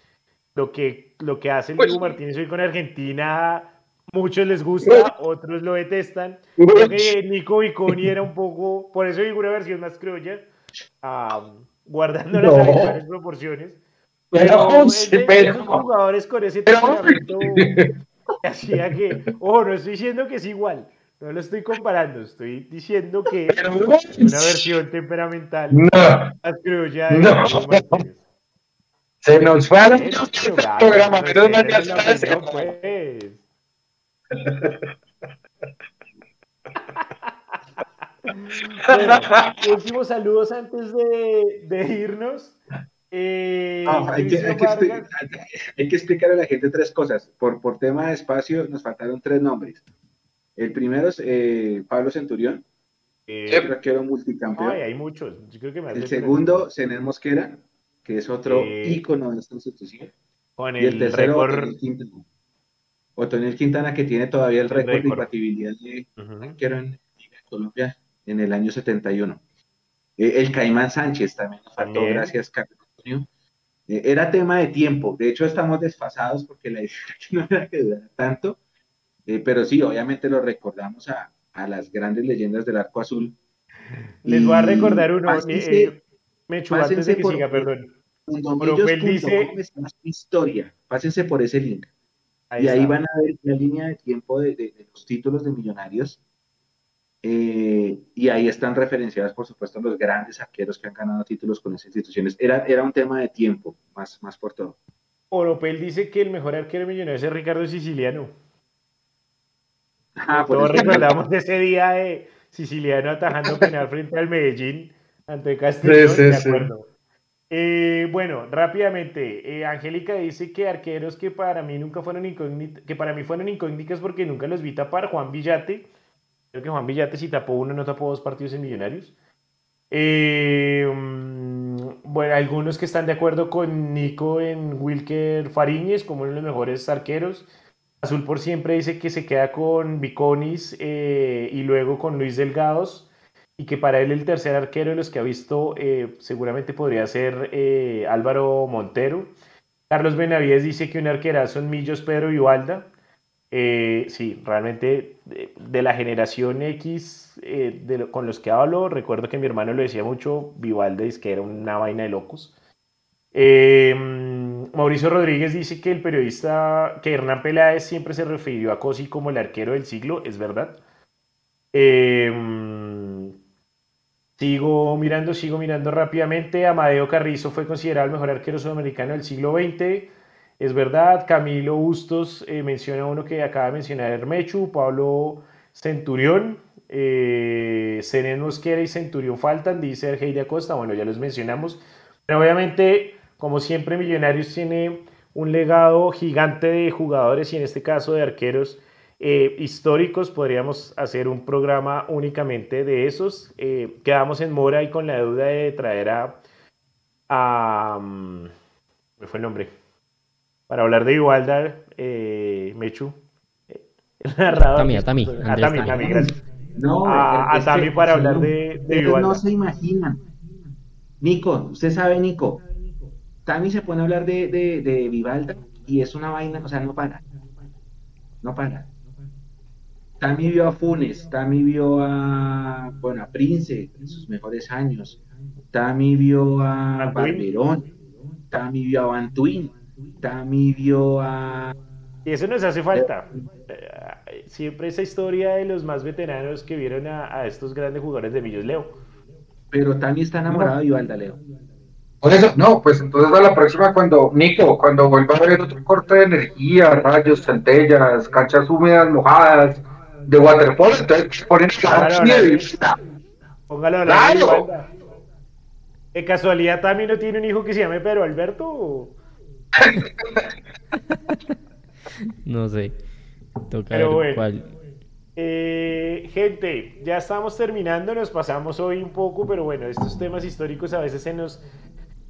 Lo que, lo que hace el pues Divo Martínez hoy con Argentina Muchos les gusta, otros lo detestan. Creo que Nico Viconi era un poco, por eso digo una versión más criolla, guardando las habituales proporciones. Pero, pero, jugadores con ese temperamento que hacía que, ojo, no estoy diciendo que es igual, no lo estoy comparando, estoy diciendo que es una versión temperamental no, más criolla. No. Se nos va a programa, pero no ya pues últimos saludos antes de, irnos. Eh, hay, que, explicar, a la gente tres cosas. Por, por tema de espacio nos faltaron tres nombres. El primero es eh, Pablo Centurión, eh, que era multicampeón. hay muchos. el segundo, Zenel Mosquera, que es otro ícono de esta institución. y el, tercero, Otoniel Quintana, que tiene todavía el récord de imbatibilidad de en Colombia en el año 71. Eh, el Caimán Sánchez también nos faltó, gracias, Carlos Antonio. Eh, era tema de tiempo, de hecho estamos desfasados porque la idea no era que durara tanto, eh, pero sí, obviamente lo recordamos a, a, las grandes leyendas del arco azul. Les voy a recordar uno, me antes de que siga, perdón. Dice... Historia, pásense por ese link y ahí van a ver la línea de tiempo de, los títulos de millonarios. Eh, y ahí están referenciadas, por supuesto, los grandes arqueros que han ganado títulos con esas instituciones. Era, era un tema de tiempo, más, más por todo. Oropel dice que el mejor arquero millonario es Ricardo Siciliano. Ah, Todos recordamos ese día de Siciliano atajando penal frente al Medellín ante Castillo, de acuerdo. Eh, bueno, rápidamente, eh, Angélica dice que arqueros que para mí nunca fueron incógnitas, que para mí fueron incógnitas porque nunca los vi tapar, Juan Villate, creo que Juan Villate si tapó uno no tapó dos partidos en Millonarios. Eh, mm, bueno, algunos que están de acuerdo con Nico en Wilker Fariñez como uno de los mejores arqueros. Azul por siempre dice que se queda con Viconis y luego con Luis Delgados y que para él el tercer arquero de los que ha visto eh, seguramente podría ser eh, Álvaro Montero. Carlos Benavides dice que un arquerazo son Millos, Pedro. Eh, sí, realmente de, la generación X con los que hablo, recuerdo que mi hermano lo decía mucho, Vivalda dice que era una vaina de locos. Mauricio Rodríguez dice que el periodista, que Hernán Peláez siempre se refirió a Cosi como el arquero del siglo, es verdad. Eh, Sigo mirando, sigo mirando rápidamente. Amadeo Carrizo fue considerado el mejor arquero sudamericano del siglo XX. Es verdad, Camilo Bustos eh, menciona uno que acaba de mencionar Hermechu, Pablo Centurión, eh, Mosquera y Centurión faltan, dice Argeida Acosta. Bueno, ya los mencionamos. Pero obviamente, como siempre, Millonarios tiene un legado gigante de jugadores y en este caso de arqueros eh, históricos. Podríamos hacer un programa únicamente de esos. Eh, quedamos en mora y con la duda de traer a... a mm, ¿Me fue el nombre? Para hablar de igualdad, eh, Mechu. El narrador. Tami, a Tami. A Tami, Tami, gracias. No, a, a Tami para hablar de, de No se imaginan. Nico, usted sabe, Nico, Tami se pone a hablar de, de, de Vivalda y es una vaina, o sea, no para. No para. Tami vio a Funes, Tami vio a, bueno, a Prince en sus mejores años, Tami vio a Barberón, Tami vio a Bantuin, Tami vio a... Y eso nos hace falta. Eh, siempre esa historia de los más veteranos que vieron a, estos grandes jugadores de Millos Leo. Pero Tami está enamorado de Vivalda, Leo. Por eso, no, pues entonces a la próxima cuando, Nico, cuando vuelva a haber otro corte de energía, rayos, centellas, canchas húmedas, mojadas, de waterpolo, entonces ponen Póngalo a claro. ¿De casualidad también no tiene un hijo que se llame Pedro Alberto? no sé. Toca Pero bueno. cuál. Eh, gente, ya estamos terminando, nos pasamos hoy un poco, pero bueno, estos temas históricos a veces se nos,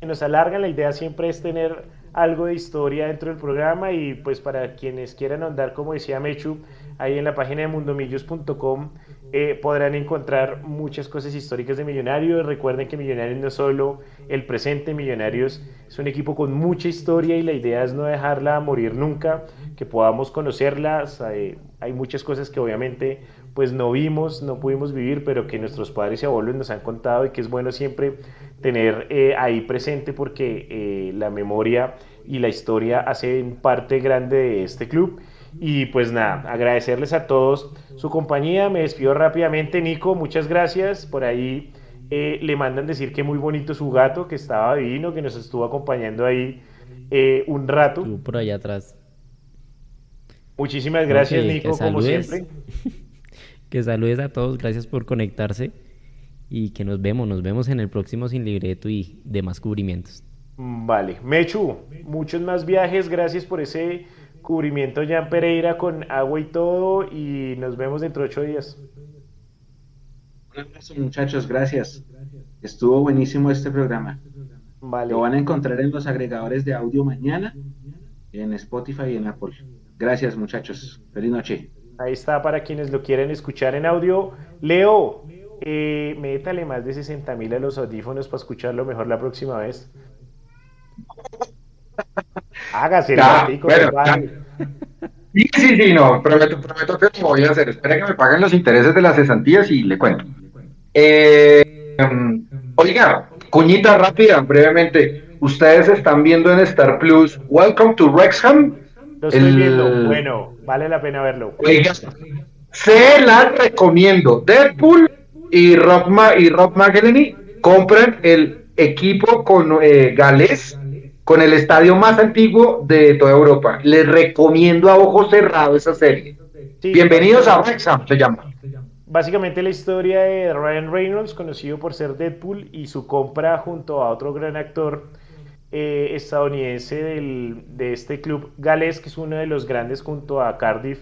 nos alargan. La idea siempre es tener algo de historia dentro del programa y pues para quienes quieran andar, como decía Mechu, ahí en la página de mundomillos.com eh, podrán encontrar muchas cosas históricas de Millonarios. Recuerden que Millonarios no es solo el presente, Millonarios es un equipo con mucha historia y la idea es no dejarla morir nunca, que podamos conocerlas. Hay muchas cosas que obviamente pues no vimos, no pudimos vivir, pero que nuestros padres y abuelos nos han contado y que es bueno siempre tener eh, ahí presente porque eh, la memoria y la historia hacen parte grande de este club. Y pues nada, agradecerles a todos su compañía. Me despido rápidamente, Nico. Muchas gracias. Por ahí eh, le mandan decir que muy bonito su gato, que estaba divino, que nos estuvo acompañando ahí eh, un rato. por allá atrás. Muchísimas gracias, Nico, como siempre. que saludes a todos, gracias por conectarse y que nos vemos, nos vemos en el próximo Sin Libreto y demás cubrimientos. Vale, Mechu, muchos más viajes, gracias por ese cubrimiento ya en Pereira con agua y todo y nos vemos dentro de ocho días. Un abrazo muchachos, gracias. Estuvo buenísimo este programa. Vale. Lo van a encontrar en los agregadores de audio mañana, en Spotify y en Apple. Gracias muchachos. Feliz noche. Ahí está para quienes lo quieren escuchar en audio. Leo, eh, métale más de 60 mil a los audífonos para escucharlo mejor la próxima vez. Hágase, Sí, sí, sí, no, prometo, prometo que lo voy a hacer. Espera que me paguen los intereses de las cesantías y le cuento. Eh, oiga, cuñita rápida, brevemente. Ustedes están viendo en Star Plus Welcome to Wrexham. Lo estoy viendo, bueno, vale la pena verlo. Oiga, se la recomiendo. Deadpool y Rob, Ma y Rob compran el equipo con eh, galés con el estadio más antiguo de toda Europa. Les recomiendo a ojo cerrado esa serie. Bienvenidos a Wrexham, se llama. Básicamente la historia de Ryan Reynolds, conocido por ser Deadpool, y su compra junto a otro gran actor eh, estadounidense de este club galés, que es uno de los grandes junto a Cardiff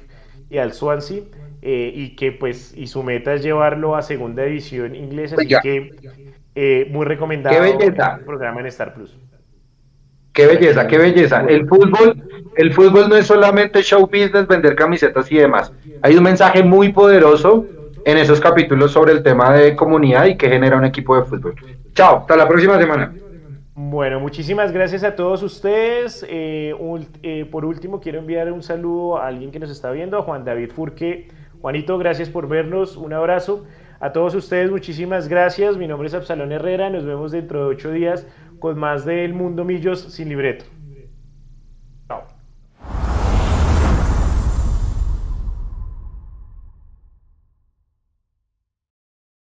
y al Swansea, eh, y que pues, y su meta es llevarlo a segunda división inglesa, así que eh, muy recomendado el programa en Star Plus. Qué belleza, qué belleza. El fútbol, el fútbol no es solamente show business, vender camisetas y demás. Hay un mensaje muy poderoso en esos capítulos sobre el tema de comunidad y que genera un equipo de fútbol. Chao, hasta la próxima semana. Bueno, muchísimas gracias a todos ustedes. Eh, eh, por último, quiero enviar un saludo a alguien que nos está viendo, a Juan David Furque. Juanito, gracias por vernos. Un abrazo. A todos ustedes, muchísimas gracias. Mi nombre es Absalón Herrera. Nos vemos dentro de ocho días con más del Mundo Millos sin libreto.